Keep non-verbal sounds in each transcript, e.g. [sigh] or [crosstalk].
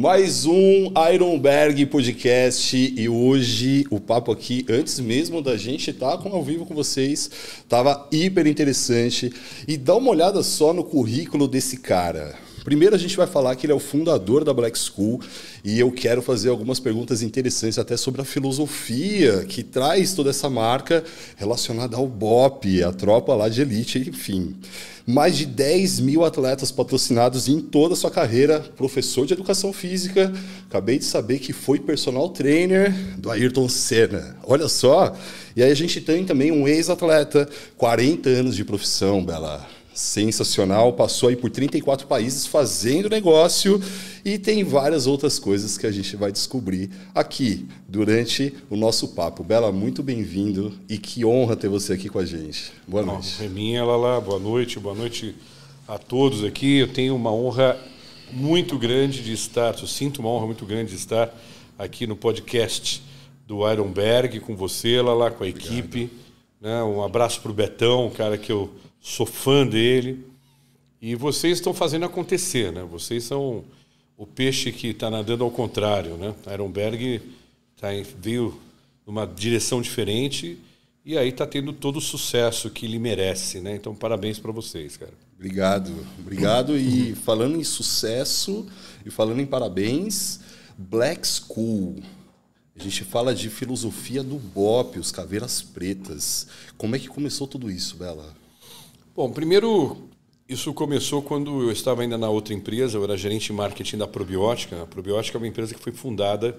Mais um Ironberg Podcast e hoje o papo aqui, antes mesmo da gente estar tá ao vivo com vocês, estava hiper interessante. E dá uma olhada só no currículo desse cara. Primeiro a gente vai falar que ele é o fundador da Black School e eu quero fazer algumas perguntas interessantes até sobre a filosofia que traz toda essa marca relacionada ao BOP, a tropa lá de elite, enfim. Mais de 10 mil atletas patrocinados em toda a sua carreira, professor de educação física. Acabei de saber que foi personal trainer do Ayrton Senna. Olha só! E aí a gente tem também um ex-atleta, 40 anos de profissão, Bela sensacional, passou aí por 34 países fazendo negócio e tem várias outras coisas que a gente vai descobrir aqui durante o nosso papo. Bela, muito bem-vindo e que honra ter você aqui com a gente. Boa noite. É minha, Lala. Boa noite, boa noite a todos aqui. Eu tenho uma honra muito grande de estar, eu sinto uma honra muito grande de estar aqui no podcast do Ironberg com você, Lala, com a Obrigado. equipe. Né? Um abraço para o Betão, um cara que eu sou fã dele. E vocês estão fazendo acontecer, né? Vocês são o peixe que está nadando ao contrário, né? Ironberg tá veio numa direção diferente e aí está tendo todo o sucesso que ele merece, né? Então, parabéns para vocês, cara. Obrigado, obrigado. E falando em sucesso e falando em parabéns, Black School. A gente fala de filosofia do BOP, os caveiras pretas. Como é que começou tudo isso, Bela? Bom, primeiro, isso começou quando eu estava ainda na outra empresa, eu era gerente de marketing da Probiótica. A Probiótica é uma empresa que foi fundada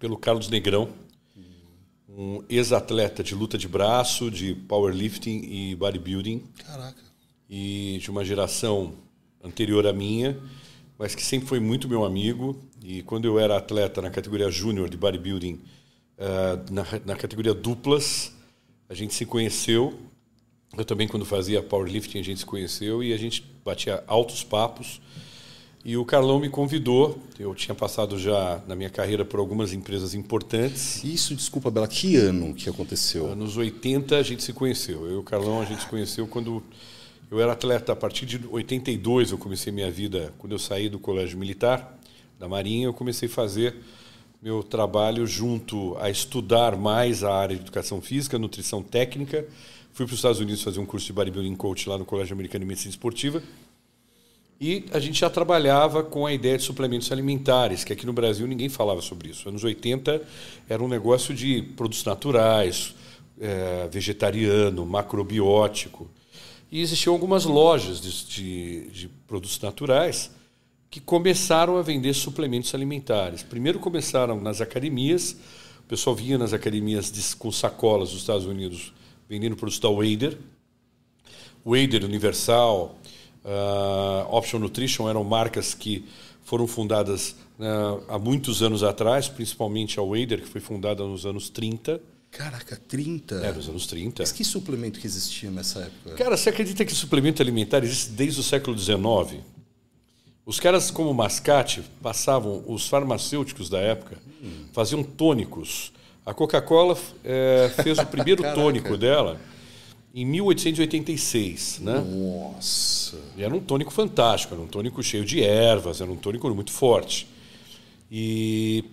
pelo Carlos Negrão, um ex-atleta de luta de braço, de powerlifting e bodybuilding. Caraca. E de uma geração anterior à minha, mas que sempre foi muito meu amigo. E quando eu era atleta na categoria júnior de bodybuilding, uh, na, na categoria duplas, a gente se conheceu eu também, quando fazia powerlifting, a gente se conheceu e a gente batia altos papos. E o Carlão me convidou. Eu tinha passado já na minha carreira por algumas empresas importantes. Isso, desculpa, Bela, que ano que aconteceu? Anos 80 a gente se conheceu. Eu e o Carlão a gente se conheceu quando eu era atleta. A partir de 82 eu comecei minha vida. Quando eu saí do colégio militar, da Marinha, eu comecei a fazer meu trabalho junto a estudar mais a área de educação física, nutrição técnica Fui para os Estados Unidos fazer um curso de bodybuilding coach lá no Colégio Americano de Medicina Esportiva. E a gente já trabalhava com a ideia de suplementos alimentares, que aqui no Brasil ninguém falava sobre isso. Anos 80 era um negócio de produtos naturais, é, vegetariano, macrobiótico. E existiam algumas lojas de, de, de produtos naturais que começaram a vender suplementos alimentares. Primeiro começaram nas academias, o pessoal vinha nas academias de, com sacolas dos Estados Unidos vendendo produtos da Wader. Wader, Universal, uh, Option Nutrition eram marcas que foram fundadas uh, há muitos anos atrás, principalmente a Wader, que foi fundada nos anos 30. Caraca, 30? É, nos anos 30. Mas que suplemento que existia nessa época? Cara, você acredita que suplemento alimentar existe desde o século XIX? Os caras, como Mascate, passavam, os farmacêuticos da época, hum. faziam tônicos a Coca-Cola é, fez o primeiro [laughs] tônico dela em 1886, né? Nossa! E era um tônico fantástico, era um tônico cheio de ervas, era um tônico muito forte. E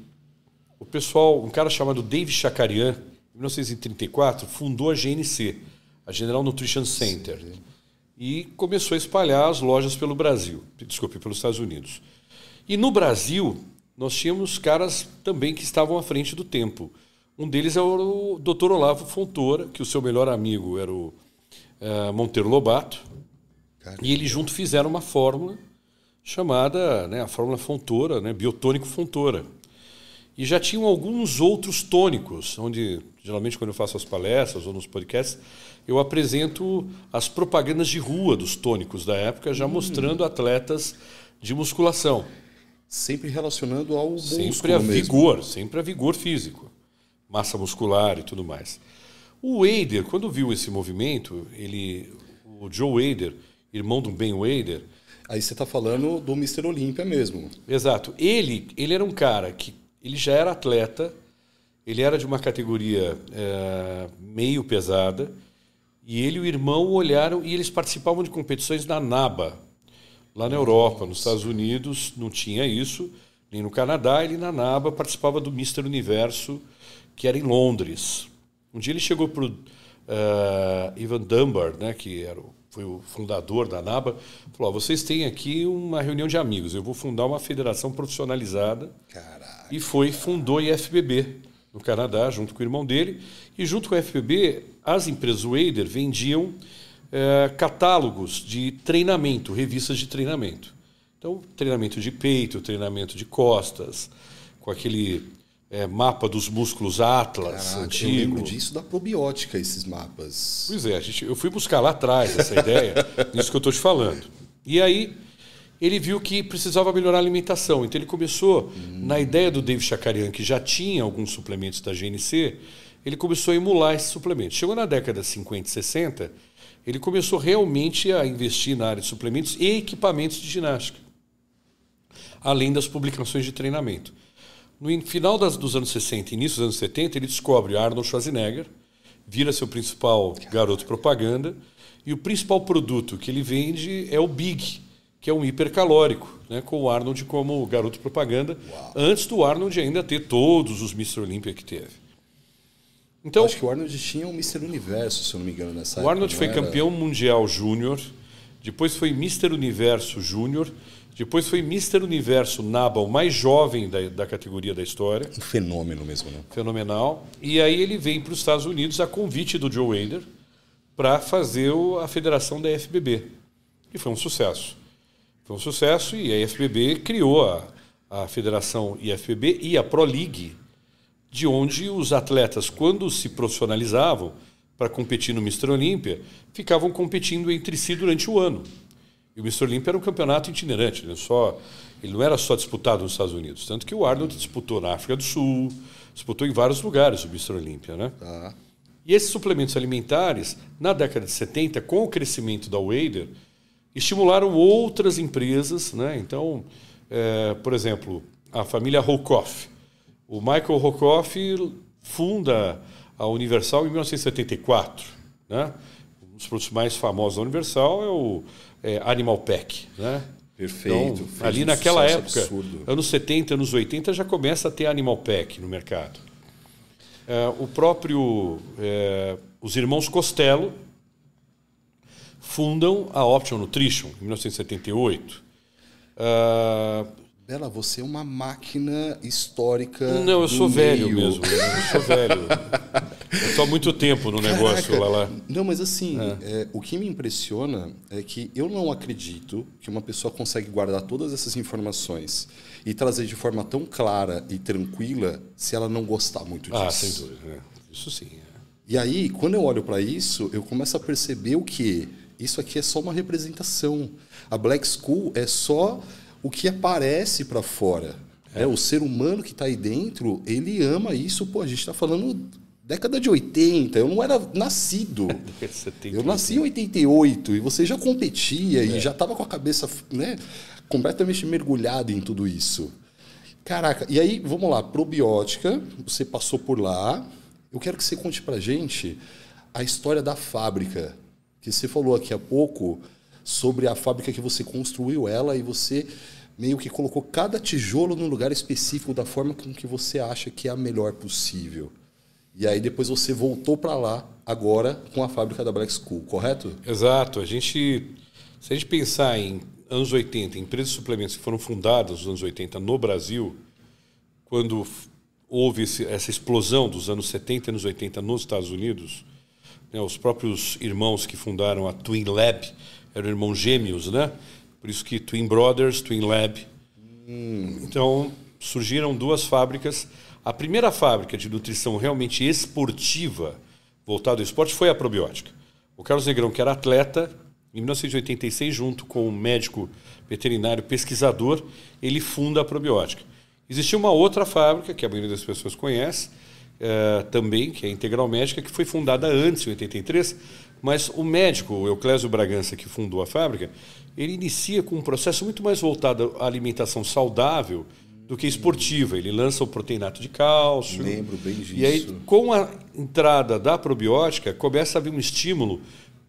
o pessoal, um cara chamado Dave Chakarian, em 1934, fundou a GNC, a General Nutrition Center, Sim. e começou a espalhar as lojas pelo Brasil, desculpe, pelos Estados Unidos. E no Brasil, nós tínhamos caras também que estavam à frente do tempo. Um deles é o Dr. Olavo Fontoura, que o seu melhor amigo era o uh, Monteiro Lobato. Caramba. E eles juntos fizeram uma fórmula chamada né, a fórmula Fontoura, né, biotônico Fontoura. E já tinham alguns outros tônicos, onde geralmente quando eu faço as palestras ou nos podcasts, eu apresento as propagandas de rua dos tônicos da época, já hum. mostrando atletas de musculação. Sempre relacionando ao sempre a mesmo. vigor, sempre a vigor físico massa muscular e tudo mais. O Wader, quando viu esse movimento, ele, o Joe Wader, irmão do Ben Wader. Aí você está falando do Mr. Olímpia mesmo. Exato. Ele, ele era um cara que ele já era atleta, ele era de uma categoria é, meio pesada, e ele e o irmão olharam e eles participavam de competições na NABA, lá na Europa, nos Estados Unidos, não tinha isso. nem no Canadá, ele na NABA participava do Mister Universo, que era em Londres. Um dia ele chegou para o uh, Ivan Dunbar, né, que era o, foi o fundador da NABA, falou: vocês têm aqui uma reunião de amigos, eu vou fundar uma federação profissionalizada. Caraca. E foi, fundou a IFBB no Canadá, junto com o irmão dele. E junto com a IFBB, as empresas Wader vendiam uh, catálogos de treinamento, revistas de treinamento. Então, treinamento de peito, treinamento de costas, com aquele é, mapa dos músculos Atlas Caraca, antigo. Eu lembro disso da probiótica, esses mapas. Pois é, gente, eu fui buscar lá atrás essa ideia, [laughs] nisso que eu estou te falando. E aí ele viu que precisava melhorar a alimentação. Então ele começou, hum. na ideia do David Chakarian, que já tinha alguns suplementos da GNC, ele começou a emular esses suplementos. Chegou na década de 50 e 60, ele começou realmente a investir na área de suplementos e equipamentos de ginástica além das publicações de treinamento. No final das, dos anos 60 e início dos anos 70, ele descobre Arnold Schwarzenegger, vira seu principal garoto propaganda, e o principal produto que ele vende é o Big, que é um hipercalórico, né, com o Arnold como garoto propaganda, Uau. antes do Arnold ainda ter todos os Mr. Olympia que teve. Então, acho que o Arnold tinha um Mr. Universo, se eu não me engano, nessa O Arnold foi era... campeão mundial júnior, depois foi Mr. Universo júnior depois foi Mr. Universo Naba, o mais jovem da, da categoria da história. Um fenômeno mesmo, né? Fenomenal. E aí ele vem para os Estados Unidos a convite do Joe Wader para fazer o, a federação da FBB. E foi um sucesso. Foi um sucesso e a FBB criou a, a federação IFBB e a Pro League, de onde os atletas, quando se profissionalizavam para competir no Mr. Olímpia, ficavam competindo entre si durante o ano. E o Mr. Olympia era um campeonato itinerante, né? só, ele não era só disputado nos Estados Unidos. Tanto que o Arnold disputou na África do Sul, disputou em vários lugares o Mr. Olympia. Né? Tá. E esses suplementos alimentares, na década de 70, com o crescimento da Wader, estimularam outras empresas. Né? Então, é, por exemplo, a família Rokoff. O Michael Rokoff funda a Universal em 1974. Né? Um dos produtos mais famosos da Universal é o é, Animal Pack. Né? Perfeito. Então, ali um naquela época, absurdo. anos 70, anos 80, já começa a ter Animal Pack no mercado. É, o próprio. É, os irmãos Costello fundam a Option Nutrition em 1978. Uh, Bela, você é uma máquina histórica. Não, eu sou meio. velho mesmo. Eu sou velho. [laughs] eu estou há muito tempo no Caraca. negócio lá, lá. Não, mas assim, é. É, o que me impressiona é que eu não acredito que uma pessoa consegue guardar todas essas informações e trazer de forma tão clara e tranquila se ela não gostar muito ah, disso. Ah, sem dúvida. É. Isso sim. É. E aí, quando eu olho para isso, eu começo a perceber o que isso aqui é só uma representação. A Black School é só o que aparece para fora. É. O ser humano que está aí dentro, ele ama isso. Pô, a gente está falando década de 80, eu não era nascido. [laughs] eu nasci em 88 e você já competia é. e já estava com a cabeça né, completamente mergulhado em tudo isso. Caraca, e aí, vamos lá, probiótica, você passou por lá. Eu quero que você conte pra gente a história da fábrica, que você falou aqui há pouco sobre a fábrica que você construiu ela e você meio que colocou cada tijolo num lugar específico da forma com que você acha que é a melhor possível. E aí depois você voltou para lá agora com a fábrica da Black School, correto? Exato. A gente, se a gente pensar em anos 80, empresas de suplementos que foram fundadas nos anos 80 no Brasil, quando houve esse, essa explosão dos anos 70 e anos 80 nos Estados Unidos, né, os próprios irmãos que fundaram a Twin Lab, eram irmãos gêmeos, né? Por isso que Twin Brothers, Twin Lab. Hum. Então, surgiram duas fábricas. A primeira fábrica de nutrição realmente esportiva, voltada ao esporte, foi a probiótica. O Carlos Negrão, que era atleta, em 1986, junto com um médico veterinário pesquisador, ele funda a probiótica. Existia uma outra fábrica, que a maioria das pessoas conhece, é, também, que é a Integral Médica, que foi fundada antes, em 83, mas o médico, o Euclésio Bragança, que fundou a fábrica, ele inicia com um processo muito mais voltado à alimentação saudável do que esportiva. Ele lança o proteinato de cálcio. Lembro bem disso. E aí, com a entrada da probiótica, começa a haver um estímulo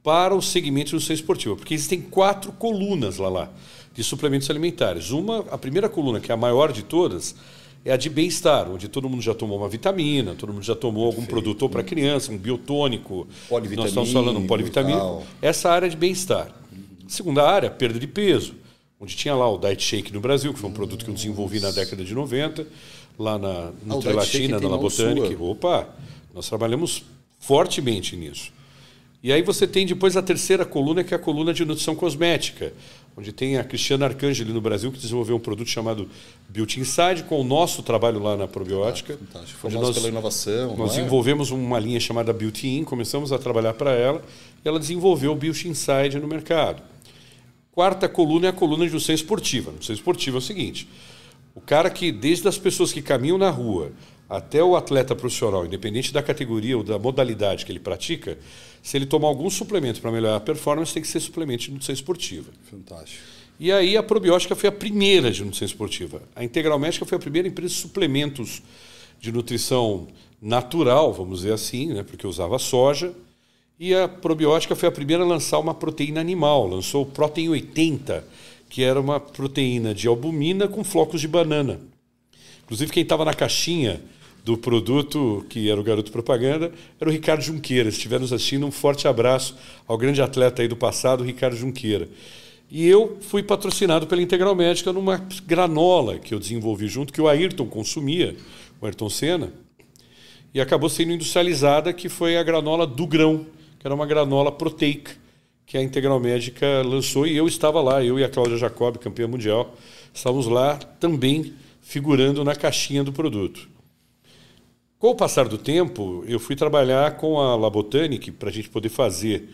para o segmento de nutrição esportiva, porque existem quatro colunas lá, lá de suplementos alimentares. Uma, a primeira coluna, que é a maior de todas, é a de bem-estar, onde todo mundo já tomou uma vitamina, todo mundo já tomou algum Perfeito. produto para criança, um biotônico. Nós estamos falando um polivitamínico. Essa área de bem-estar. Segunda área, perda de peso, onde tinha lá o Diet Shake no Brasil, que foi um produto que eu desenvolvi na década de 90, lá na Nutrilatina, ah, na Labotânica. Opa, nós trabalhamos fortemente nisso. E aí você tem depois a terceira coluna, que é a coluna de nutrição cosmética, onde tem a Cristiana Arcangeli no Brasil, que desenvolveu um produto chamado Beauty Inside, com o nosso trabalho lá na probiótica. Ah, fantástico. nós, pela inovação. Nós é? desenvolvemos uma linha chamada Beauty In, começamos a trabalhar para ela, e ela desenvolveu o Beauty Inside no mercado. Quarta coluna é a coluna de nutrição esportiva. Nutrição esportiva é o seguinte, o cara que, desde as pessoas que caminham na rua até o atleta profissional, independente da categoria ou da modalidade que ele pratica, se ele tomar algum suplemento para melhorar a performance, tem que ser suplemento de nutrição esportiva. Fantástico. E aí a probiótica foi a primeira de nutrição esportiva. A Integral Médica foi a primeira empresa de suplementos de nutrição natural, vamos dizer assim, né, porque usava soja. E a probiótica foi a primeira a lançar uma proteína animal, lançou o Protein 80, que era uma proteína de albumina com flocos de banana. Inclusive quem estava na caixinha do produto, que era o garoto propaganda, era o Ricardo Junqueira. Se estiver nos assistindo, um forte abraço ao grande atleta aí do passado, Ricardo Junqueira. E eu fui patrocinado pela Integral Médica numa granola que eu desenvolvi junto, que o Ayrton consumia, o Ayrton Senna, e acabou sendo industrializada, que foi a granola do grão, que era uma granola proteica, que a Integral Médica lançou, e eu estava lá, eu e a Cláudia Jacob, campeã mundial, estávamos lá também figurando na caixinha do produto. Com o passar do tempo, eu fui trabalhar com a Labotanic para a gente poder fazer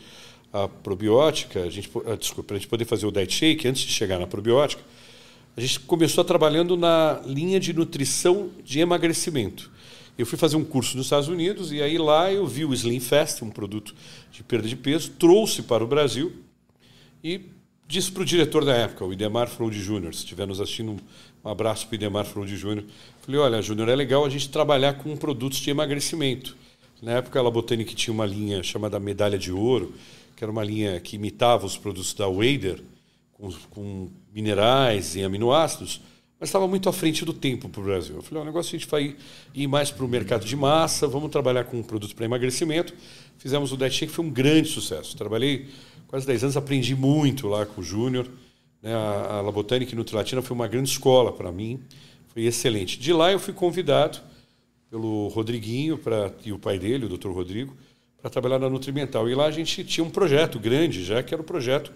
a probiótica, a gente, ah, desculpa, para a gente poder fazer o diet shake antes de chegar na probiótica. A gente começou trabalhando na linha de nutrição de emagrecimento. Eu fui fazer um curso nos Estados Unidos e aí lá eu vi o Slim Fast, um produto de perda de peso, trouxe para o Brasil e disse para o diretor da época, o Idemar Frode Júnior, se estiver nos assistindo, um abraço para o Idemar Frode Júnior. Falei, olha, Júnior, é legal a gente trabalhar com produtos de emagrecimento. Na época, a Labotanic tinha uma linha chamada Medalha de Ouro, que era uma linha que imitava os produtos da Wader, com, com minerais e aminoácidos, mas estava muito à frente do tempo para o Brasil. Eu falei, o negócio a gente vai ir mais para o mercado de massa, vamos trabalhar com um produto para emagrecimento. Fizemos o Diet Shake, foi um grande sucesso. Trabalhei quase 10 anos, aprendi muito lá com o Júnior. Né? A, a Labotânica Nutrilatina foi uma grande escola para mim, foi excelente. De lá eu fui convidado pelo Rodriguinho pra, e o pai dele, o Dr. Rodrigo, para trabalhar na Nutrimental. E lá a gente tinha um projeto grande já, que era o projeto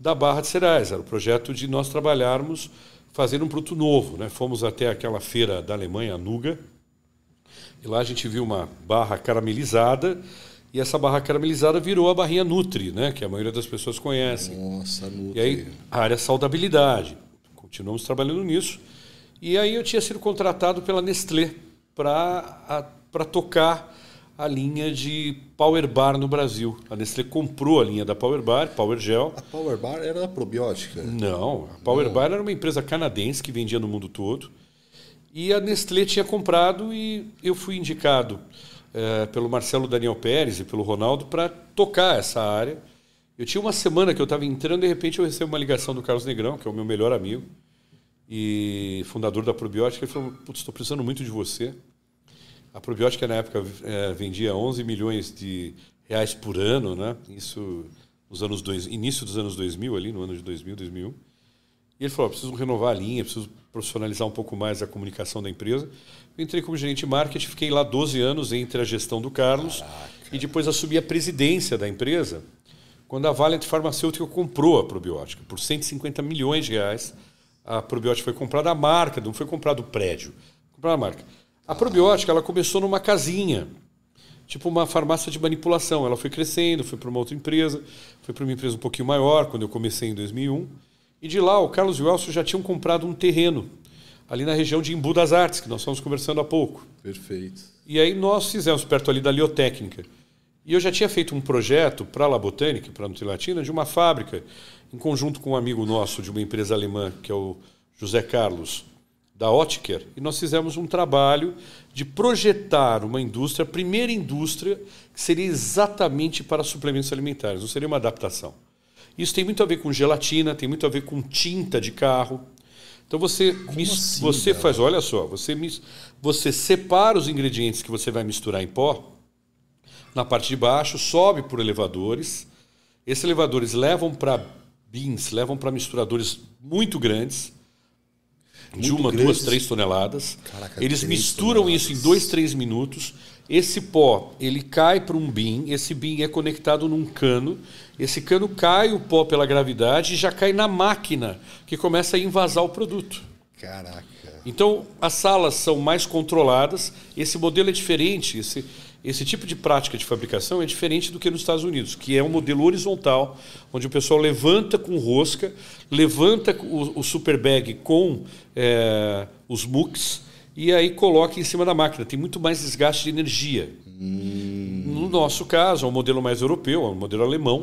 da Barra de Cereais, era o projeto de nós trabalharmos fazendo um produto novo. Né? Fomos até aquela feira da Alemanha, a Nuga, e lá a gente viu uma barra caramelizada e essa barra caramelizada virou a barrinha Nutri, né? que a maioria das pessoas conhece. Nossa, Nutri. E aí, a área saudabilidade. Continuamos trabalhando nisso. E aí eu tinha sido contratado pela Nestlé para tocar a linha de Power Bar no Brasil. A Nestlé comprou a linha da Power Bar, Power Gel. A Power Bar era da probiótica? Não, a Power Não. Bar era uma empresa canadense que vendia no mundo todo. E a Nestlé tinha comprado e eu fui indicado é, pelo Marcelo Daniel Pérez e pelo Ronaldo para tocar essa área. Eu tinha uma semana que eu estava entrando, de repente eu recebo uma ligação do Carlos Negrão, que é o meu melhor amigo e fundador da Probiótica. Ele falou: Putz, estou precisando muito de você. A Probiótica, na época, é, vendia 11 milhões de reais por ano, né? Isso nos anos dois, início dos anos 2000, ali no ano de 2000, 2001. E ele falou: preciso renovar a linha, preciso profissionalizar um pouco mais a comunicação da empresa. Eu entrei como gerente de marketing, fiquei lá 12 anos entre a gestão do Carlos Caraca. e depois assumi a presidência da empresa quando a Valiant Farmacêutica comprou a probiótica por 150 milhões de reais. A probiótica foi comprada a marca, não foi comprado o prédio, comprada a marca. A probiótica ela começou numa casinha, tipo uma farmácia de manipulação. Ela foi crescendo, foi para uma outra empresa, foi para uma empresa um pouquinho maior quando eu comecei em 2001. E de lá, o Carlos e o Elcio já tinham comprado um terreno ali na região de Embu das Artes, que nós estamos conversando há pouco. Perfeito. E aí nós fizemos perto ali da Liotécnica. E eu já tinha feito um projeto para a Labotânica, para a Nutrilatina, de uma fábrica, em conjunto com um amigo nosso de uma empresa alemã, que é o José Carlos, da Otker, e nós fizemos um trabalho de projetar uma indústria, a primeira indústria que seria exatamente para suplementos alimentares, não seria uma adaptação. Isso tem muito a ver com gelatina, tem muito a ver com tinta de carro. Então você, mis, assim, você faz, olha só, você, mis, você separa os ingredientes que você vai misturar em pó na parte de baixo, sobe por elevadores. Esses elevadores levam para bins, levam para misturadores muito grandes, de uma, grandes. duas, três toneladas. Caraca, Eles misturam toneladas. isso em dois, três minutos esse pó, ele cai para um bin, esse bin é conectado num cano, esse cano cai o pó pela gravidade e já cai na máquina, que começa a invasar o produto. Caraca. Então, as salas são mais controladas, esse modelo é diferente, esse, esse tipo de prática de fabricação é diferente do que nos Estados Unidos, que é um modelo horizontal, onde o pessoal levanta com rosca, levanta o, o super bag com é, os MOOCs, e aí coloca em cima da máquina. Tem muito mais desgaste de energia. Hum. No nosso caso, é um modelo mais europeu, é um modelo alemão,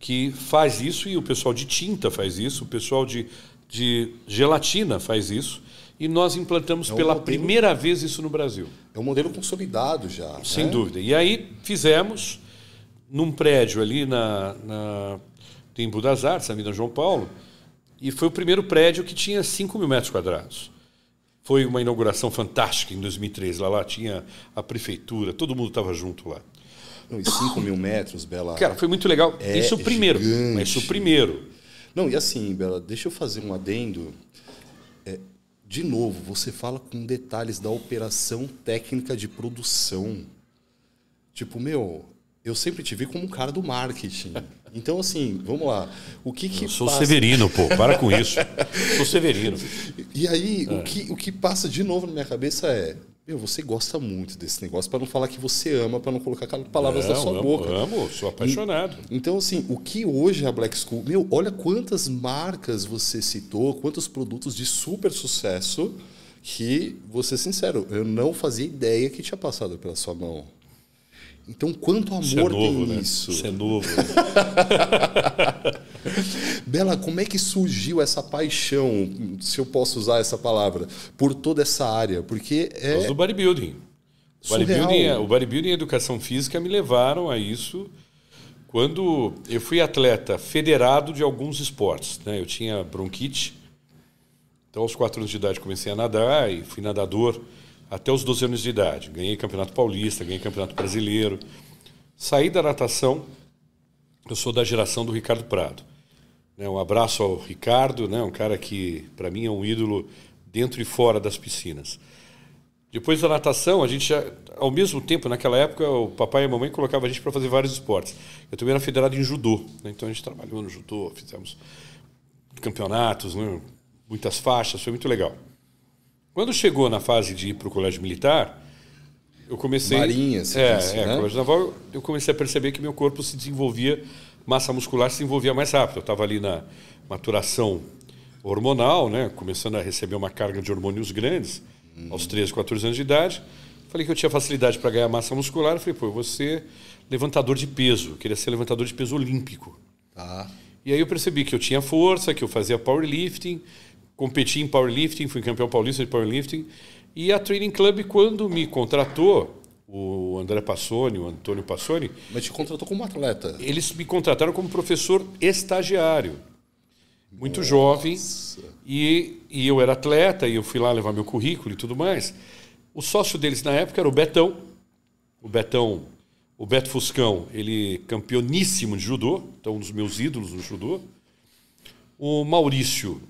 que faz isso, e o pessoal de tinta faz isso, o pessoal de, de gelatina faz isso. E nós implantamos é um pela modelo, primeira vez isso no Brasil. É um modelo consolidado já. Sem né? dúvida. E aí fizemos num prédio ali na, na Tempo das Artes, na Vida João Paulo, e foi o primeiro prédio que tinha 5 mil metros quadrados. Foi uma inauguração fantástica em 2013. Lá, lá tinha a prefeitura, todo mundo estava junto lá. Não, e 5 mil metros, Bela. Cara, foi muito legal. É isso primeiro. Gigante. Isso primeiro. Não, e assim, Bela, deixa eu fazer um adendo. De novo, você fala com detalhes da operação técnica de produção. Tipo, meu, eu sempre te vi como um cara do marketing. Então, assim, vamos lá. O que que eu sou passa... Severino, pô, para com isso. [laughs] sou Severino. E aí, é. o, que, o que passa de novo na minha cabeça é: meu, você gosta muito desse negócio, para não falar que você ama, para não colocar palavras não, da sua amo, boca. Amo, sou apaixonado. E, então, assim, o que hoje é a Black School. Meu, olha quantas marcas você citou, quantos produtos de super sucesso que, vou ser sincero, eu não fazia ideia que tinha passado pela sua mão. Então, quanto amor é novo, tem né? isso? Isso é novo. [laughs] [laughs] Bela, como é que surgiu essa paixão, se eu posso usar essa palavra, por toda essa área? Porque é. Os do bodybuilding. O bodybuilding, o bodybuilding e a educação física me levaram a isso quando eu fui atleta federado de alguns esportes. Né? Eu tinha bronquite, então aos quatro anos de idade comecei a nadar e fui nadador até os 12 anos de idade. Ganhei campeonato paulista, ganhei campeonato brasileiro. Saí da natação, eu sou da geração do Ricardo Prado. Né, um abraço ao Ricardo, né, um cara que para mim é um ídolo dentro e fora das piscinas. Depois da natação, a gente já, ao mesmo tempo, naquela época, o papai e a mamãe colocavam a gente para fazer vários esportes. Eu também era federado em judô, né, então a gente trabalhou no judô, fizemos campeonatos, né, muitas faixas, foi muito legal. Quando chegou na fase de ir para o colégio militar, eu comecei. Marinha, você é, disse, é, né? colégio naval, eu comecei a perceber que meu corpo se desenvolvia, massa muscular se desenvolvia mais rápido. Eu estava ali na maturação hormonal, né, começando a receber uma carga de hormônios grandes, hum. aos 13, 14 anos de idade. Falei que eu tinha facilidade para ganhar massa muscular. Falei, pô, eu vou ser levantador de peso. Eu queria ser levantador de peso olímpico. Tá. E aí eu percebi que eu tinha força, que eu fazia powerlifting, competi em powerlifting, fui campeão paulista de powerlifting. E a Training Club, quando me contratou, o André Passoni, o Antônio Passoni. Mas te contratou como atleta? Eles me contrataram como professor estagiário. Muito Nossa. jovem. E, e eu era atleta, e eu fui lá levar meu currículo e tudo mais. O sócio deles na época era o Betão. O Betão, o Beto Fuscão, ele campeoníssimo de judô, então um dos meus ídolos no judô. O Maurício,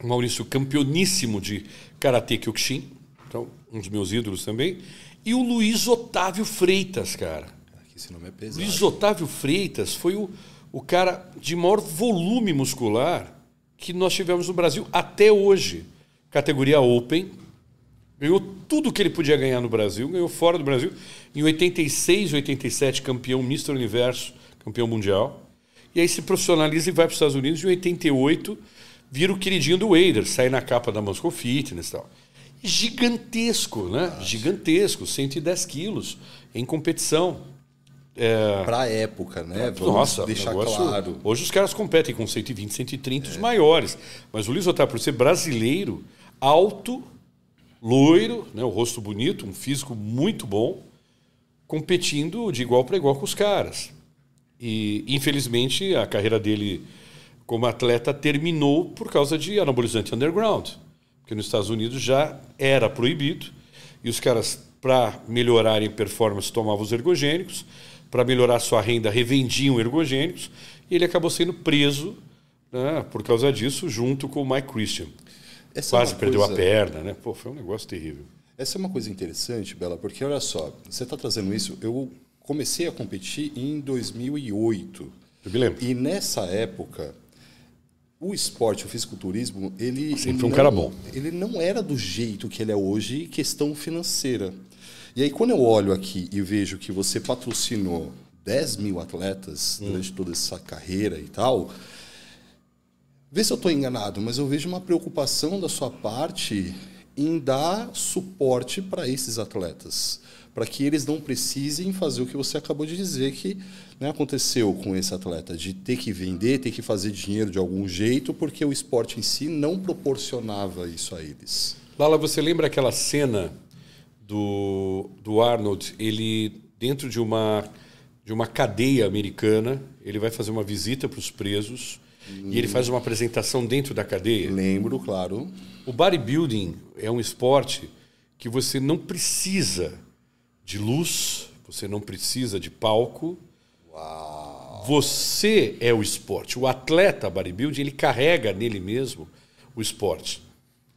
o Maurício campeoníssimo de Karatê Kyokushin, então um dos meus ídolos também, e o Luiz Otávio Freitas, cara. Esse nome é pesado. Luiz Otávio Freitas foi o, o cara de maior volume muscular que nós tivemos no Brasil até hoje. Categoria Open, ganhou tudo que ele podia ganhar no Brasil, ganhou fora do Brasil. Em 86, 87, campeão Mr. Universo, campeão mundial. E aí se profissionaliza e vai para os Estados Unidos. Em 88, vira o queridinho do Wader, sai na capa da Moscow Fitness e tal. Gigantesco, né? Nossa. Gigantesco, 110 quilos em competição. É... Para a época, né? Vamos Nossa, deixar negócio... claro. Hoje os caras competem com 120, 130 é. os maiores. Mas o Luiz Otávio, por ser brasileiro, alto, loiro, né, o rosto bonito, um físico muito bom, competindo de igual para igual com os caras. E, infelizmente, a carreira dele como atleta terminou por causa de anabolizante underground, porque nos Estados Unidos já era proibido e os caras, para melhorarem performance, tomavam os ergogênicos, para melhorar sua renda, revendiam ergogênicos, e ele acabou sendo preso né, por causa disso, junto com o Mike Christian. Essa é Quase é perdeu coisa... a perna, né? Pô, foi um negócio terrível. Essa é uma coisa interessante, Bela, porque olha só, você está trazendo isso. Eu comecei a competir em 2008. Eu me lembro. E nessa época, o esporte, o fisiculturismo, ele. Sempre foi um cara bom. Ele não era do jeito que ele é hoje, questão financeira. E aí, quando eu olho aqui e vejo que você patrocinou 10 mil atletas hum. durante toda essa carreira e tal, vê se eu estou enganado, mas eu vejo uma preocupação da sua parte em dar suporte para esses atletas, para que eles não precisem fazer o que você acabou de dizer que né, aconteceu com esse atleta, de ter que vender, ter que fazer dinheiro de algum jeito, porque o esporte em si não proporcionava isso a eles. Lala, você lembra aquela cena do, do Arnold, ele dentro de uma de uma cadeia americana, ele vai fazer uma visita para os presos e ele faz uma apresentação dentro da cadeia. Lembro, claro. O bodybuilding é um esporte que você não precisa de luz, você não precisa de palco. Uau. Você é o esporte. O atleta bodybuilding, ele carrega nele mesmo o esporte.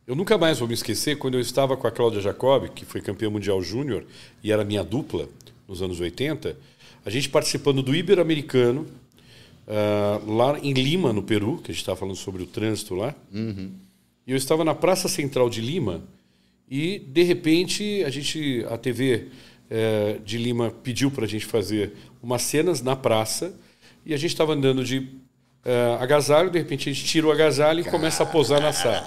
Eu nunca mais vou me esquecer quando eu estava com a Cláudia Jacob, que foi campeã mundial júnior e era minha dupla nos anos 80, a gente participando do Ibero-Americano, uh, lá em Lima, no Peru, que a gente estava falando sobre o trânsito lá. Uhum. E eu estava na Praça Central de Lima e, de repente, a gente, a TV é, de Lima pediu para a gente fazer umas cenas na praça e a gente estava andando de é, agasalho, de repente a gente tira o agasalho e começa a posar na sala.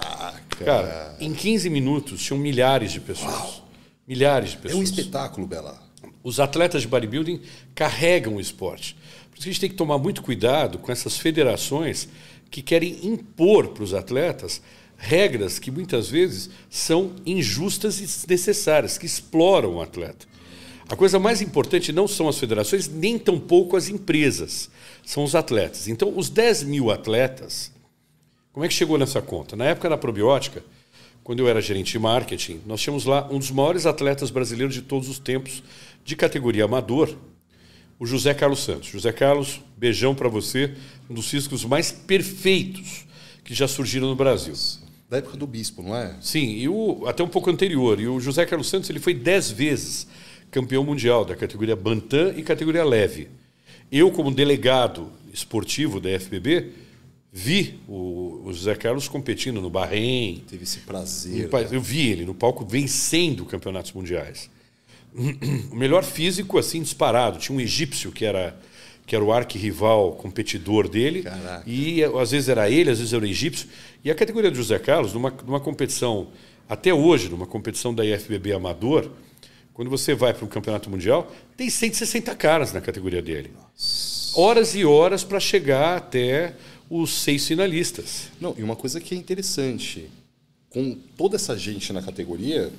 Cara, em 15 minutos tinham milhares de pessoas. Uau. Milhares de pessoas. É um espetáculo, Bela. Os atletas de bodybuilding carregam o esporte. Por isso que a gente tem que tomar muito cuidado com essas federações que querem impor para os atletas regras que muitas vezes são injustas e desnecessárias, que exploram o atleta. A coisa mais importante não são as federações, nem tampouco as empresas, são os atletas. Então, os 10 mil atletas, como é que chegou nessa conta? Na época da probiótica, quando eu era gerente de marketing, nós tínhamos lá um dos maiores atletas brasileiros de todos os tempos, de categoria amador, o José Carlos Santos. José Carlos, beijão para você, um dos físicos mais perfeitos que já surgiram no Brasil. Da época do bispo, não é? Sim, e o, até um pouco anterior. E o José Carlos Santos ele foi dez vezes campeão mundial da categoria Bantam e categoria leve. Eu, como delegado esportivo da FBB, vi o, o José Carlos competindo no Bahrein. Teve esse prazer. No, eu vi ele no palco vencendo campeonatos mundiais. [clears throat] O melhor físico, assim, disparado. Tinha um egípcio que era que era o arquirrival competidor dele. Caraca. E às vezes era ele, às vezes era o egípcio. E a categoria do José Carlos, numa, numa competição, até hoje, numa competição da IFBB Amador, quando você vai para um campeonato mundial, tem 160 caras na categoria dele. Nossa. Horas e horas para chegar até os seis finalistas. Não, e uma coisa que é interessante, com toda essa gente na categoria,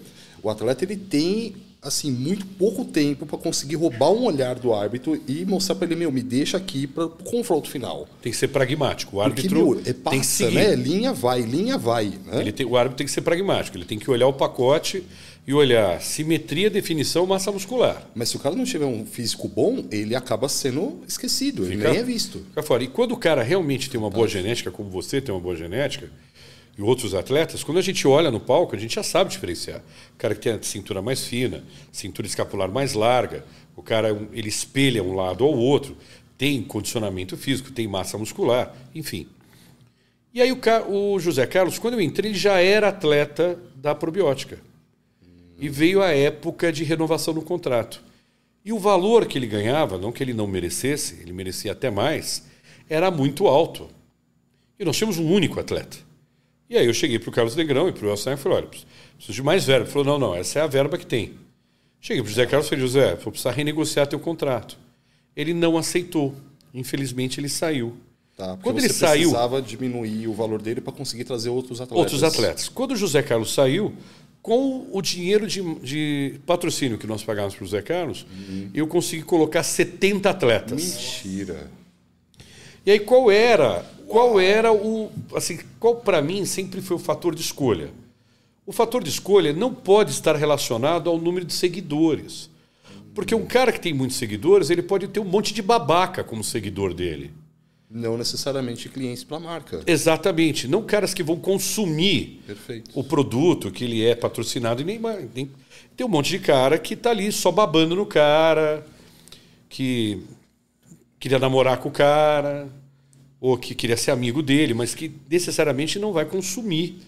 o atleta ele tem assim, muito pouco tempo para conseguir roubar um olhar do árbitro e mostrar para ele, meu, me deixa aqui para o confronto final. Tem que ser pragmático. O árbitro Porque, meu, é passa, tem que seguir. Né? Linha vai, linha vai. Né? Ele tem, o árbitro tem que ser pragmático. Ele tem que olhar o pacote e olhar simetria, definição, massa muscular. Mas se o cara não tiver um físico bom, ele acaba sendo esquecido, fica, ele nem é visto. Fica fora. E quando o cara realmente tem uma boa genética, como você tem uma boa genética, e outros atletas, quando a gente olha no palco, a gente já sabe diferenciar. O cara que tem a cintura mais fina, cintura escapular mais larga, o cara ele espelha um lado ao outro, tem condicionamento físico, tem massa muscular, enfim. E aí o, o José Carlos, quando eu entrei, ele já era atleta da probiótica. E veio a época de renovação no contrato. E o valor que ele ganhava, não que ele não merecesse, ele merecia até mais, era muito alto. E nós tínhamos um único atleta. E aí eu cheguei para o Carlos Negrão e para o Elson e falei, olha, preciso de mais verba. Ele falou, não, não, essa é a verba que tem. Cheguei para o José Carlos e falei, José, vou precisar renegociar teu contrato. Ele não aceitou. Infelizmente ele saiu. Tá, porque Quando você ele saiu, precisava diminuir o valor dele para conseguir trazer outros atletas. outros atletas. Quando o José Carlos saiu, com o dinheiro de, de patrocínio que nós pagávamos para o José Carlos, eu consegui colocar 70 atletas. Mentira. E aí qual era, qual era o, assim, qual para mim sempre foi o fator de escolha? O fator de escolha não pode estar relacionado ao número de seguidores. Porque um cara que tem muitos seguidores, ele pode ter um monte de babaca como seguidor dele. Não necessariamente clientes para a marca. Exatamente, não caras que vão consumir Perfeito. o produto que ele é patrocinado e nem, nem tem um monte de cara que tá ali só babando no cara, que queria namorar com o cara, ou que queria ser amigo dele, mas que necessariamente não vai consumir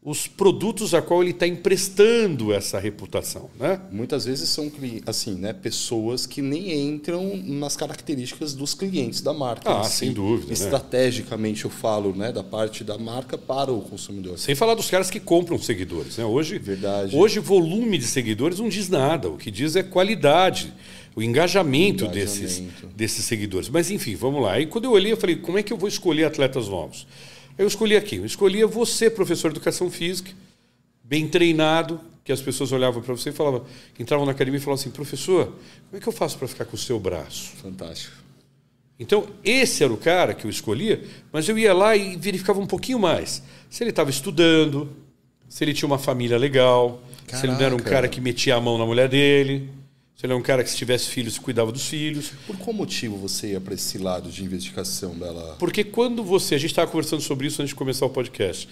os produtos a qual ele está emprestando essa reputação, né? Muitas vezes são assim, né, pessoas que nem entram nas características dos clientes da marca. Ah, si. sem dúvida, né? Estrategicamente eu falo, né, da parte da marca para o consumidor. Sem falar dos caras que compram seguidores, né? Hoje, Verdade. hoje volume de seguidores não diz nada. O que diz é qualidade, o engajamento, Engajamento. Desses, desses seguidores. Mas enfim, vamos lá. E quando eu olhei, eu falei, como é que eu vou escolher atletas novos? Aí eu escolhi aqui. Eu escolhia você, professor de educação física, bem treinado, que as pessoas olhavam para você e falavam, entravam na academia e falavam assim, professor, como é que eu faço para ficar com o seu braço? Fantástico. Então, esse era o cara que eu escolhia, mas eu ia lá e verificava um pouquinho mais. Se ele estava estudando, se ele tinha uma família legal, se ele não era um Caraca. cara que metia a mão na mulher dele, se ele era um cara que, se tivesse filhos, cuidava dos filhos. Por qual motivo você ia para esse lado de investigação, Bela? Porque quando você. A gente estava conversando sobre isso antes de começar o podcast.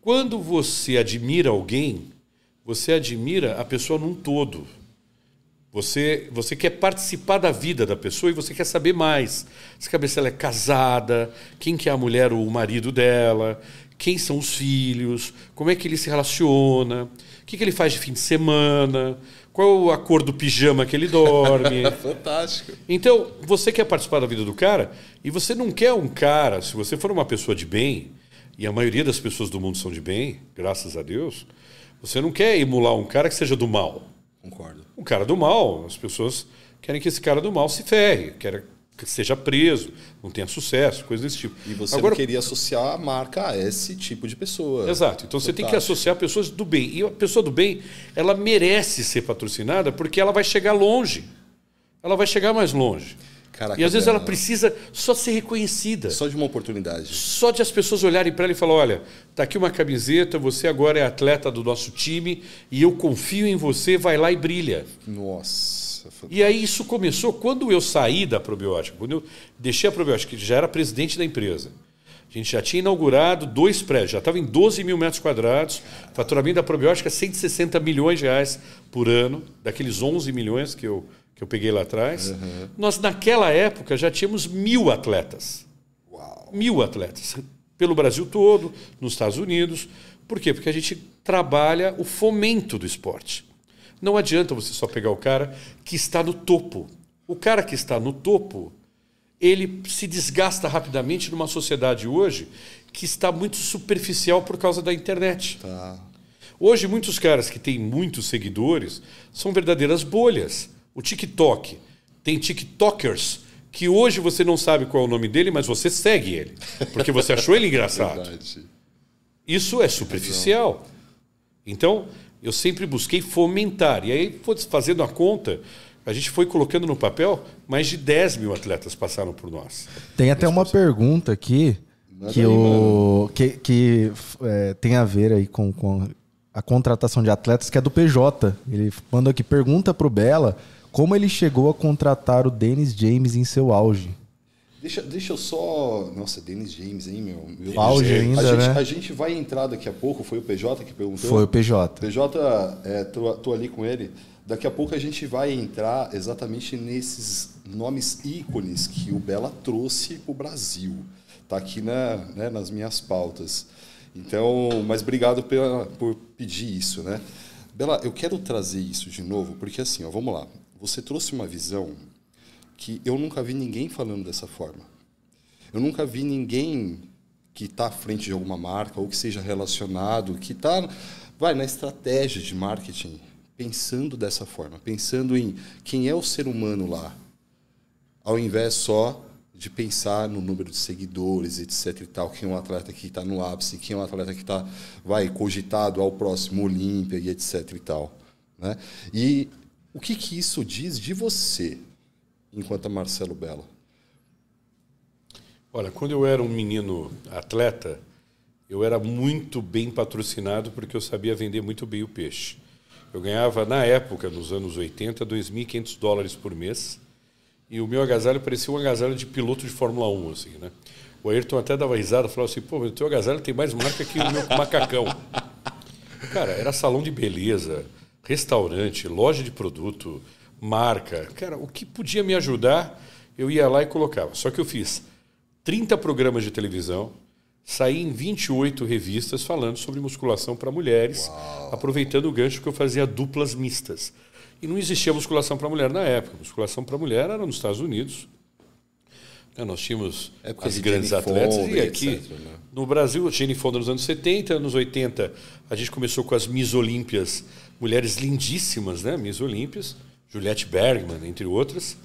Quando você admira alguém, você admira a pessoa num todo. Você, você quer participar da vida da pessoa e você quer saber mais. Você quer saber se ela é casada, quem que é a mulher ou o marido dela, quem são os filhos, como é que ele se relaciona, o que, que ele faz de fim de semana, qual a cor do pijama que ele dorme. [laughs] Fantástico. Então, você quer participar da vida do cara e você não quer um cara, se você for uma pessoa de bem, e a maioria das pessoas do mundo são de bem, graças a Deus, você não quer emular um cara que seja do mal. Concordo. Um cara do mal, as pessoas querem que esse cara do mal se ferre, querem que seja preso, não tenha sucesso, coisa desse tipo. E você Agora, queria associar a marca a esse tipo de pessoa. Exato. Então você tem que associar pessoas do bem. E a pessoa do bem, ela merece ser patrocinada porque ela vai chegar longe. Ela vai chegar mais longe. Caraca, e às vezes ela precisa só ser reconhecida. Só de uma oportunidade. Só de as pessoas olharem para ela e falar: olha, tá aqui uma camiseta, você agora é atleta do nosso time e eu confio em você, vai lá e brilha. Nossa. Fantástico. E aí isso começou quando eu saí da probiótica, quando eu deixei a probiótica, que já era presidente da empresa. A gente já tinha inaugurado dois prédios, já estava em 12 mil metros quadrados, faturamento da probiótica 160 milhões de reais por ano, daqueles 11 milhões que eu, que eu peguei lá atrás. Nós, naquela época, já tínhamos mil atletas. Uau. Mil atletas. Pelo Brasil todo, nos Estados Unidos. Por quê? Porque a gente trabalha o fomento do esporte. Não adianta você só pegar o cara que está no topo. O cara que está no topo, ele se desgasta rapidamente numa sociedade hoje que está muito superficial por causa da internet. Tá. Hoje, muitos caras que têm muitos seguidores são verdadeiras bolhas. O TikTok tem TikTokers que hoje você não sabe qual é o nome dele, mas você segue ele, porque você achou ele engraçado. [laughs] Verdade. Isso é superficial. Então, eu sempre busquei fomentar. E aí, fazendo a conta, a gente foi colocando no papel, mais de 10 mil atletas passaram por nós. Tem até uma pergunta aqui Manda que, aí, o, que, que é, tem a ver aí com, com a contratação de atletas, que é do PJ. Ele mandou aqui, pergunta pro Bela como ele chegou a contratar o Dennis James em seu auge. Deixa, deixa eu só. Nossa, Dennis James, hein, meu? meu Auge ainda, a gente, né? A gente vai entrar daqui a pouco, foi o PJ que perguntou? Foi o PJ. PJ, é, tô, tô ali com ele. Daqui a pouco a gente vai entrar exatamente nesses nomes ícones que o Bela trouxe para o Brasil. Tá aqui na, né, nas minhas pautas. Então, mas obrigado pela, por pedir isso, né? Bela, eu quero trazer isso de novo, porque assim, ó, vamos lá. Você trouxe uma visão que eu nunca vi ninguém falando dessa forma. Eu nunca vi ninguém que está à frente de alguma marca ou que seja relacionado, que está vai na estratégia de marketing, pensando dessa forma, pensando em quem é o ser humano lá, ao invés só de pensar no número de seguidores, etc e tal, quem é um atleta que está no ápice, quem é um atleta que está, vai, cogitado ao próximo Olímpia e etc e tal. Né? E o que, que isso diz de você, enquanto Marcelo Bela? Olha, quando eu era um menino atleta, eu era muito bem patrocinado porque eu sabia vender muito bem o peixe. Eu ganhava, na época, nos anos 80, 2.500 dólares por mês. E o meu agasalho parecia um agasalho de piloto de Fórmula 1, assim, né? O Ayrton até dava risada, falava assim, pô, o teu agasalho tem mais marca que o meu [laughs] macacão. Cara, era salão de beleza, restaurante, loja de produto, marca. Cara, o que podia me ajudar, eu ia lá e colocava. Só que eu fiz 30 programas de televisão, saí em 28 revistas falando sobre musculação para mulheres, Uau. aproveitando o gancho que eu fazia duplas mistas. E não existia musculação para mulher na época. Musculação para mulher era nos Estados Unidos. Né, nós tínhamos as grandes atletas. e aqui, etc, né? no Brasil, Jenny Fonda nos anos 70, anos 80, a gente começou com as Miss Olímpias, mulheres lindíssimas, né? Miss Olímpias, Juliette Bergman, entre outras.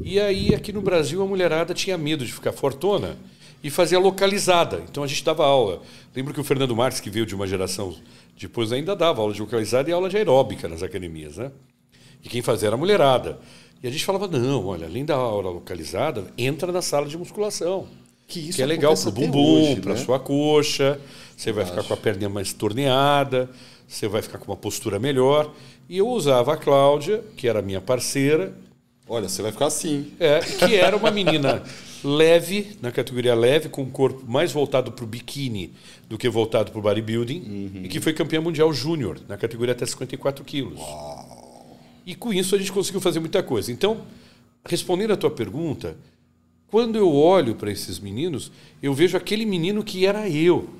E aí, aqui no Brasil, a mulherada tinha medo de ficar fortuna e fazia localizada. Então a gente dava aula. Lembro que o Fernando Marques, que veio de uma geração depois, ainda dava aula de localizada e aula de aeróbica nas academias, né? E quem fazia era a mulherada. E a gente falava: não, olha, além da aula localizada, entra na sala de musculação. Que, isso que é legal para o bumbum, para a né? sua coxa. Você vai ficar com a perna mais torneada, você vai ficar com uma postura melhor. E eu usava a Cláudia, que era minha parceira. Olha, você vai ficar assim. É, que era uma menina leve, na categoria leve, com o corpo mais voltado para o biquíni do que voltado para o bodybuilding, uhum. e que foi campeã mundial júnior, na categoria até 54 quilos. E com isso a gente conseguiu fazer muita coisa. Então, respondendo à tua pergunta, quando eu olho para esses meninos, eu vejo aquele menino que era eu,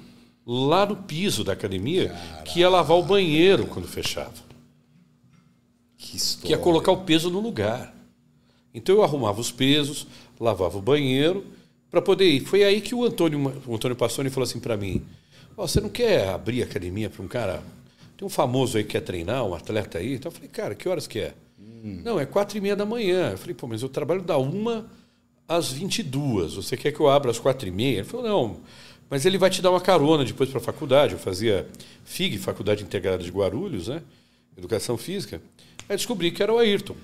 lá no piso da academia, Caraca. que ia lavar o banheiro quando fechava. Que, que ia colocar o peso no lugar. Então eu arrumava os pesos, lavava o banheiro para poder ir. Foi aí que o Antônio, o Antônio Passoni falou assim para mim: oh, você não quer abrir academia para um cara? Tem um famoso aí que quer treinar, um atleta aí. Então eu falei, cara, que horas que é? Hum. Não, é quatro e meia da manhã. Eu falei, pô, mas eu trabalho da uma às 22. Você quer que eu abra às quatro e meia? Ele falou, não, mas ele vai te dar uma carona depois para a faculdade. Eu fazia FIG, Faculdade Integrada de Guarulhos, né? Educação Física. Aí descobri que era o Ayrton.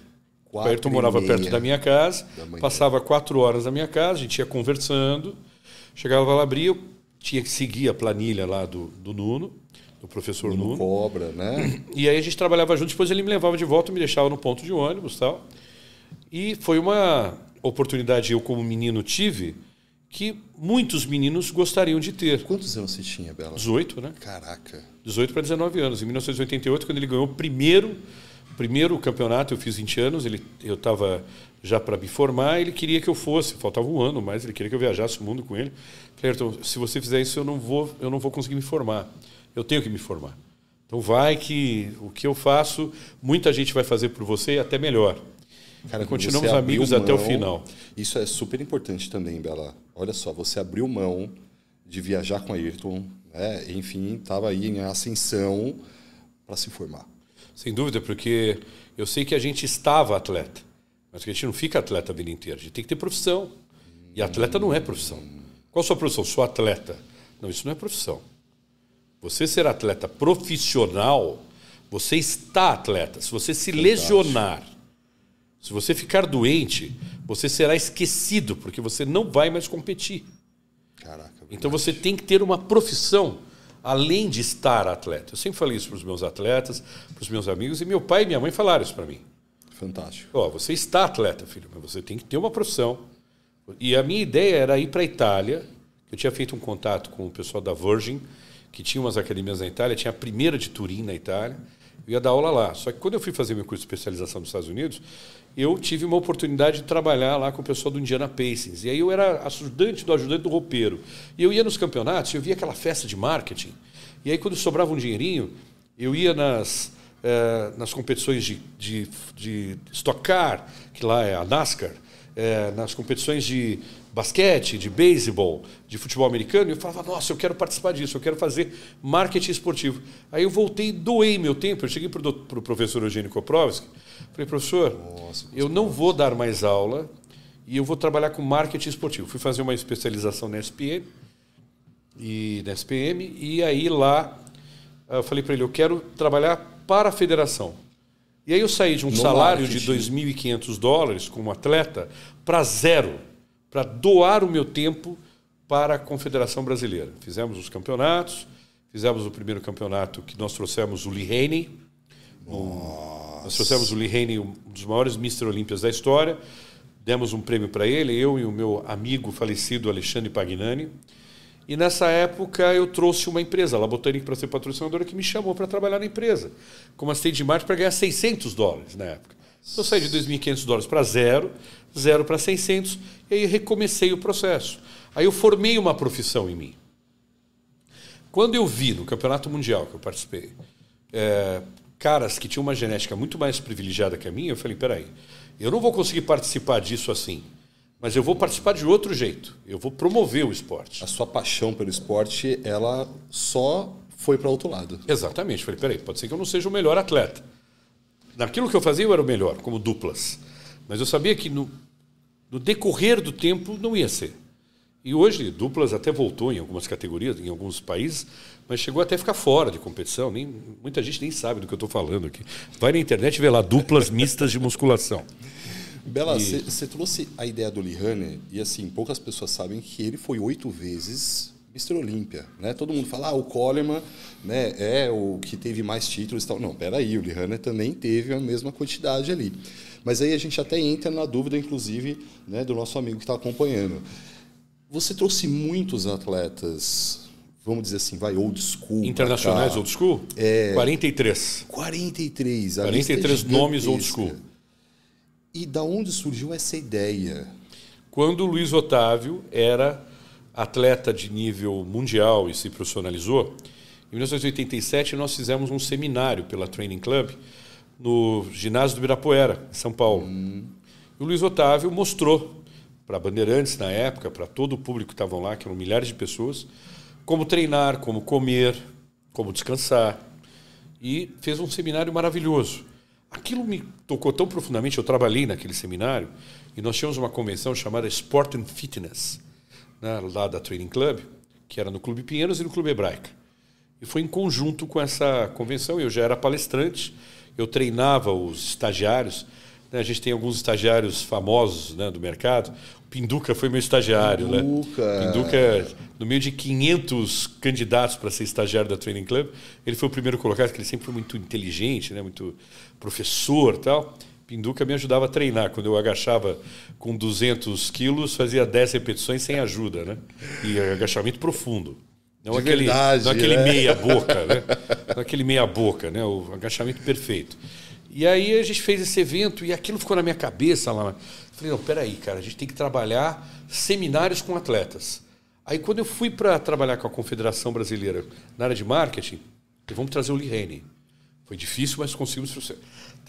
O Ayrton morava perto da minha casa, passava quatro horas na minha casa, a gente ia conversando, chegava lá, abria, eu tinha que seguir a planilha lá do, do Nuno, do professor Nuno. Nuno. Cobra, né? [clears throat] E aí a gente trabalhava junto, depois ele me levava de volta, me deixava no ponto de ônibus tal. E foi uma oportunidade eu como menino tive que muitos meninos gostariam de ter. Quantos anos você tinha, Bela? 18, né? Caraca. 18 para 19 anos. Em 1988, quando ele ganhou o primeiro primeiro campeonato eu fiz 20 anos, ele, eu estava já para me formar, ele queria que eu fosse, faltava um ano, mas ele queria que eu viajasse o mundo com ele. Falei, se você fizer isso, eu não vou, eu não vou conseguir me formar. Eu tenho que me formar. Então vai que o que eu faço, muita gente vai fazer por você e até melhor. Cara, continuamos amigos mão, até o final. Isso é super importante também, Bela. Olha só, você abriu mão de viajar com a Ayrton, né? enfim, estava aí em ascensão para se formar. Sem dúvida, porque eu sei que a gente estava atleta, mas que a gente não fica atleta a vida inteira. A gente tem que ter profissão. E atleta não é profissão. Qual a sua profissão? Sou atleta. Não, isso não é profissão. Você ser atleta profissional, você está atleta. Se você se Fantástico. lesionar, se você ficar doente, você será esquecido, porque você não vai mais competir. Caraca, então você tem que ter uma profissão além de estar atleta. Eu sempre falei isso para os meus atletas, para os meus amigos, e meu pai e minha mãe falaram isso para mim. Fantástico. Ó, você está atleta, filho, mas você tem que ter uma profissão. E a minha ideia era ir para a Itália. Eu tinha feito um contato com o pessoal da Virgin, que tinha umas academias na Itália, tinha a primeira de Turim na Itália. Eu ia dar aula lá. Só que quando eu fui fazer meu curso de especialização nos Estados Unidos, eu tive uma oportunidade de trabalhar lá com o pessoal do Indiana Pacers. E aí eu era ajudante do ajudante do roupeiro. E eu ia nos campeonatos, eu via aquela festa de marketing. E aí quando sobrava um dinheirinho, eu ia nas, eh, nas competições de, de, de Stock Car, que lá é a NASCAR, eh, nas competições de basquete, de beisebol, de futebol americano, e eu falava, nossa, eu quero participar disso, eu quero fazer marketing esportivo. Aí eu voltei e doei meu tempo. Eu cheguei para o pro professor Eugênio Koprovski, falei, professor, nossa, eu não vou dar mais aula, e eu vou trabalhar com marketing esportivo. Fui fazer uma especialização na SPM e na SPM e aí lá eu falei para ele, eu quero trabalhar para a federação. E aí eu saí de um No salário marketing. de 2.500 dólares como atleta para zero, para doar o meu tempo para a Confederação Brasileira. Fizemos os campeonatos, fizemos o primeiro campeonato que nós trouxemos o Lee Haney. Um- nós trouxemos o Lee Haney, um dos maiores Mr. Olímpias da história. Demos um prêmio para ele, eu e o meu amigo falecido Alexandre Pagnani. E nessa época eu trouxe uma empresa, a Labotânica, para ser patrocinadora, que me chamou para trabalhar na empresa, como assistente de marketing, para ganhar 600 dólares na época. Então, Eu saí de 2.500 dólares para zero, zero para 600, e aí recomecei o processo. Aí eu formei uma profissão em mim. Quando eu vi no Campeonato Mundial que eu participei, é, caras que tinham uma genética muito mais privilegiada que a minha, eu falei: peraí, eu não vou conseguir participar disso assim, mas eu vou participar de outro jeito. Eu vou promover o esporte. A sua paixão pelo esporte, ela só foi para outro lado. Exatamente. Falei: peraí, pode ser que eu não seja o melhor atleta. Naquilo que eu fazia, eu era o melhor, como duplas. Mas eu sabia que no, no decorrer do tempo não ia ser. E hoje, duplas até voltou em algumas categorias, em alguns países, mas chegou até a ficar fora de competição. Nem, muita gente nem sabe do que eu estou falando aqui. Vai na internet e vê lá duplas mistas de musculação. Bela, você trouxe a ideia do Lihane e assim, poucas pessoas sabem que ele foi oito vezes Mr. Olímpia, né? Todo mundo fala, ah, o Coleman né, é o que teve mais títulos e tal. Não, peraí, o Lihane também teve a mesma quantidade ali. Mas aí a gente até entra na dúvida, inclusive, né, do nosso amigo que está acompanhando. Você trouxe muitos atletas, vamos dizer assim, vai old school. Internacionais old school? É. 43. 43. A 43 lista é nomes old school. E da onde surgiu essa ideia? Quando o Luiz Otávio era atleta de nível mundial e se profissionalizou, em 1987 nós fizemos um seminário pela Training Club no ginásio do Ibirapuera, em São Paulo. E o Luiz Otávio mostrou para Bandeirantes na época, para todo o público que estavam lá, que eram milhares de pessoas, como treinar, como comer, como descansar. E fez um seminário maravilhoso. Aquilo me tocou tão profundamente, eu trabalhei naquele seminário, e nós tínhamos uma convenção chamada Sport and Fitness, né, lá da Training Club, que era no Clube Pinheiros e no Clube Hebraica. E foi em conjunto com essa convenção, eu já era palestrante, eu treinava os estagiários, né, a gente tem alguns estagiários famosos né, do mercado, o Pinduca foi meu estagiário. Pinduca. Né? Pinduca, no meio de 500 candidatos para ser estagiário da Training Club, ele foi o primeiro colocado, porque ele sempre foi muito inteligente, né, muito professor e tal. Pinduca me ajudava a treinar. Quando eu agachava com 200 quilos, fazia 10 repetições sem ajuda, né? E agachamento profundo. Não De aquele, verdade, não aquele né? meia boca, né? Não aquele meia boca, né? O agachamento perfeito. E aí a gente fez esse evento e aquilo ficou na minha cabeça lá. Falei, não, peraí, cara, a gente tem que trabalhar seminários com atletas. Aí quando eu fui para trabalhar com a Confederação Brasileira na área de marketing, vamos trazer o Lee Haney. Foi difícil, mas conseguimos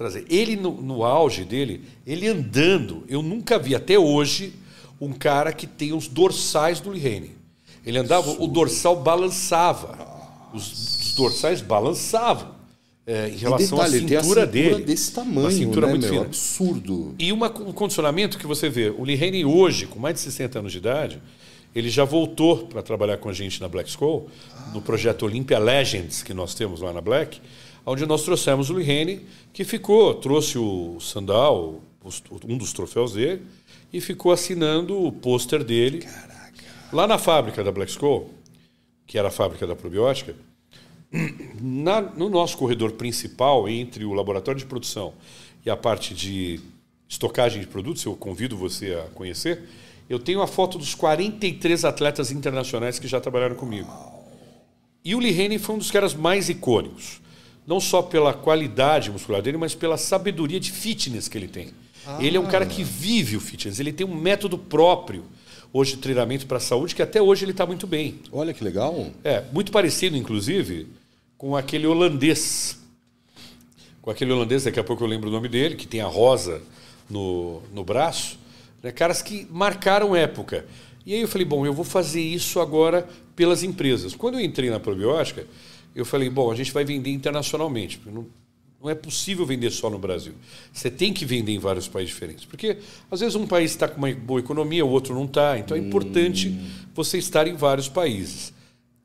trazer. Ele, no, no auge dele, ele andando, eu nunca vi até hoje um cara que tem os dorsais do Lee Haney. Ele andava, o dorsal balançava. Os, os dorsais balançavam. é, em relação detalhe, à cintura cintura dele. desse tamanho, uma cintura né, muito meu? fina. Absurdo. E uma, um condicionamento que você vê, o Lee Haney hoje, com mais de 60 anos de idade, ele já voltou para trabalhar com a gente na Black School, no projeto Olympia Legends que nós temos lá na Black, onde nós trouxemos o Lee Haney, que ficou, trouxe o sandal, um dos troféus dele, e ficou assinando o pôster dele. Lá na fábrica da Black School, que era a fábrica da probiótica, na- no nosso corredor principal, entre o laboratório de produção e a parte de estocagem de produtos, eu convido você a conhecer, eu tenho a foto dos 43 atletas internacionais que já trabalharam comigo. E o Lee Haney foi um dos caras mais icônicos. Não só pela qualidade muscular dele, mas pela sabedoria de fitness que ele tem. Ele é um cara que vive o fitness, ele tem um método próprio hoje de treinamento para a saúde, que até hoje ele está muito bem. Olha que legal. É, muito parecido, inclusive, com aquele holandês. Com aquele holandês, daqui a pouco eu lembro o nome dele, que tem a rosa no, no braço. Né? Caras que marcaram época. E aí eu falei, bom, eu vou fazer isso agora pelas empresas. Quando eu entrei na probiótica, eu falei, bom, a gente vai vender internacionalmente. porque Não, Não é possível vender só no Brasil. Você tem que vender em vários países diferentes. Porque, às vezes, um país está com uma boa economia, o outro não está. Então, é importante hum. você estar em vários países.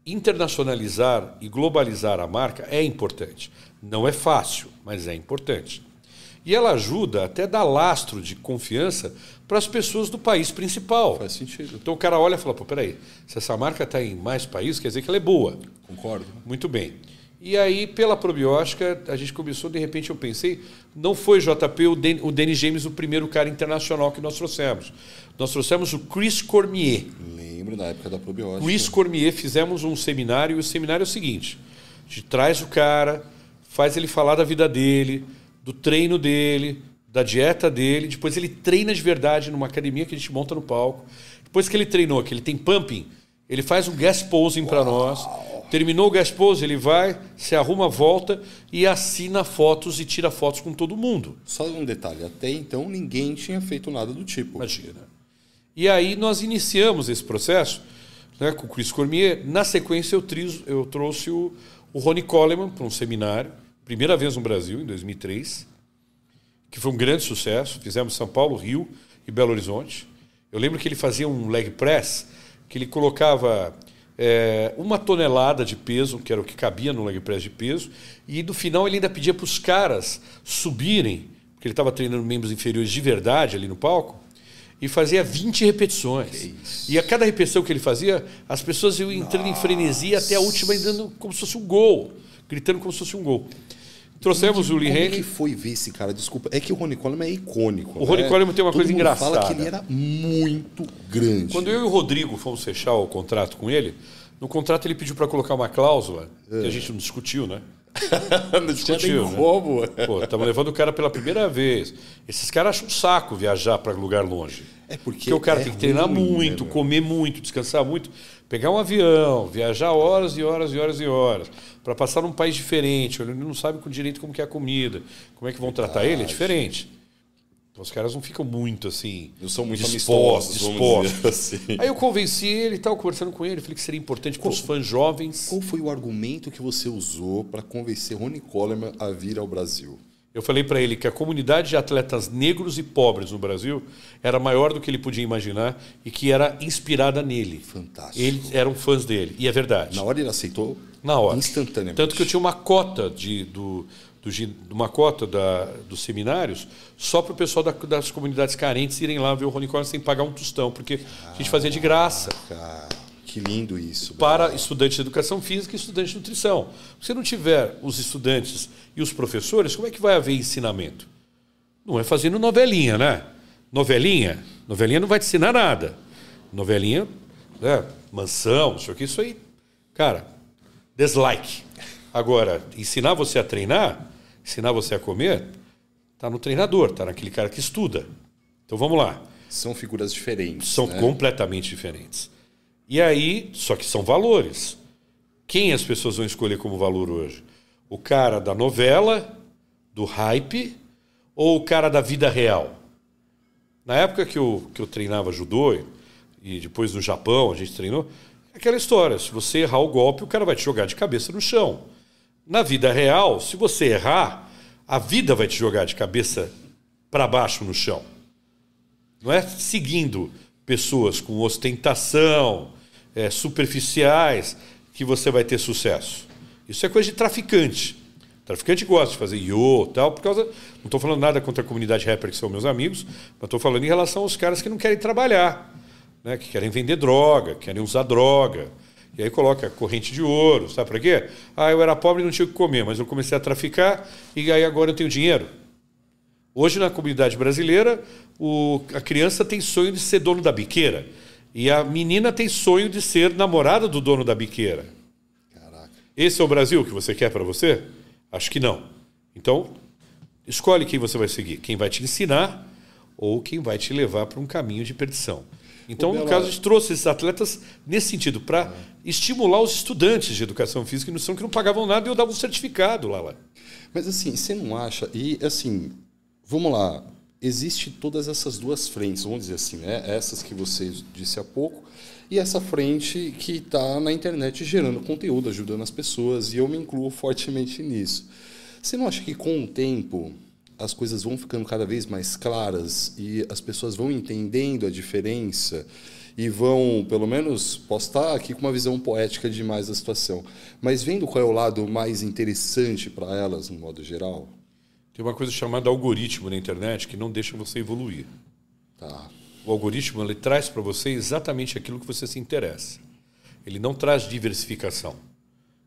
Internacionalizar e globalizar a marca é importante. Não é fácil, mas é importante. E ela ajuda até dar lastro de confiança para as pessoas do país principal. Faz sentido. Então o cara olha e fala: pô, peraí, se essa marca está em mais países, quer dizer que ela é boa. Concordo. Muito bem. E aí, pela probiótica, a gente começou, de repente eu pensei, não foi JP o, Den o James o primeiro cara internacional que nós trouxemos. Nós trouxemos o Chris Cormier. Lembro na época da probiótica. Chris Cormier, fizemos um seminário, e o seminário é o seguinte: a gente traz o cara, faz ele falar da vida dele, do treino dele, da dieta dele, depois ele treina de verdade numa academia que a gente monta no palco. Depois que ele treinou, que ele tem pumping, ele faz um gas posing para nós Terminou o guest pose, ele vai, se arruma, volta e assina fotos e tira fotos com todo mundo. Só um detalhe, até então ninguém tinha feito nada do tipo. Imagina. E aí nós iniciamos esse processo né, com o Chris Cormier. Na sequência eu, trizo, eu trouxe o, o Ronnie Coleman para um seminário, primeira vez no Brasil, em 2003, que foi um grande sucesso. Fizemos São Paulo, Rio e Belo Horizonte. Eu lembro que ele fazia um leg press, que ele colocava é, uma tonelada de peso, que era o que cabia no leg press de peso, e no final ele ainda pedia para os caras subirem, porque ele estava treinando membros inferiores de verdade ali no palco, e fazia 20 repetições. E a cada repetição que ele fazia, as pessoas iam entrando Nossa. em frenesia até a última, dando como se fosse um gol, gritando como se fosse um gol. Trouxemos o Lee Como que foi ver esse cara? Desculpa. É que o Ronnie Coleman é icônico. O Ronnie né? Coleman tem uma Todo coisa engraçada. fala que ele era muito grande. Quando eu e o Rodrigo fomos fechar o contrato com ele, no contrato ele pediu para colocar uma cláusula, é. que a gente não discutiu, né? [laughs] não discutiu, né? como. Pô, estamos levando o cara pela primeira vez. Esses caras acham um saco viajar para lugar longe. É porque, porque o cara é tem que treinar ruim, muito, né, comer muito, descansar muito, pegar um avião, viajar horas e horas e horas e horas, para passar num país diferente, ele não sabe com direito como que é a comida, como é que vão tratar ele, é diferente. Então os caras não ficam muito assim. Não são muito dispostos. dispostos. Assim. Aí eu convenci ele e tal, conversando com ele, falei que seria importante para os fãs jovens. Qual foi o argumento que você usou para convencer Ronnie Coleman a vir ao Brasil? Eu falei para ele que a comunidade de atletas negros e pobres no Brasil era maior do que ele podia imaginar e que era inspirada nele. Fantástico. Eles eram fãs dele. E é verdade. Na hora ele aceitou? Na hora. Instantaneamente. Tanto que eu tinha uma cota de, do, do, uma cota da, dos seminários só para o pessoal da, das comunidades carentes irem lá ver o Rony Collins sem pagar um tostão, porque a gente fazia de graça. Cara. Que lindo isso. Para estudantes de educação física e estudantes de nutrição. Se não tiver os estudantes e os professores, como é que vai haver ensinamento? Não é fazendo novelinha, né? Novelinha? Novelinha não vai te ensinar nada. Novelinha, né? mansão, não sei o que, isso aí. Cara, dislike. Agora, ensinar você a treinar, ensinar você a comer, está no treinador, está naquele cara que estuda. Então vamos lá. São figuras diferentes. São né? completamente diferentes. E aí, só que são valores. Quem as pessoas vão escolher como valor hoje? O cara da novela, do hype, ou o cara da vida real? Na época que eu, que eu treinava judô, e depois no Japão a gente treinou, aquela história: se você errar o golpe, o cara vai te jogar de cabeça no chão. Na vida real, se você errar, a vida vai te jogar de cabeça para baixo no chão. Não é seguindo pessoas com ostentação, é, superficiais que você vai ter sucesso. Isso é coisa de traficante. traficante gosta de fazer io tal, por causa. Não estou falando nada contra a comunidade rapper, que são meus amigos, mas estou falando em relação aos caras que não querem trabalhar, né? que querem vender droga, querem usar droga. E aí coloca corrente de ouro, sabe para quê? Ah, eu era pobre e não tinha o que comer, mas eu comecei a traficar e aí agora eu tenho dinheiro. Hoje, na comunidade brasileira, o, a criança tem sonho de ser dono da biqueira. E a menina tem sonho de ser namorada do dono da biqueira. Caraca. Esse é o Brasil que você quer para você? Acho que não. Então, escolhe quem você vai seguir. Quem vai te ensinar ou quem vai te levar para um caminho de perdição. Então, no caso, a gente trouxe esses atletas nesse sentido, para é. estimular os estudantes de educação física e nutrição que não pagavam nada e eu dava um certificado lá. lá. Mas assim, você não acha. E assim, vamos lá existe todas essas duas frentes, vamos dizer assim, né? Essas que você disse há pouco e essa frente que está na internet gerando conteúdo, ajudando as pessoas e eu me incluo fortemente nisso. Você não acha que com o tempo as coisas vão ficando cada vez mais claras e as pessoas vão entendendo a diferença e vão, pelo menos, posso estar aqui com uma visão poética demais da situação, mas vendo qual é o lado mais interessante para elas, no modo geral? Tem uma coisa chamada algoritmo na internet que não deixa você evoluir. Tá. O algoritmo ele traz para você exatamente aquilo que você se interessa. Ele não traz diversificação.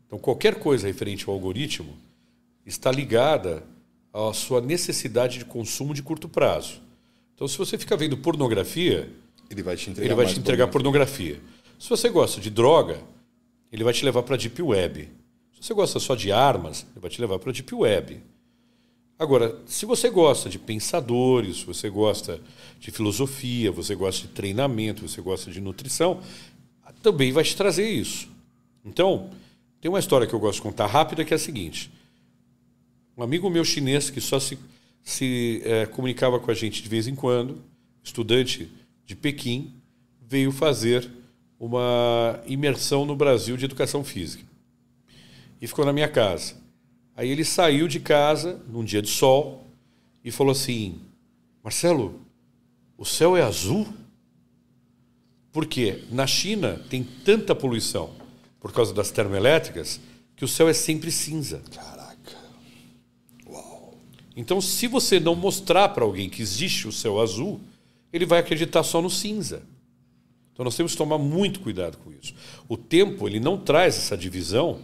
Então, qualquer coisa referente ao algoritmo está ligada à sua necessidade de consumo de curto prazo. Então, se você fica vendo pornografia, Ele vai te entregar ele vai te entregar pornografia. pornografia. Se você gosta de droga, ele vai te levar para a Deep Web. Se você gosta só de armas, ele vai te levar para a Deep Web. Agora, se você gosta de pensadores, você gosta de filosofia, você gosta de treinamento, você gosta de nutrição, também vai te trazer isso. Então, tem uma história que eu gosto de contar rápida que é a seguinte: um amigo meu chinês que só se, se eh, comunicava com a gente de vez em quando, estudante de Pequim, veio fazer uma imersão no Brasil de educação física. E ficou na minha casa. Aí ele saiu de casa num dia de sol e falou assim: Marcelo, o céu é azul? Porque na China tem tanta poluição por causa das termoelétricas que o céu é sempre cinza. Caraca. Uau. Então, se você não mostrar para alguém que existe o céu azul, ele vai acreditar só no cinza. Então, nós temos que tomar muito cuidado com isso. O tempo ele não traz essa divisão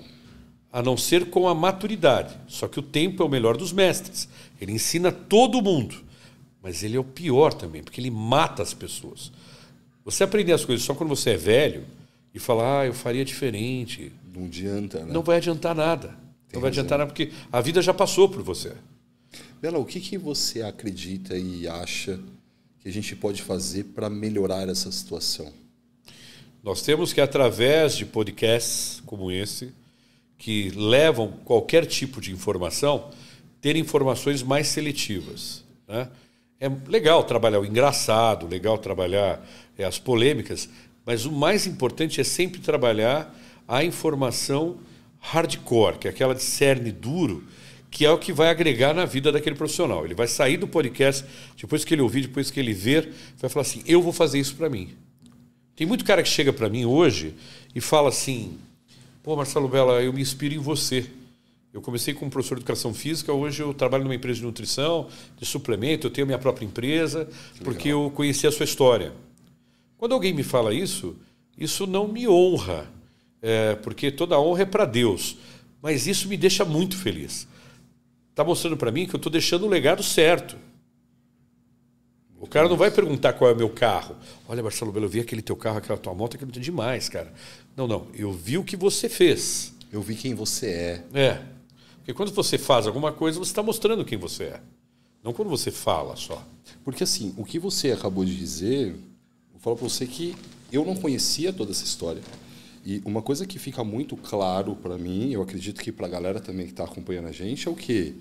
a não ser com a maturidade. Só que o tempo é o melhor dos mestres. Ele ensina todo mundo, mas ele é o pior também, porque ele mata as pessoas. Você aprender as coisas só quando você é velho e falar, ah, eu faria diferente, Não adianta, né? não vai adiantar nada. não vai adiantar nada porque a vida já passou por você. Bela, o que, que você acredita e acha que a gente pode fazer para melhorar essa situação? Nós temos que, através de podcasts como esse, que levam qualquer tipo de informação, ter informações mais seletivas. Né? É legal trabalhar o engraçado, legal trabalhar é, as polêmicas, mas o mais importante é sempre trabalhar a informação hardcore, que é aquela de cerne duro, que é o que vai agregar na vida daquele profissional. Ele vai sair do podcast, depois que ele ouvir, depois que ele ver, vai falar assim: eu vou fazer isso para mim. Tem muito cara que chega para mim hoje e fala assim: pô, Marcelo Bela, eu me inspiro em você. Eu comecei como professor de educação física, hoje eu trabalho numa empresa de nutrição, de suplemento, eu tenho minha própria empresa, porque eu conheci a sua história. Quando alguém me fala isso, isso não me honra, é, porque toda honra é para Deus. Mas isso me deixa muito feliz. Está mostrando para mim que eu estou deixando o legado certo. O cara não vai perguntar qual é o meu carro. Olha, Marcelo Belo, eu vi aquele teu carro, aquela tua moto, aquilo é demais, cara. Não, não. Eu vi o que você fez. Eu vi quem você é. É. Porque quando você faz alguma coisa, você está mostrando quem você é. Não quando você fala só. Porque assim, o que você acabou de dizer, vou falar para você que eu não conhecia toda essa história. E uma coisa que fica muito claro para mim, eu acredito que para a galera também que está acompanhando a gente, é o que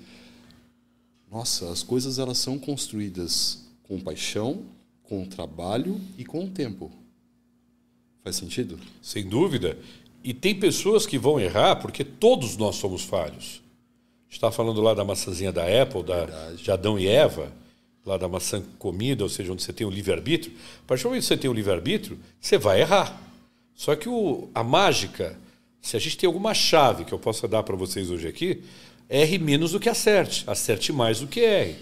nossa, as coisas elas são construídas com paixão, com trabalho e com tempo. Faz sentido? Sem dúvida. E tem pessoas que vão errar porque todos nós somos falhos. A gente estava falando lá da maçãzinha da Apple, da, de Adão e Eva, lá da maçã comida, ou seja, onde você tem o livre-arbítrio. A partir do momento que você tem o livre-arbítrio, você vai errar. Só que o, a mágica, se a gente tem alguma chave que eu possa dar para vocês hoje aqui, erre menos do que acerte, acerte mais do que erre.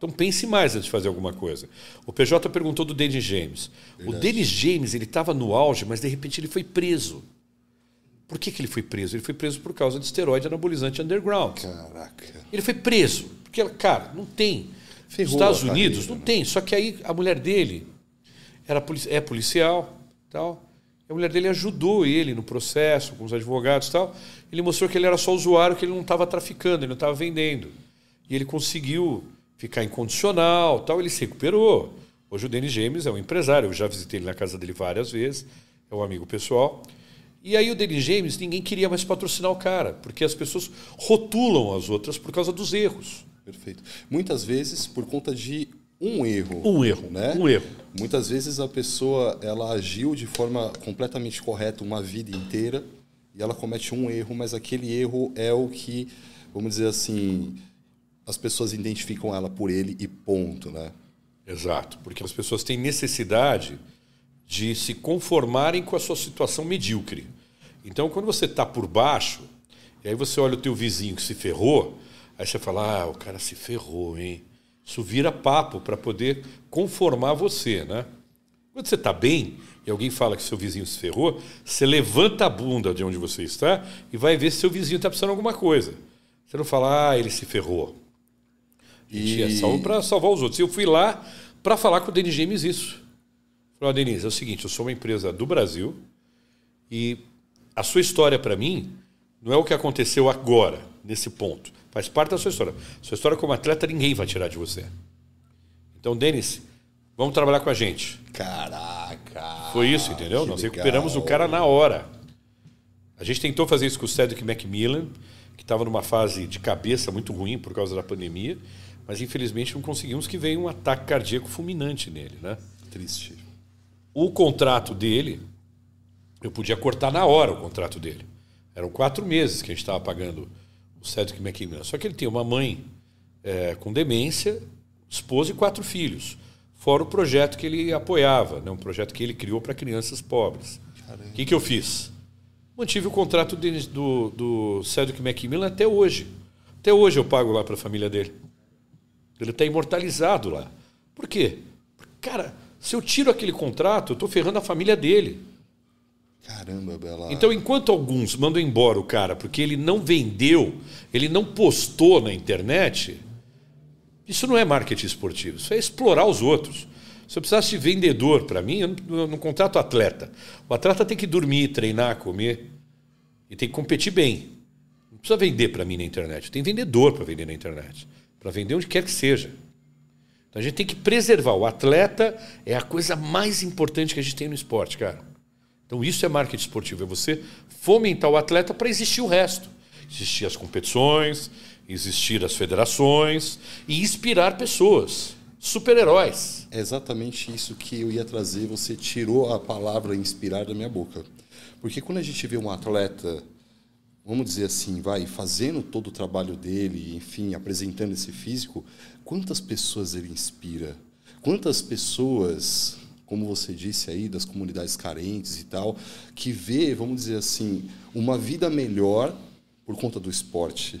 Então pense mais antes de fazer alguma coisa. O PJ perguntou do Dennis James. O Dennis James ele estava no auge, mas de repente ele foi preso. Por que, que ele foi preso? Ele foi preso por causa de esteroide anabolizante underground. Caraca. Ele foi preso. Porque, cara, não tem. Nos Estados Unidos carreira, não né? tem. Só que aí a mulher dele era é policial tal. A mulher dele ajudou ele no processo, com os advogados e tal. Ele mostrou que ele era só usuário, que ele não estava traficando, ele não estava vendendo. E ele conseguiu ficar incondicional, tal. Ele se recuperou. Hoje o Denis James é um empresário. Eu já visitei ele na casa dele várias vezes. É um amigo pessoal. E aí o Denis James, ninguém queria mais patrocinar o cara, porque as pessoas rotulam as outras por causa dos erros. Perfeito. Muitas vezes por conta de um erro. Um erro, né? um erro. Muitas vezes a pessoa ela agiu de forma completamente correta uma vida inteira e ela comete um erro, mas aquele erro é o que, vamos dizer assim, as pessoas identificam ela por ele e ponto, né? Exato, porque as pessoas têm necessidade de se conformarem com a sua situação medíocre. Então, quando você está por baixo, e aí você olha o teu vizinho que se ferrou, aí você fala, ah, o cara se ferrou, hein? Isso vira papo para poder conformar você, né? Quando você está bem e alguém fala que seu vizinho se ferrou, você levanta a bunda de onde você está e vai ver se seu vizinho está precisando de alguma coisa. Você não fala, ah, ele se ferrou. E salvo para salvar os outros. E eu fui lá para falar com o Denis James isso. Falei, oh, Denis, é o seguinte, eu sou uma empresa do Brasil e a sua história para mim não é o que aconteceu agora, nesse ponto. Faz parte da sua história. Sua história como atleta ninguém vai tirar de você. Então, Denis, vamos trabalhar com a gente. Caraca! Foi isso, entendeu? Nós legal. recuperamos o cara na hora. A gente tentou fazer isso com o Cedric Macmillan, que estava numa fase de cabeça muito ruim por causa da pandemia, mas infelizmente não conseguimos que veio um ataque cardíaco fulminante nele, né? Triste. O contrato dele, eu podia cortar na hora o contrato dele. Eram quatro meses que a gente estava pagando o Cedric McKinnon. Só que ele tinha uma mãe é, com demência, esposa e quatro filhos. Fora o projeto que ele apoiava, né? um projeto que ele criou para crianças pobres. O que, que eu fiz? Mantive o contrato de, do, do Cedric McMillan até hoje. Até hoje eu pago lá para a família dele. Ele está imortalizado lá. Por quê? Cara, se eu tiro aquele contrato, eu estou ferrando a família dele. Caramba, Bela. Então, enquanto alguns mandam embora o cara porque ele não vendeu, ele não postou na internet, isso não é marketing esportivo, isso é explorar os outros. Se eu precisasse de vendedor para mim, eu não, não contrato atleta. O atleta tem que dormir, treinar, comer e tem que competir bem. Não precisa vender para mim na internet. Tem vendedor para vender na internet, para vender onde quer que seja. Então a gente tem que preservar. O atleta é a coisa mais importante que a gente tem no esporte, cara. Então isso é marketing esportivo, é você fomentar o atleta para existir o resto. Existir as competições, existir as federações e inspirar pessoas, super-heróis. É exatamente isso que eu ia trazer, você tirou a palavra inspirar da minha boca. Porque quando a gente vê um atleta, vamos dizer assim, vai fazendo todo o trabalho dele, enfim, apresentando esse físico, quantas pessoas ele inspira? Quantas pessoas como você disse aí, das comunidades carentes e tal, que vê, vamos dizer assim, uma vida melhor por conta do esporte,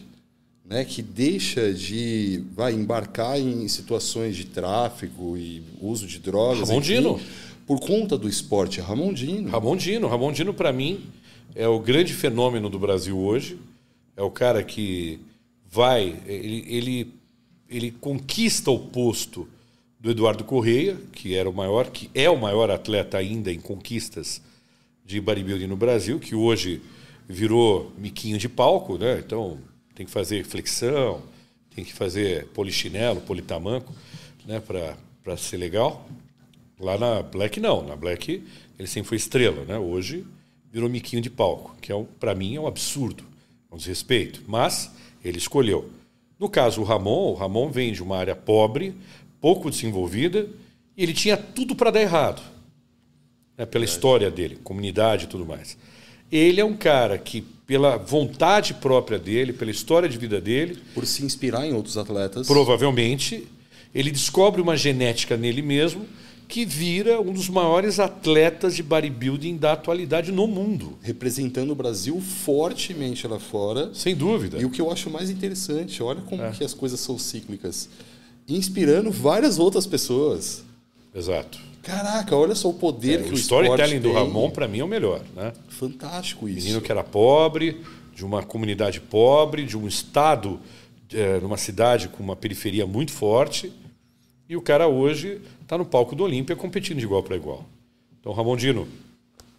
né? que deixa de vai embarcar em situações de tráfico e uso de drogas. Ramondino. Enfim, por conta do esporte. Ramondino. Ramondino. Ramondino, para mim, é o grande fenômeno do Brasil hoje. É o cara que vai, ele, ele, ele conquista o posto do Eduardo Correia, que era o maior, que é o maior atleta ainda em conquistas de bodybuilding no Brasil, que hoje virou miquinho de palco, né? Então tem que fazer flexão, tem que fazer polichinelo, politamanco, né? Para ser legal. Lá na Black não, na Black ele sempre foi estrela, né? Hoje virou miquinho de palco, que é para mim é um absurdo, é um desrespeito. Mas ele escolheu. No caso o Ramon, o Ramon vem de uma área pobre, pouco desenvolvida, e ele tinha tudo para dar errado. Né, pela história dele, comunidade e tudo mais. Ele é um cara que, pela vontade própria dele, pela história de vida dele. Por se inspirar em outros atletas. Provavelmente, ele descobre uma genética nele mesmo que vira um dos maiores atletas de bodybuilding da atualidade no mundo. Representando o Brasil fortemente lá fora. Sem dúvida. E o que eu acho mais interessante, olha como é. que as coisas são cíclicas inspirando várias outras pessoas. Exato. Caraca, olha só o poder é, que o, o storytelling do Ramon para mim é o melhor, né? Fantástico isso. Menino que era pobre, de uma comunidade pobre, de um estado, é, numa cidade com uma periferia muito forte, e o cara hoje está no palco do Olímpia competindo de igual para igual. Então, Ramon Dino,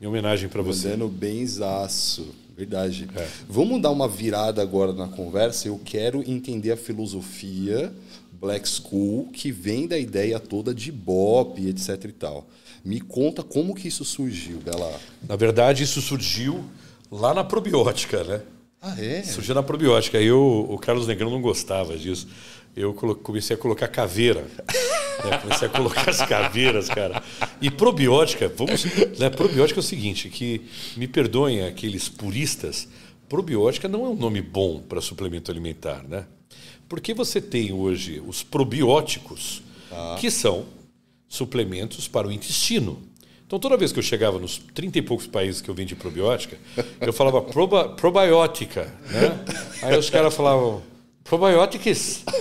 em homenagem para você. Dando benzaço, verdade. É. Vamos dar uma virada agora na conversa. Eu quero entender a filosofia Black School, que vem da ideia toda de Bop, etc e tal. Me conta como que isso surgiu, Bela. Na verdade, isso surgiu lá na probiótica, né? Ah, é? Surgiu na probiótica. Eu, o Carlos Negrão não gostava disso. Eu comecei a colocar caveira Né? Comecei a colocar as caveiras, cara. E probiótica, vamos. Né? Probiótica é o seguinte: que me perdoem aqueles puristas, probiótica não é um nome bom para suplemento alimentar, né? Porque você tem hoje os probióticos, ah. que são suplementos para o intestino. Então, toda vez que eu chegava nos 30 e poucos países que eu vendi probiótica, eu falava proba, probiótica. Né? Aí os caras falavam probióticos. [laughs]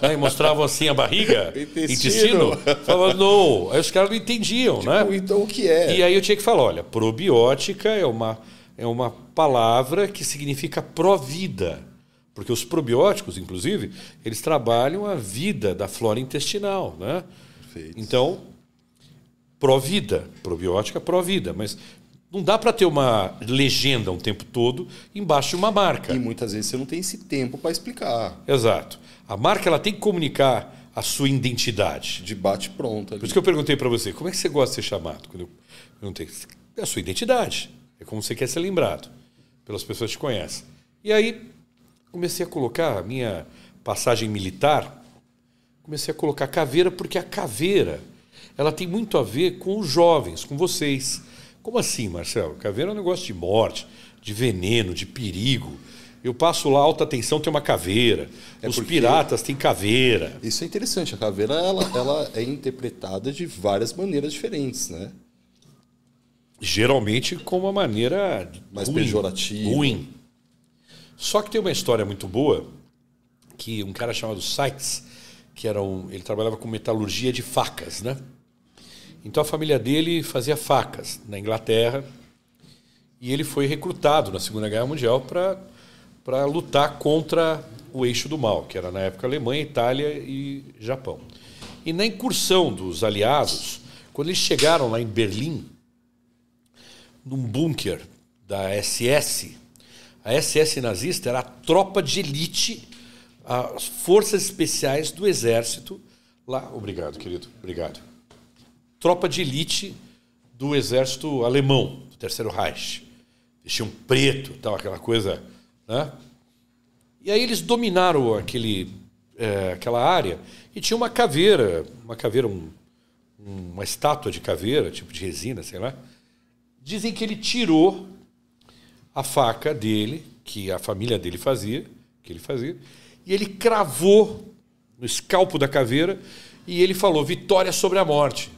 Né? E mostravam assim a barriga, intestino. intestino falavam, não. Aí os caras não entendiam. Tipo, né? Então, o que é? E aí eu tinha que falar: olha, probiótica é uma, é uma palavra que significa pró-vida. Porque os probióticos, inclusive, eles trabalham a vida da flora intestinal. Né? Perfeito. Então, pró-vida, probiótica pró-vida, mas não dá para ter uma legenda um tempo todo embaixo de uma marca. E muitas vezes você não tem esse tempo para explicar. Exato. A marca ela tem que comunicar a sua identidade. De bate pronto. Por isso que eu perguntei para você, como é que você gosta de ser chamado? Quando eu perguntei, é a sua identidade. É como você quer ser lembrado pelas pessoas que te conhecem. E aí comecei a colocar a minha passagem militar, comecei a colocar caveira porque a caveira ela tem muito a ver com os jovens, com vocês. Como assim, Marcelo? Caveira é um negócio de morte, de veneno, de perigo. Eu passo lá, alta tensão tem uma caveira. É Os piratas têm caveira. Isso é interessante. A caveira ela, ela é interpretada de várias maneiras diferentes, né? Geralmente com uma maneira mais ruim, pejorativa. Ruim. Só que tem uma história muito boa que um cara chamado Sykes, que era um, ele trabalhava com metalurgia de facas, né? Então a família dele fazia facas na Inglaterra e ele foi recrutado na Segunda Guerra Mundial para lutar contra o eixo do mal, que era na época Alemanha, Itália e Japão. E na incursão dos aliados, quando eles chegaram lá em Berlim, num bunker da SS, a SS nazista era a tropa de elite, as forças especiais do exército lá. Obrigado, querido. Obrigado tropa de elite do exército alemão, do Terceiro Reich. Vestiam preto, tal, aquela coisa. Né? E aí eles dominaram aquele, é, aquela área e tinha uma caveira, uma caveira, um, uma estátua de caveira, tipo de resina, sei lá. Dizem que ele tirou a faca dele, que a família dele fazia, que ele fazia, e ele cravou no escalpo da caveira e ele falou: vitória sobre a morte.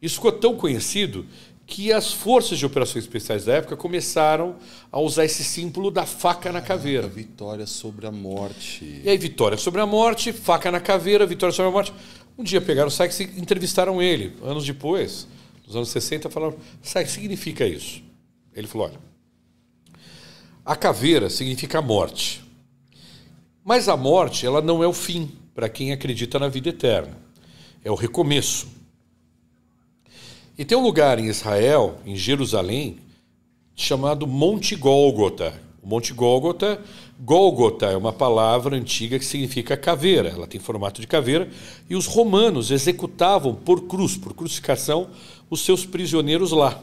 Isso ficou tão conhecido que as forças de operações especiais da época começaram a usar esse símbolo da faca na caveira. Ah, vitória sobre a morte. E aí, vitória sobre a morte, faca na caveira, vitória sobre a morte. Um dia pegaram o Sykes e entrevistaram ele. Anos depois, nos anos 60, falaram: Sykes, significa isso? Ele falou: olha, a caveira significa a morte. Mas a morte, ela não é o fim para quem acredita na vida eterna. É o recomeço. E tem um lugar em Israel, em Jerusalém, chamado Monte Gólgota. O Monte Gólgota, Gólgota é uma palavra antiga que significa caveira, ela tem formato de caveira, e os romanos executavam por cruz, por crucificação, os seus prisioneiros lá,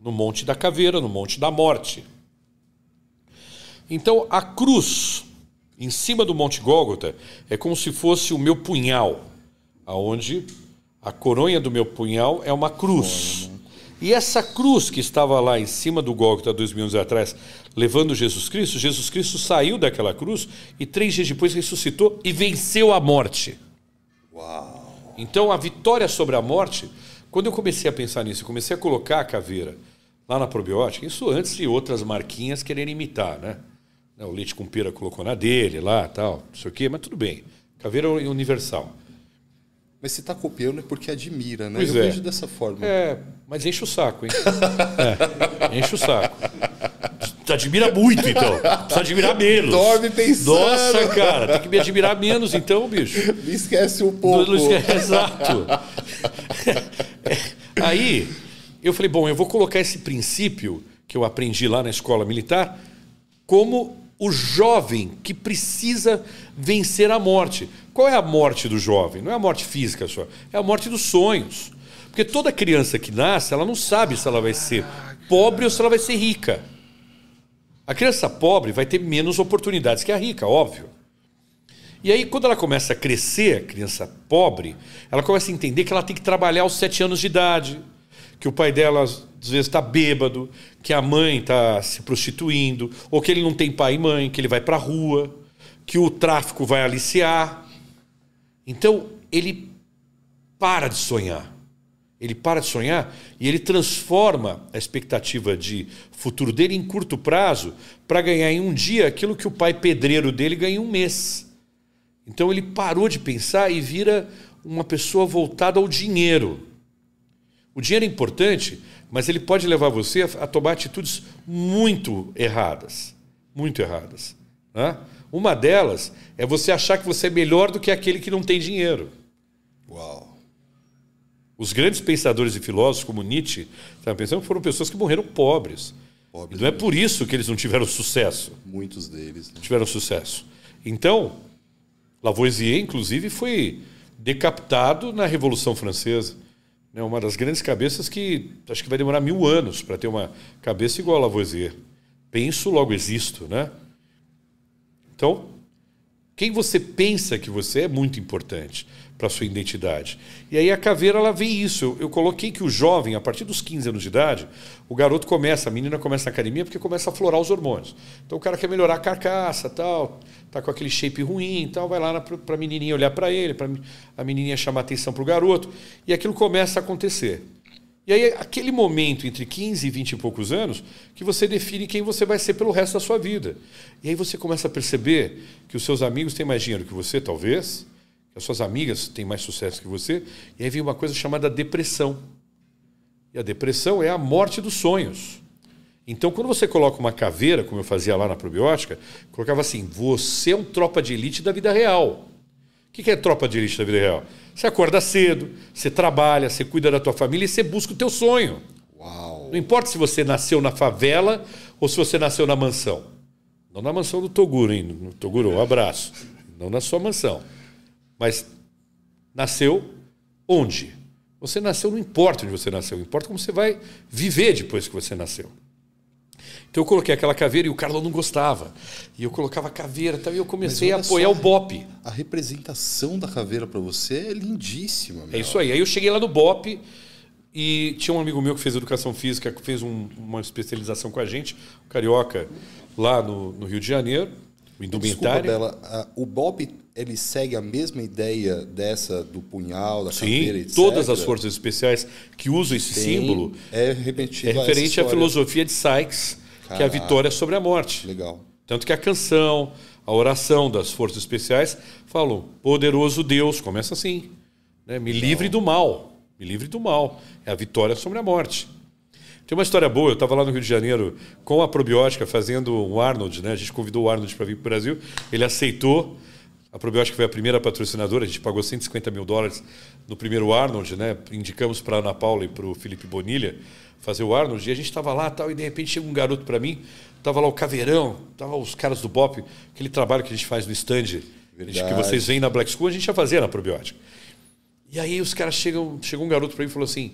no Monte da Caveira, no Monte da Morte. Então, a cruz em cima do Monte Gólgota é como se fosse o meu punhal, aonde a coronha do meu punhal é uma cruz. E essa cruz que estava lá em cima do Gólgota dois mil anos atrás, levando Jesus Cristo, Jesus Cristo saiu daquela cruz e três dias depois ressuscitou e venceu a morte. Uau. Então a vitória sobre a morte, quando eu comecei a pensar nisso, comecei a colocar a caveira lá na probiótica, isso antes de outras marquinhas quererem imitar, né? O leite com pera colocou na dele lá, tal, não sei o quê, mas tudo bem. Caveira é universal. Mas você está copiando é porque admira, né? Pois Eu é. vejo dessa forma. É, mas enche o saco, hein? é, enche o saco. Admira muito, então. Precisa admirar menos. Dorme pensando. Nossa, cara, tem que me admirar menos, então, bicho. [laughs] Me esquece um pouco. Não esquece, exato. Aí, eu falei, bom, eu vou colocar esse princípio que eu aprendi lá na escola militar como o jovem que precisa vencer a morte. Qual é a morte do jovem? Não é a morte física só, é a morte dos sonhos. Porque toda criança que nasce, ela não sabe se ela vai ser pobre ou se ela vai ser rica. A criança pobre vai ter menos oportunidades que a rica, óbvio. E aí, quando ela começa a crescer, criança pobre, ela começa a entender que ela tem que trabalhar aos sete anos de idade, que o pai dela às vezes está bêbado, que a mãe está se prostituindo, ou que ele não tem pai e mãe, que ele vai para a rua, que o tráfico vai aliciar. Então, ele para de sonhar. Ele para de sonhar e ele transforma a expectativa de futuro dele em curto prazo para ganhar em um dia aquilo que o pai pedreiro dele ganha em um mês. Então ele parou de pensar e vira uma pessoa voltada ao dinheiro. O dinheiro é importante, mas ele pode levar você a tomar atitudes muito erradas. Muito erradas. Né? Uma delas é você achar que você é melhor do que aquele que não tem dinheiro. Uau. Os grandes pensadores e filósofos, como Nietzsche, estava pensando, foram pessoas que morreram pobres. pobres não é por isso que eles não tiveram sucesso. Muitos deles. Né? Tiveram sucesso. Então, Lavoisier, inclusive, foi decapitado na Revolução Francesa. É uma das grandes cabeças que acho que vai demorar mil anos para ter uma cabeça igual a Lavoisier. Penso, logo existo, né? Então, quem você pensa que você é muito importante para sua identidade. E aí a caveira ela vê isso. Eu, eu, coloquei que o jovem, a partir dos 15 anos de idade, o garoto começa, a menina começa na academia porque começa a florar os hormônios. Então o cara quer melhorar a carcaça, tal, tá com aquele shape ruim, tal, vai lá para a menininha olhar para ele, para a menininha chamar atenção para o garoto, e aquilo começa a acontecer. E aí, aquele momento entre 15 e 20 e poucos anos, que você define quem você vai ser pelo resto da sua vida. E aí você começa a perceber que os seus amigos têm mais dinheiro que você, talvez, as suas amigas têm mais sucesso que você, e aí vem uma coisa chamada depressão. E a depressão é a morte dos sonhos. Então, quando você coloca uma caveira, como eu fazia lá na probiótica, colocava assim: você é um tropa de elite da vida real. O que é tropa de elite da vida real? Você acorda cedo, você trabalha, você cuida da tua família e você busca o teu sonho. Uau. Não importa se você nasceu na favela ou se você nasceu na mansão. Não na mansão do Toguro, hein? No Toguro, um abraço. Não na sua mansão. Mas nasceu onde? Você nasceu, não importa onde você nasceu, importa como você vai viver depois que você nasceu. Então eu coloquei aquela caveira e o Carlão não gostava. E eu colocava a caveira e eu comecei a apoiar só, o BOP. A representação da caveira para você é lindíssima. Meu. É isso aí. Aí eu cheguei lá no BOP e tinha um amigo meu que fez educação física, que fez um, uma especialização com a gente, o Carioca, lá no, no Rio de Janeiro, o indumentário. Desculpa, Bela, o BOP ele segue a mesma ideia dessa do punhal, da Sim, caveira, etc. todas as forças especiais que usam esse Tem, símbolo é, é referente à filosofia de Sykes, Caraca. que é a vitória sobre a morte. Legal. Tanto que a canção, a oração das forças especiais falam: poderoso Deus, começa assim, né? me Legal. livre do mal, me livre do mal. É a vitória sobre a morte. Tem uma história boa, eu estava lá no Rio de Janeiro com a probiótica fazendo um Arnold, né? A gente convidou o Arnold para vir para o Brasil, ele aceitou. A Probiótica foi a primeira patrocinadora, a gente pagou 150 mil dólares no primeiro Arnold, né? Indicamos para a Ana Paula e para o Felipe Bonilha fazer o Arnold, e a gente estava lá tal, e de repente chega um garoto para mim, estava lá o Caveirão, estava os caras do BOP, aquele trabalho que a gente faz no stand, que vocês veem na Black School, a gente já fazia na Probiótica. E aí os caras chegam, chegou um garoto para mim e falou assim: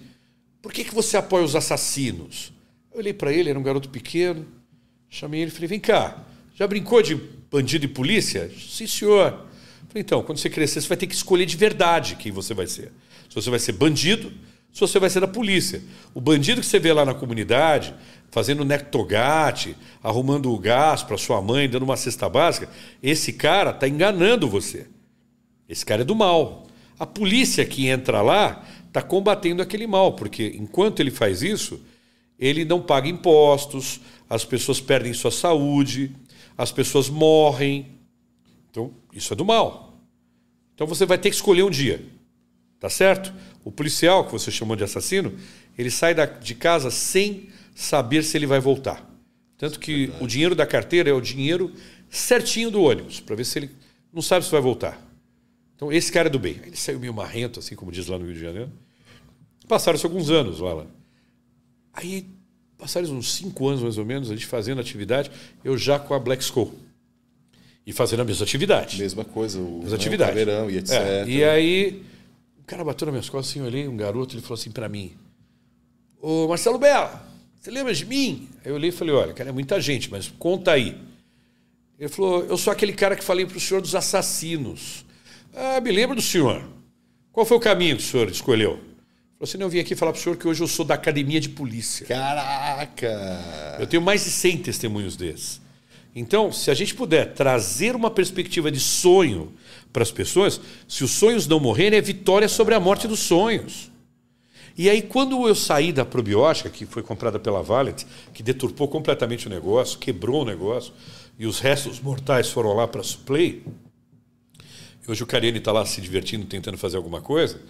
por que, que você apoia os assassinos? Eu olhei para ele, era um garoto pequeno, chamei ele e falei: vem cá, já brincou de bandido e polícia? Sim, senhor. Falei, então, quando você crescer, você vai ter que escolher de verdade quem você vai ser. Se você vai ser bandido, se você vai ser da polícia. O bandido que você vê lá na comunidade, fazendo nectogate, arrumando o gás para sua mãe, dando uma cesta básica, esse cara está enganando você. Esse cara é do mal. A polícia que entra lá está combatendo aquele mal, porque enquanto ele faz isso, ele não paga impostos, as pessoas perdem sua saúde, as pessoas morrem, então, isso é do mal. Então você vai ter que escolher um dia. Tá certo? O policial, que você chamou de assassino, ele sai de casa sem saber se ele vai voltar. Tanto que Verdade. o dinheiro da carteira é o dinheiro certinho do ônibus, para ver se ele não sabe se vai voltar. Então, esse cara é do bem. Ele saiu meio marrento, assim como diz lá no Rio de Janeiro. Passaram-se alguns anos lá. Aí, passaram uns cinco anos mais ou menos, a gente fazendo atividade, eu já com a Black Skull e fazendo a mesma atividade. Mesma coisa, o mesma atividade. Caveirão e etc. É, e aí, o cara bateu nas minhas costas assim, eu olhei, um garoto, ele falou assim para mim: Ô Marcelo Bela, você lembra de mim? Aí eu olhei e falei: olha, cara, é muita gente, mas conta aí. Ele falou: Eu sou aquele cara que falei para o senhor dos assassinos. Ah, me lembro do senhor. Qual foi o caminho que o senhor escolheu? Ele falou assim: Eu vim aqui falar para o senhor que hoje eu sou da academia de polícia. Caraca! Eu tenho mais de 100 testemunhos desses. Então, se a gente puder trazer uma perspectiva de sonho para as pessoas, se os sonhos não morrerem, é vitória sobre a morte dos sonhos. E aí, quando eu saí da probiótica, que foi comprada pela Valet, que deturpou completamente o negócio, quebrou o negócio, e os restos mortais foram lá para Suplay, hoje o Karine está lá se divertindo, tentando fazer alguma coisa.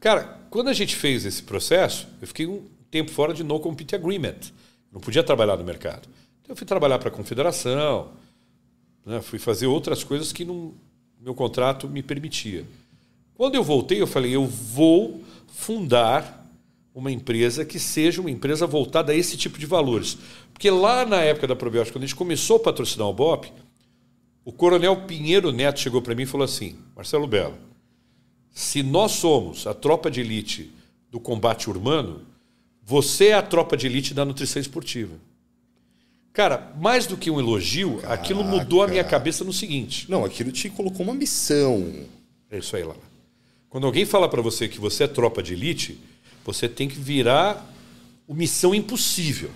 Cara, quando a gente fez esse processo, eu fiquei um tempo fora de no compete agreement. Não podia trabalhar no mercado. Eu fui trabalhar para a confederação, né? fui fazer outras coisas que não, meu contrato me permitia. Quando eu voltei, eu falei, eu vou fundar uma empresa que seja uma empresa voltada a esse tipo de valores. Porque lá na época da probiótica, quando a gente começou a patrocinar o BOP, o coronel Pinheiro Neto chegou para mim e falou assim: Marcelo Belo, se nós somos a tropa de elite do combate urbano, você é a tropa de elite da nutrição esportiva. Cara, mais do que um elogio, Caraca. aquilo mudou a minha cabeça no seguinte. Não, aquilo te colocou uma missão. É isso aí, Lala. Quando alguém fala para você que você é tropa de elite, você tem que virar o missão impossível.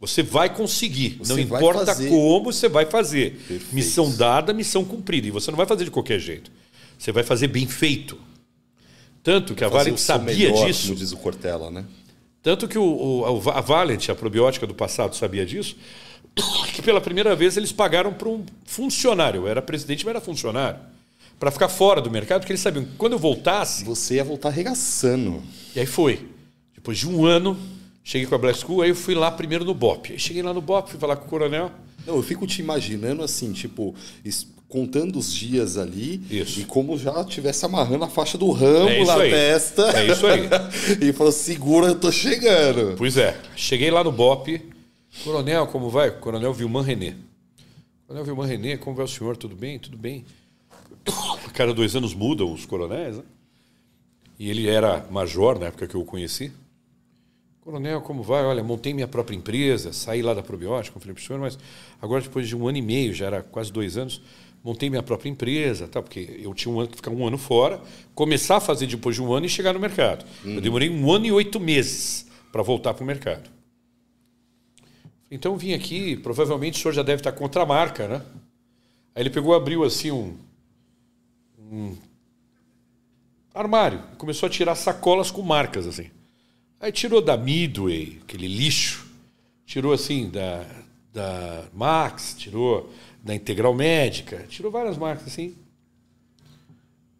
Você vai conseguir. Você não importa como, você vai fazer. Perfeito. Missão dada, missão cumprida. E você não vai fazer de qualquer jeito. Você vai fazer bem feito. Tanto que a Valent sabia melhor, disso. Como diz o Cortella, né? Tanto que o, o, a Valent, a probiótica do passado, sabia disso, [coughs] que pela primeira vez eles pagaram para um funcionário. Eu era presidente, mas era funcionário. Para ficar fora do mercado, porque eles sabiam que quando eu voltasse. Você ia voltar arregaçando. E aí foi. Depois de um ano, cheguei com a Black School, aí eu fui lá primeiro no BOP. Aí cheguei lá no BOP, fui falar com o coronel. Não, eu fico te imaginando assim, tipo, contando os dias ali isso. e como já tivesse amarrando a faixa do Rambo é na aí. testa. É isso aí. [laughs] e falou: segura, eu tô chegando. Pois é. Cheguei lá no BOP. Coronel, como vai? Coronel Vilman René. Coronel Vilman René, como vai o senhor? Tudo bem? Tudo bem. cada dois anos mudam os coronéis, né? E ele era major na época que eu o conheci. Coronel, como vai? Olha, montei minha própria empresa, saí lá da probiótica, falei para o senhor, mas agora depois de um ano e meio, já era quase dois anos, montei minha própria empresa, tá? porque eu tinha um ano que ficar um ano fora, começar a fazer depois de um ano e chegar no mercado. Uhum. Eu demorei um ano e oito meses para voltar para o mercado. Então eu vim aqui, provavelmente o senhor já deve estar contra a marca, né? Aí ele pegou, abriu assim um, um armário. Começou a tirar sacolas com marcas, assim. Aí tirou da Midway, aquele lixo. Tirou, assim, da, da Max, tirou da Integral Médica. Tirou várias marcas, assim.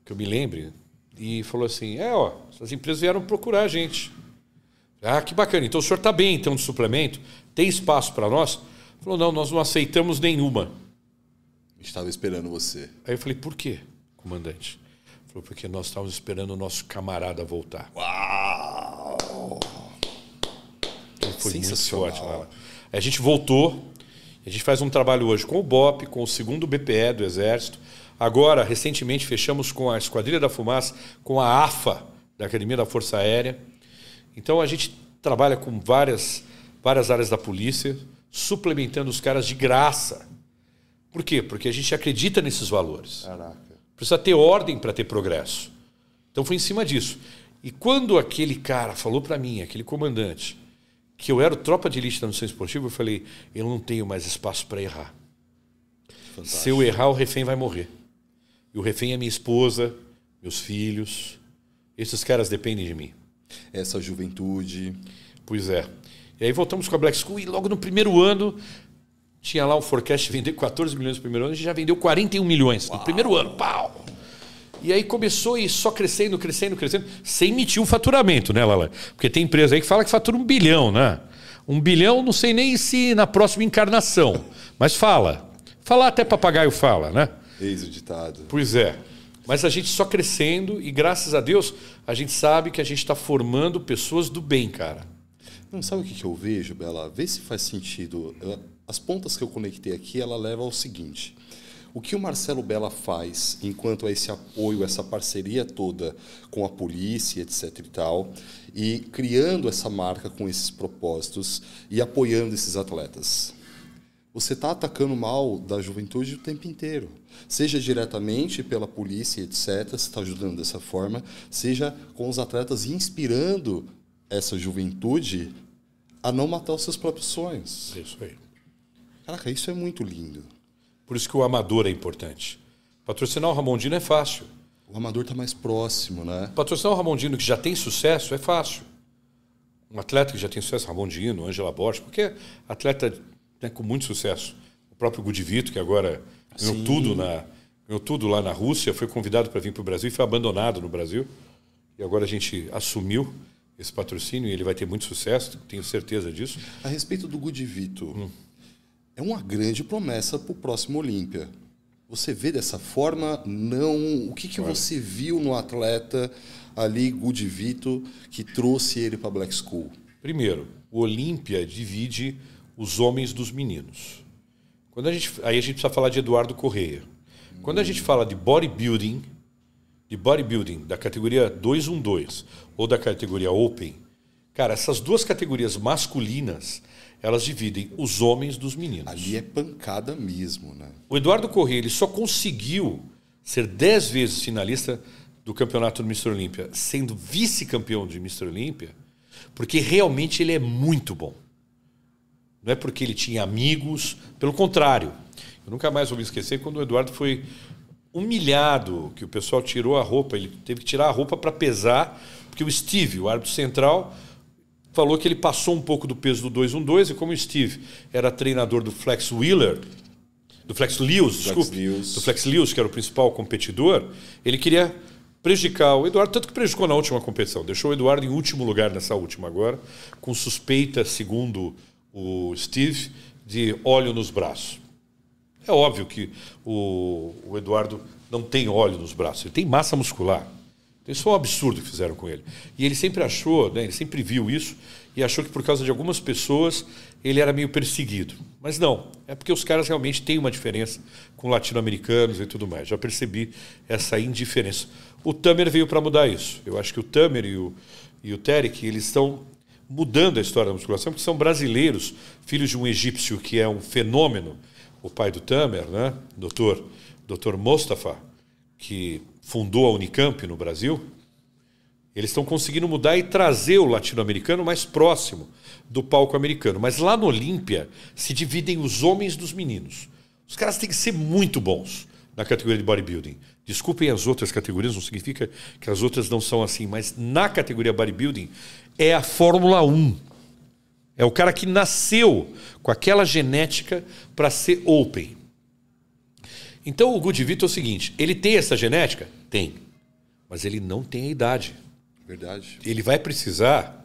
Que eu me lembre. E falou assim, é, ó, as empresas vieram procurar a gente. Ah, que bacana. Então o senhor está bem, então, de suplemento? Tem espaço para nós? Falou, não, nós não aceitamos nenhuma. Estava esperando você. Aí eu falei, por quê? comandante. Falou, porque nós estávamos esperando o nosso camarada voltar. Uau! Então foi muito forte lá. A gente voltou, a gente faz um trabalho hoje com o BOP, com o segundo BPE do Exército. Agora, recentemente, fechamos com a Esquadrilha da Fumaça, com a AFA, da Academia da Força Aérea. Então, a gente trabalha com várias, várias áreas da polícia, suplementando os caras de graça. Por quê? Porque a gente acredita nesses valores. Caraca. Precisa ter ordem para ter progresso. Então foi em cima disso. E quando aquele cara falou para mim, aquele comandante, que eu era tropa de elite da missão esportiva, eu falei: eu não tenho mais espaço para errar. Fantástico. Se eu errar, o refém vai morrer. E o refém é minha esposa, meus filhos. Esses caras dependem de mim. Essa juventude. Pois é. E aí voltamos com a Black School e logo no primeiro ano tinha lá o forecast de vender 14 milhões no primeiro ano, a gente já vendeu 41 milhões Uau. no primeiro ano. Pau! E aí começou e só crescendo, crescendo, crescendo, sem emitir um faturamento, né, Lala? Porque tem empresa aí que fala que fatura um bilhão, né? Um bilhão, não sei nem se na próxima encarnação, mas fala. Falar até papagaio fala, né? Eis o ditado. Pois é. Mas a gente só crescendo e graças a Deus a gente sabe que a gente está formando pessoas do bem, cara. Não sabe o que, que eu vejo, Bela? Vê se faz sentido as pontas que eu conectei aqui, ela leva ao seguinte. O que o Marcelo Bella faz enquanto a esse apoio, essa parceria toda com a polícia, etc e tal, e criando essa marca com esses propósitos e apoiando esses atletas? você está atacando mal da juventude o tempo inteiro. Seja diretamente pela polícia, etc., você está ajudando dessa forma, seja com os atletas inspirando essa juventude a não matar os seus próprios sonhos. É isso aí. Caraca, isso é muito lindo. Por isso que o amador é importante. Patrocinar o Ramondino é fácil. O amador está mais próximo, né? Patrocinar o Ramondino que já tem sucesso é fácil. Um atleta que já tem sucesso, Ramondino, Angela Borges, qualquer atleta né, com muito sucesso. O próprio Gudivito, que agora ganhou tudo, na, ganhou tudo lá na Rússia, foi convidado para vir para o Brasil e foi abandonado no Brasil. E agora a gente assumiu esse patrocínio e ele vai ter muito sucesso, tenho certeza disso. A respeito do Gudivito, hum. É uma grande promessa para o próximo Olímpia. Você vê dessa forma? Não. O que, que você viu no atleta ali, Gudivito, que trouxe ele para Black School? Primeiro, o Olímpia divide os homens dos meninos. Quando a gente, aí a gente precisa falar de Eduardo Correia. Quando a gente fala de bodybuilding, de bodybuilding da categoria 212 ou da categoria Open, cara, essas duas categorias masculinas, elas dividem os homens dos meninos. Ali é pancada mesmo, né? O Eduardo Correia ele só conseguiu ser dez vezes finalista do campeonato do Mr. Olímpia, sendo vice-campeão de Mr. Olímpia, porque realmente ele é muito bom. Não é porque ele tinha amigos, pelo contrário. Eu nunca mais vou me esquecer quando o Eduardo foi humilhado, que o pessoal tirou a roupa, ele teve que tirar a roupa para pesar, porque o Steve, o árbitro central, falou que ele passou um pouco do peso do 212 e como o Steve era treinador do Flex Wheeler, do Flex Lewis, desculpe, do Flex Lewis, que era o principal competidor, ele queria prejudicar o Eduardo, tanto que prejudicou na última competição. Deixou o Eduardo em último lugar nessa última agora, com suspeita, segundo o Steve de óleo nos braços. É óbvio que o, o Eduardo não tem óleo nos braços, ele tem massa muscular. Isso foi um absurdo que fizeram com ele. E ele sempre achou, né, ele sempre viu isso e achou que por causa de algumas pessoas ele era meio perseguido. Mas não, é porque os caras realmente têm uma diferença com latino-americanos e tudo mais. Já percebi essa indiferença. O Tamer veio para mudar isso. Eu acho que o Tamer e o, e o Terek, eles estão mudando a história da musculação, porque são brasileiros, filhos de um egípcio que é um fenômeno, o pai do Tamer, né? doutor, doutor Mostafa, que fundou a Unicamp no Brasil, eles estão conseguindo mudar e trazer o latino-americano mais próximo do palco americano. Mas lá no Olímpia se dividem os homens dos meninos. Os caras têm que ser muito bons na categoria de bodybuilding. Desculpem as outras categorias, não significa que as outras não são assim, mas na categoria bodybuilding é a Fórmula 1. É o cara que nasceu com aquela genética para ser open. Então o Good é o seguinte: ele tem essa genética? Tem. Mas ele não tem a idade. Verdade. Ele vai precisar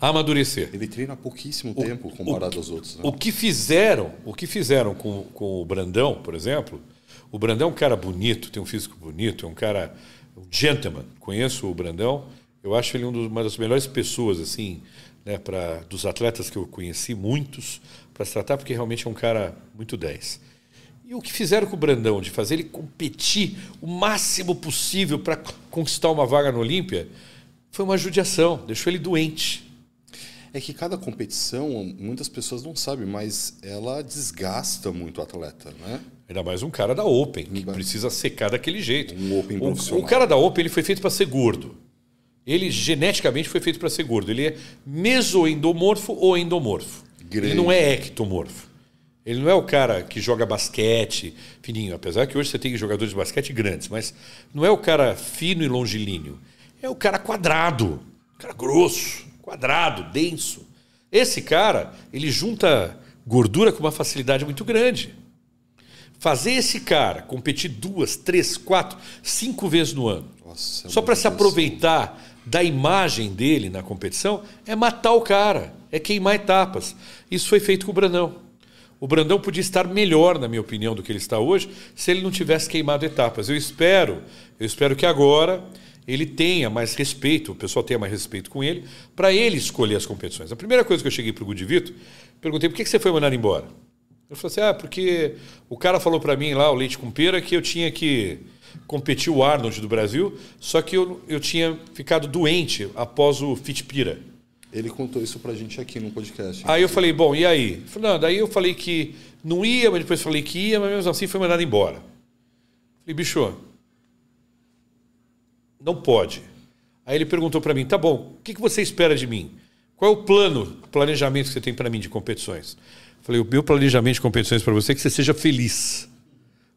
amadurecer. Ele treina há pouquíssimo o, tempo comparado o, aos outros. Né? O que fizeram, o que fizeram com, com o Brandão, por exemplo, o Brandão é um cara bonito, tem um físico bonito, é um cara um gentleman. Conheço o Brandão eu acho ele um uma das melhores pessoas, assim, né, para dos atletas que eu conheci, muitos, para se tratar, porque realmente é um cara muito 10. E o que fizeram com o Brandão, de fazer ele competir o máximo possível para conquistar uma vaga no Olímpia, foi uma judiação, deixou ele doente. É que cada competição, muitas pessoas não sabem, mas ela desgasta muito o atleta, né? Ainda mais um cara da Open, que precisa secar daquele jeito. Um Open. O, o cara da Open ele foi feito para ser gordo. Ele geneticamente foi feito para ser gordo. Ele é mesoendomorfo ou endomorfo. Grande. Ele não é ectomorfo. Ele não é o cara que joga basquete fininho, apesar que hoje você tem jogadores de basquete grandes, mas não é o cara fino e longilíneo. É o cara quadrado, cara grosso, quadrado, denso. Esse cara, ele junta gordura com uma facilidade muito grande. Fazer esse cara competir duas, três, quatro, cinco vezes no ano, Nossa, só para se aproveitar da imagem dele na competição é matar o cara, é queimar etapas. Isso foi feito com o Brandão. O Brandão podia estar melhor, na minha opinião, do que ele está hoje, se ele não tivesse queimado etapas. Eu espero, eu espero que agora ele tenha mais respeito, o pessoal tenha mais respeito com ele, para ele escolher as competições. A primeira coisa que eu cheguei para o Gudivito, perguntei por que você foi mandado embora. Ele falou assim: ah, porque o cara falou para mim lá, o leite com pera, que eu tinha que competiu o Arnold do Brasil, só que eu, eu tinha ficado doente após o Fitpira. Ele contou isso pra gente aqui no podcast. Aí eu falei, bom, e aí? Não, daí eu falei que não ia, mas depois falei que ia, mas mesmo assim foi mandado embora. Falei, bicho, não pode. Aí ele perguntou para mim, tá bom, o que, que você espera de mim? Qual é o plano, planejamento que você tem para mim de competições? Falei, o meu planejamento de competições para você é que você seja feliz.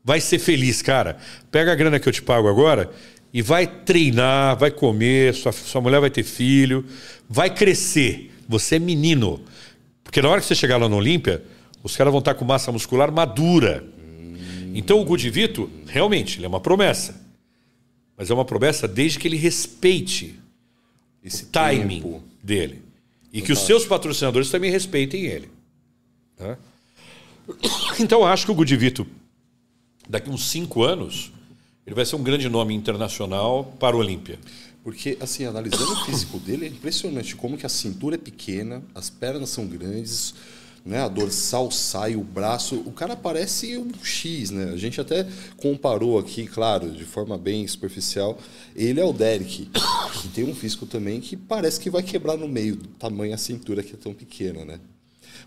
Vai ser feliz, cara. Pega a grana que eu te pago agora e vai treinar, vai comer, sua, sua mulher vai ter filho, vai crescer. Você é menino. Porque na hora que você chegar lá no Olímpia, os caras vão estar com massa muscular madura. Então o Gudivito, realmente, ele é uma promessa. Mas é uma promessa desde que ele respeite Esse timing tempo. dele. E que os seus patrocinadores também respeitem ele. tá? Então eu acho que o Gudivito, daqui uns cinco anos, ele vai ser um grande nome internacional para o Olímpia. Porque, assim, analisando o físico dele, é impressionante como que a cintura é pequena, as pernas são grandes, né? a dorsal sai, o braço. O cara parece um X, né? A gente até comparou aqui, claro, de forma bem superficial. Ele é o Derek, que tem um físico também que parece que vai quebrar no meio, do tamanho a cintura que é tão pequena, né?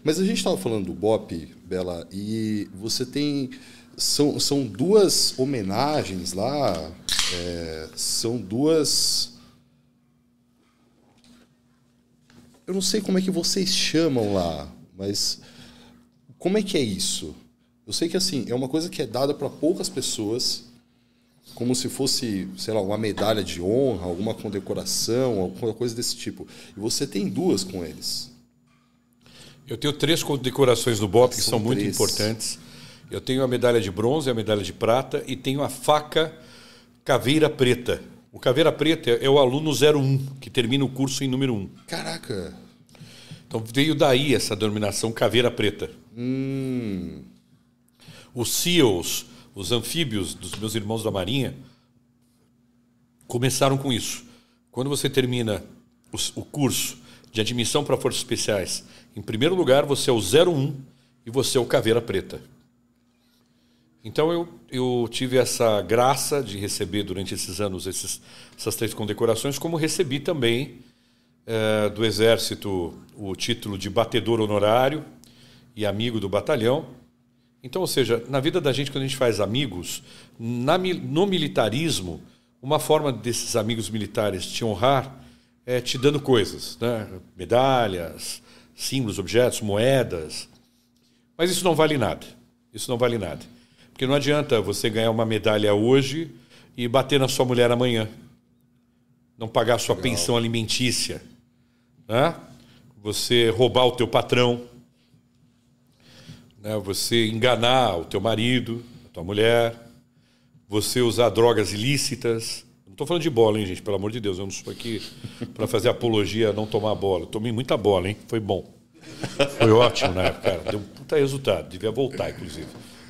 Mas a gente estava falando do Bop, Bela, e você tem. São, são duas homenagens lá, é, são duas. Eu não sei como é que vocês chamam lá, mas como é que é isso? Eu sei que assim, é uma coisa que é dada para poucas pessoas, como se fosse, sei lá, uma medalha de honra, alguma condecoração, alguma coisa desse tipo. E você tem duas com eles. Eu tenho três condecorações do BOP que São muito importantes. Eu tenho a medalha de bronze, a medalha de prata e tenho a faca Caveira Preta. O Caveira Preta é o aluno 01, que termina o curso em número 1. Caraca! Então veio daí essa denominação Caveira Preta. Hum, Os SEALs, os anfíbios dos meus irmãos da Marinha, começaram com isso. Quando você termina os- o curso de admissão para Forças Especiais, em primeiro lugar você é o 01 e você é o Caveira Preta. Então eu, eu tive essa graça de receber durante esses anos esses- essas três condecorações, como recebi também eh, do Exército o título de batedor honorário e amigo do batalhão. Então, ou seja, na vida da gente, quando a gente faz amigos, na no militarismo, uma forma desses amigos militares te honrar é te dando coisas, né? medalhas, símbolos, objetos, moedas. Mas isso não vale nada. Isso não vale nada. Porque não adianta você ganhar uma medalha hoje e bater na sua mulher amanhã. Não pagar a sua pensão alimentícia. Né? Você roubar o teu patrão. Né? Você enganar o teu marido, a tua mulher. Você usar drogas ilícitas. Não estou falando de bola, hein, gente? Pelo amor de Deus. Eu não estou aqui para fazer apologia a não tomar bola. Eu tomei muita bola, hein? Foi bom. Foi ótimo na época, cara. Deu um puta resultado. Devia voltar, inclusive,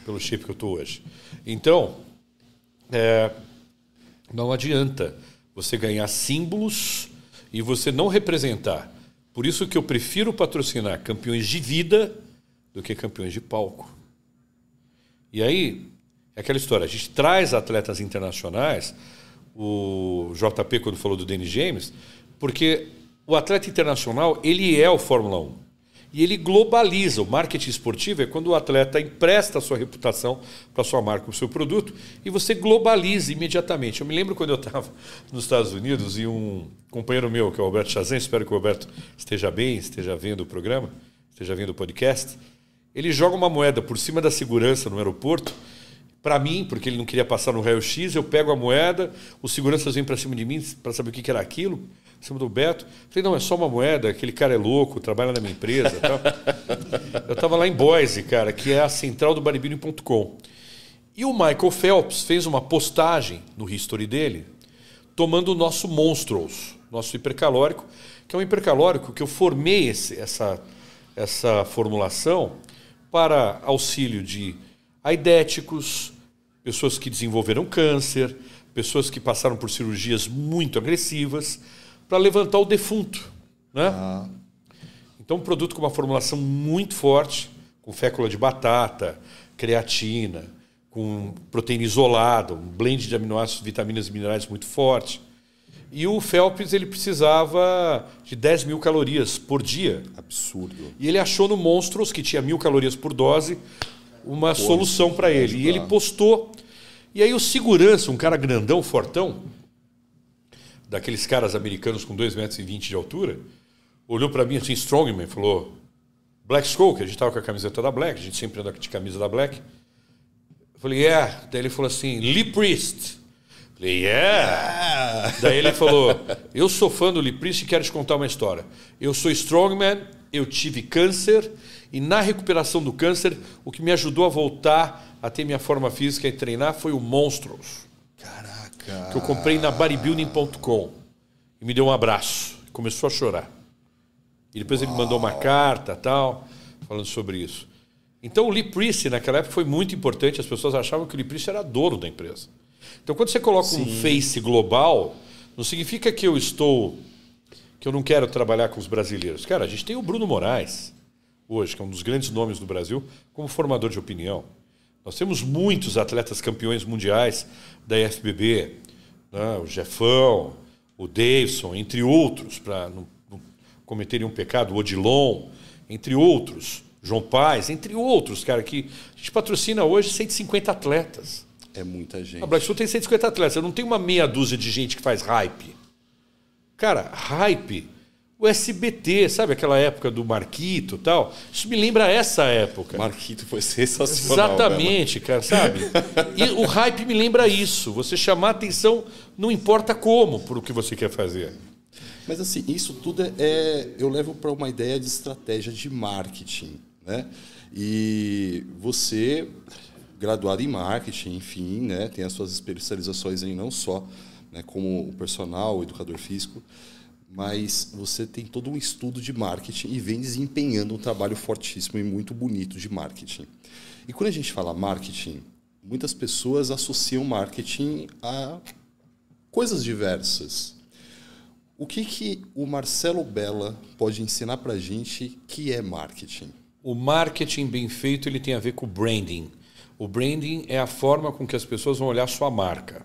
pelo shape que eu estou hoje. Então, é, não adianta você ganhar símbolos e você não representar. Por isso que eu prefiro patrocinar campeões de vida do que campeões de palco. E aí, é aquela história, a gente traz atletas internacionais, o JP quando falou do Danny James, porque o atleta internacional, ele é o Fórmula 1. E ele globaliza. O marketing esportivo é quando o atleta empresta a sua reputação para a sua marca, o seu produto, e você globaliza imediatamente. Eu me lembro quando eu estava [laughs] nos Estados Unidos e um companheiro meu, que é o Alberto Chazan, espero que o Alberto esteja bem, esteja vendo o programa, esteja vendo o podcast, ele joga uma moeda por cima da segurança no aeroporto, para mim, porque ele não queria passar no raio-x, eu pego a moeda, os seguranças vêm para cima de mim para saber o que era aquilo, em cima do Beto. Falei, não, é só uma moeda, aquele cara é louco, trabalha na minha empresa. [laughs] eu estava lá em Boise, cara, que é a central do bodybuilding.com. E o Michael Phelps fez uma postagem no history dele, tomando o nosso Monstros, nosso hipercalórico, que é um hipercalórico que eu formei esse- essa, essa formulação para auxílio de aidéticos, pessoas que desenvolveram câncer, pessoas que passaram por cirurgias muito agressivas, para levantar o defunto. Né? Então, um produto com uma formulação muito forte, com fécula de batata, creatina, com proteína isolada, um blend de aminoácidos, vitaminas e minerais muito forte. E o Phelps ele precisava de 10 mil calorias por dia. Absurdo. E ele achou no Monstros, que tinha mil calorias por dose, uma Pô, solução para ele. E ele postou. E aí o segurança, um cara grandão, fortão, daqueles caras americanos com 2,20 metros e de altura, olhou para mim assim, Strongman, falou: Black Skull, que a gente estava com a camiseta da Black, a gente sempre anda de camisa da Black. Eu falei, yeah. Daí ele falou assim, Lee Priest. Eu Falei, yeah. Daí ele falou, [laughs] eu sou fã do Lee Priest e quero te contar uma história. Eu sou Strongman, eu tive câncer e na recuperação do câncer, o que me ajudou a voltar a ter minha forma física e treinar foi o Monstros Caraca. que eu comprei na bodybuilding.com e me deu um abraço. Começou a chorar. E depois ele me mandou uma carta, tal, falando sobre isso. Então o Lee Priest naquela época foi muito importante. As pessoas achavam que o Lee Priest era dono da empresa. Então quando você coloca um face global, não significa que eu estou que eu não quero trabalhar com os brasileiros. Cara, a gente tem o Bruno Moraes hoje, que é um dos grandes nomes do Brasil, como formador de opinião. Nós temos muitos atletas campeões mundiais da IFBB, né? o Jefão, o Davidson, entre outros, para não, não cometerem um pecado, o Odilon, entre outros, João Paz, entre outros, cara, que a gente patrocina hoje 150 atletas. É muita gente. A Black Sul tem 150 atletas, eu não tenho uma meia dúzia de gente que faz hype. Cara, hype, o SBT, sabe aquela época do Marquito e tal? Isso me lembra essa época. Marquito foi sensacional. Exatamente, cara, sabe? E o hype me lembra isso. Você chamar atenção, não importa como, para o que você quer fazer. Mas assim, isso tudo é, é- eu levo para uma ideia de estratégia de marketing, né? E você graduado em marketing, enfim, né, tem as suas especializações aí não só, né, como o personal, o educador físico, mas você tem todo um estudo de marketing e vem desempenhando um trabalho fortíssimo e muito bonito de marketing. E quando a gente fala marketing, muitas pessoas associam marketing a coisas diversas. O que, que o Marcelo Bella pode ensinar para a gente que é marketing? O marketing bem feito ele tem a ver com o branding. O branding é a forma com que as pessoas vão olhar sua marca.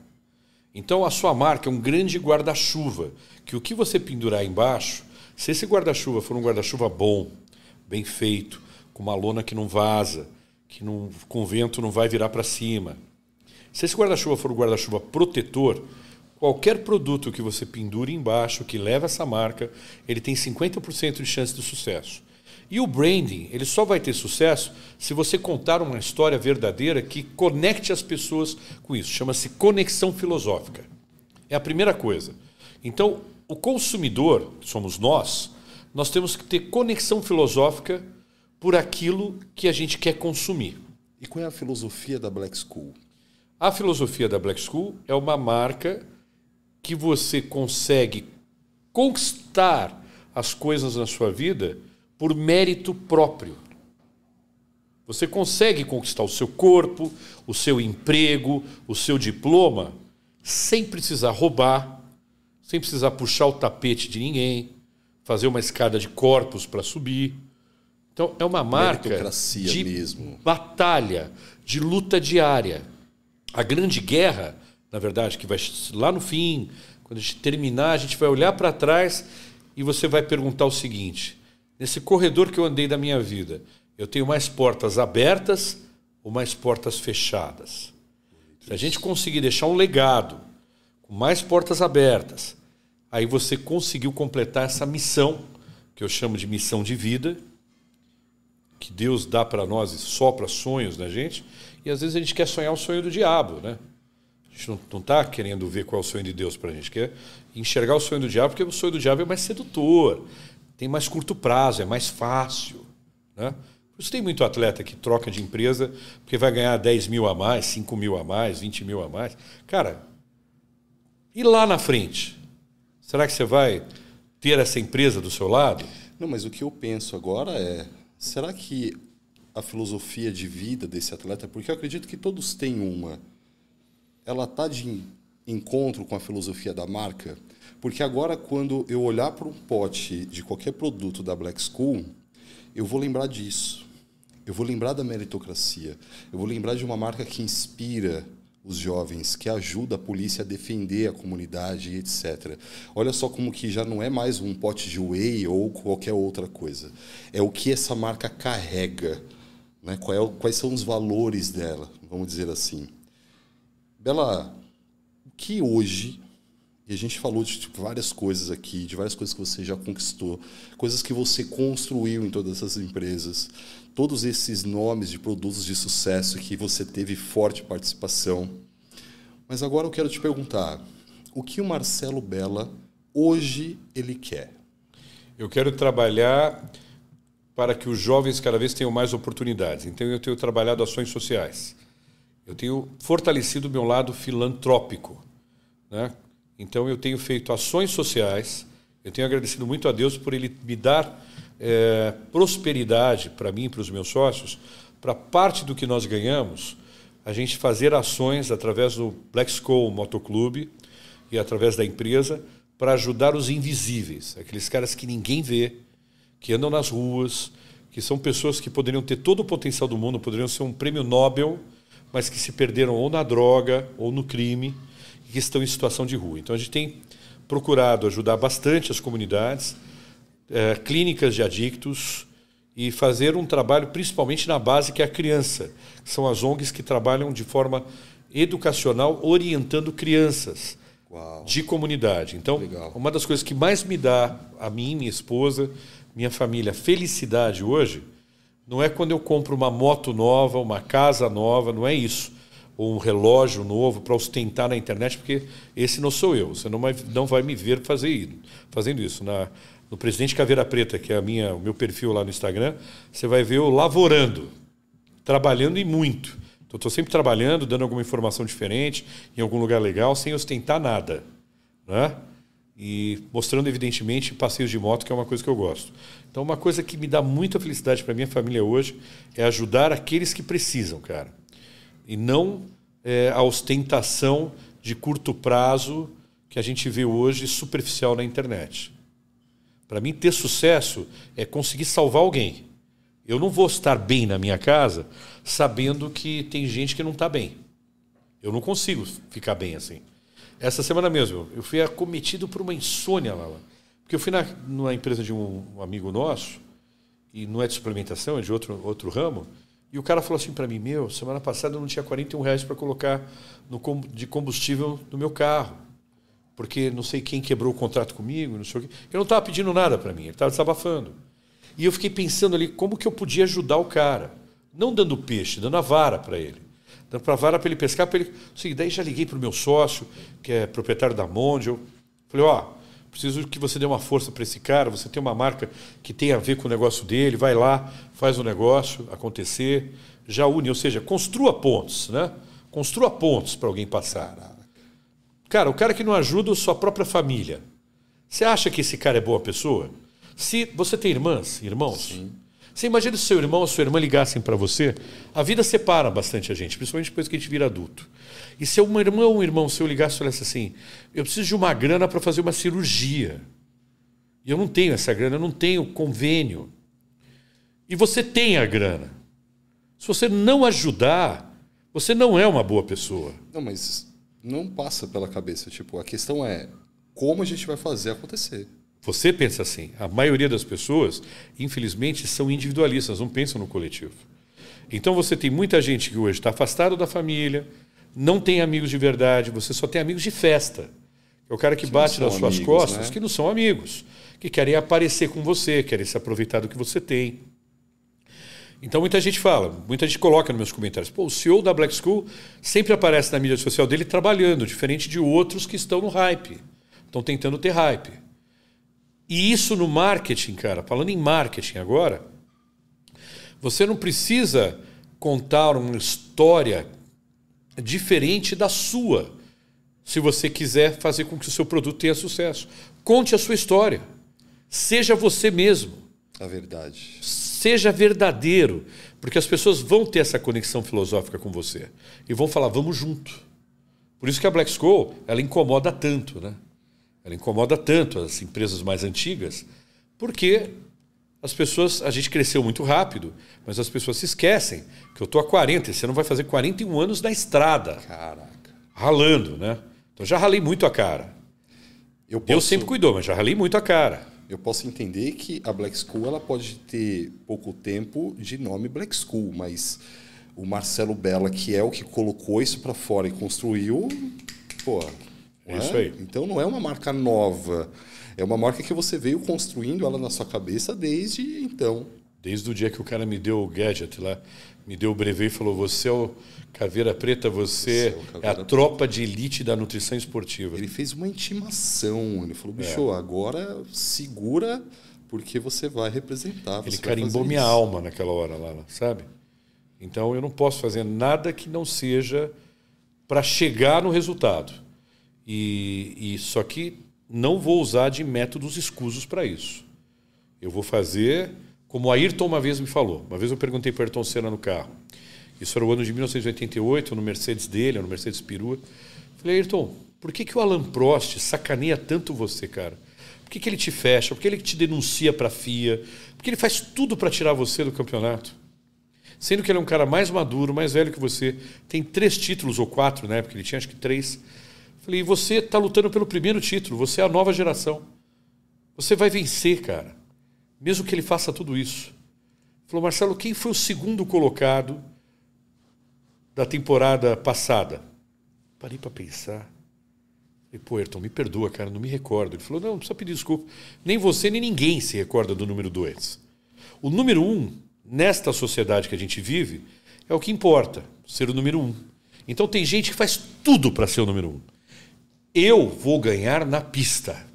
Então a sua marca é um grande guarda-chuva, que o que você pendurar embaixo, se esse guarda-chuva for um guarda-chuva bom, bem feito, com uma lona que não vaza, que não, com vento não vai virar para cima. Se esse guarda-chuva for um guarda-chuva protetor, qualquer produto que você pendure embaixo, que leva essa marca, ele tem 50% de chance de sucesso. E o branding, ele só vai ter sucesso se você contar uma história verdadeira que conecte as pessoas com isso. Chama-se conexão filosófica. É a primeira coisa. Então, o consumidor, que somos nós, nós temos que ter conexão filosófica por aquilo que a gente quer consumir. E qual é a filosofia da Black School? A filosofia da Black School é uma marca que você consegue conquistar as coisas na sua vida por mérito próprio. Você consegue conquistar o seu corpo, o seu emprego, o seu diploma, sem precisar roubar, sem precisar puxar o tapete de ninguém, fazer uma escada de corpos para subir. Então, é uma marca de mesmo. batalha, de luta diária. A grande guerra, na verdade, que vai lá no fim, quando a gente terminar, a gente vai olhar para trás e você vai perguntar o seguinte: nesse corredor que eu andei da minha vida, eu tenho mais portas abertas ou mais portas fechadas? Se a gente conseguir deixar um legado com mais portas abertas, aí você conseguiu completar essa missão, que eu chamo de missão de vida, que Deus dá para nós e sopra sonhos na gente, e às vezes a gente quer sonhar o sonho do diabo, né? A gente não está querendo ver qual é o sonho de Deus para a gente, quer enxergar o sonho do diabo, porque o sonho do diabo é mais sedutor, tem mais curto prazo, é mais fácil. Né? Por isso tem muito atleta que troca de empresa porque vai ganhar 10 mil a mais, 5 mil a mais, 20 mil a mais. Cara, e lá na frente? Será que você vai ter essa empresa do seu lado? Não, mas o que eu penso agora é: será que a filosofia de vida desse atleta, porque eu acredito que todos têm uma, ela está de encontro com a filosofia da marca? Porque agora, quando eu olhar para um pote de qualquer produto da Black School, eu vou lembrar disso. Eu vou lembrar da meritocracia. Eu vou lembrar de uma marca que inspira os jovens, que ajuda a polícia a defender a comunidade, etc. Olha só como que já não é mais um pote de whey ou qualquer outra coisa. É o que essa marca carrega, né? É quais são os valores dela, vamos dizer assim. Bela, o que hoje e a gente falou de tipo, várias coisas aqui, de várias coisas que você já conquistou, coisas que você construiu em todas essas empresas, todos esses nomes de produtos de sucesso que você teve forte participação. Mas agora eu quero te perguntar, o que o Marcelo Bella hoje ele quer? Eu quero trabalhar para que os jovens cada vez tenham mais oportunidades. Então eu tenho trabalhado ações sociais. Eu tenho fortalecido o meu lado filantrópico, né? Então eu tenho feito ações sociais. Eu tenho agradecido muito a Deus por ele me dar é, prosperidade para mim e para os meus sócios, para parte do que nós ganhamos, a gente fazer ações através do Black Skull Motoclube e através da empresa para ajudar os invisíveis, aqueles caras que ninguém vê, que andam nas ruas, que são pessoas que poderiam ter todo o potencial do mundo, poderiam ser um prêmio Nobel, mas que se perderam ou na droga ou no crime que estão em situação de rua. Então a gente tem procurado ajudar bastante as comunidades é, clínicas de adictos e fazer um trabalho principalmente na base que é a criança. São as ONGs que trabalham de forma educacional orientando crianças Uau. de comunidade. Então, Legal. uma das coisas que mais me dá a mim, minha esposa, minha família, felicidade hoje, não é quando eu compro uma moto nova, uma casa nova, não é isso. Ou um relógio novo para ostentar na internet, porque esse não sou eu. Você não vai, não vai me ver fazer, fazendo isso. Na, no Presidente Caveira Preta, que é a minha, o meu perfil lá no Instagram, você vai ver eu lavorando, trabalhando e muito. Então, estou sempre trabalhando, dando alguma informação diferente, em algum lugar legal, sem ostentar nada. Né? E mostrando, evidentemente, passeios de moto, que é uma coisa que eu gosto. Então, uma coisa que me dá muita felicidade para minha família hoje é ajudar aqueles que precisam, cara. E não é, a ostentação de curto prazo que a gente vê hoje superficial na internet. Para mim, ter sucesso é conseguir salvar alguém. Eu não vou estar bem na minha casa sabendo que tem gente que não está bem. Eu não consigo ficar bem assim. Essa semana mesmo, eu fui acometido por uma insônia lá. Porque eu fui na, numa empresa de um, amigo nosso, e não é de suplementação, é de outro, outro ramo, e o cara falou assim para mim: Meu, semana passada eu não tinha 41 reais para colocar no, de combustível no meu carro porque não sei quem quebrou o contrato comigo, não sei o quê. Eu não estava pedindo nada para mim, ele estava desabafando. E eu fiquei pensando ali como que eu podia ajudar o cara. Não dando peixe, dando a vara para ele. Dando para a vara para ele pescar. Para ele... Assim, daí já liguei para o meu sócio, que é proprietário da Mondial. Falei, ó, oh, preciso que você dê uma força para esse cara. Você tem uma marca que tem a ver com o negócio dele. Vai lá, faz o negócio acontecer. Já une, ou seja, construa pontos, né? Construa pontos para alguém passar. Cara, o cara que não ajuda a sua própria família. Você acha que esse cara é boa pessoa? Se você tem irmãs, irmãos, Sim. Você imagina se seu irmão ou sua irmã ligassem para você, a vida separa bastante a gente, principalmente depois que a gente vira adulto. E se uma irmã ou um irmão seu ligasse e falasse assim: eu preciso de uma grana para fazer uma cirurgia. E eu não tenho essa grana, eu não tenho convênio. E você tem a grana. Se você não ajudar, você não é uma boa pessoa. Não, mas não passa pela cabeça. Tipo, a questão é como a gente vai fazer acontecer. Você pensa assim. A maioria das pessoas, infelizmente, são individualistas, não pensam no coletivo. Então você tem muita gente que hoje está afastado da família, não tem amigos de verdade, você só tem amigos de festa. É o cara que, que bate nas suas amigos, costas, né? que não são amigos, que querem aparecer com você, querem se aproveitar do que você tem. Então muita gente fala, muita gente coloca nos meus comentários, pô, o CEO da Black School sempre aparece na mídia social dele trabalhando, diferente de outros que estão no hype, estão tentando ter hype. E isso no marketing, cara, falando em marketing agora, você não precisa contar uma história diferente da sua, se você quiser fazer com que o seu produto tenha sucesso. Conte a sua história. Seja você mesmo. A verdade Seja verdadeiro, porque as pessoas vão ter essa conexão filosófica com você e vão falar, vamos junto. Por isso que a Black School, ela incomoda tanto, né? Ela incomoda tanto as empresas mais antigas, porque as pessoas, a gente cresceu muito rápido, mas as pessoas se esquecem que eu tô há 40, você não vai fazer 41 anos na estrada. Caraca. Ralando, né? Então já ralei muito a cara. Eu, posso, Deus sempre cuidou, mas já ralei muito a cara. eu posso entender que a Black School ela pode ter pouco tempo de nome Black School, mas o Marcelo Bella, que é o que colocou isso para fora e construiu, pô. É isso aí. Então não é uma marca nova. É uma marca que você veio construindo ela na sua cabeça desde então. Desde o dia que o cara me deu o gadget lá, me deu o brevet e falou: Você é o Caveira Preta, você Você é é, a tropa de elite da nutrição esportiva. Ele fez uma intimação. Ele É. falou, bicho, agora segura porque você vai representar. Ele você vai carimbou minha isso." alma naquela hora lá, sabe? Então eu não posso fazer nada que não seja para chegar no resultado. E, e só que não vou usar de métodos escusos para isso. Eu vou fazer como o Ayrton uma vez me falou. Uma vez eu perguntei para o Ayrton Senna no carro. Isso era o ano de 1988, no Mercedes dele, no Mercedes Perua. Falei, Ayrton, por que, que o Alan Prost sacaneia tanto você, cara? Por que, que ele te fecha? Por que ele te denuncia para a FIA? Por que ele faz tudo para tirar você do campeonato? Sendo que ele é um cara mais maduro, mais velho que você, tem três títulos ou quatro na época, ele tinha acho que três. Falei, você está lutando pelo primeiro título, você é a nova geração. Você vai vencer, cara. Mesmo que ele faça tudo isso. Falou, Marcelo, quem foi o segundo colocado da temporada passada? Parei para pensar. Falei, pô, Ayrton, me perdoa, cara, não me recordo. Ele falou, não, não precisa pedir desculpa. Nem você, nem ninguém se recorda do número dois. O número um, nesta sociedade que a gente vive, é o que importa, ser o número um. Então tem gente que faz tudo para ser o número um. Eu vou ganhar na pista.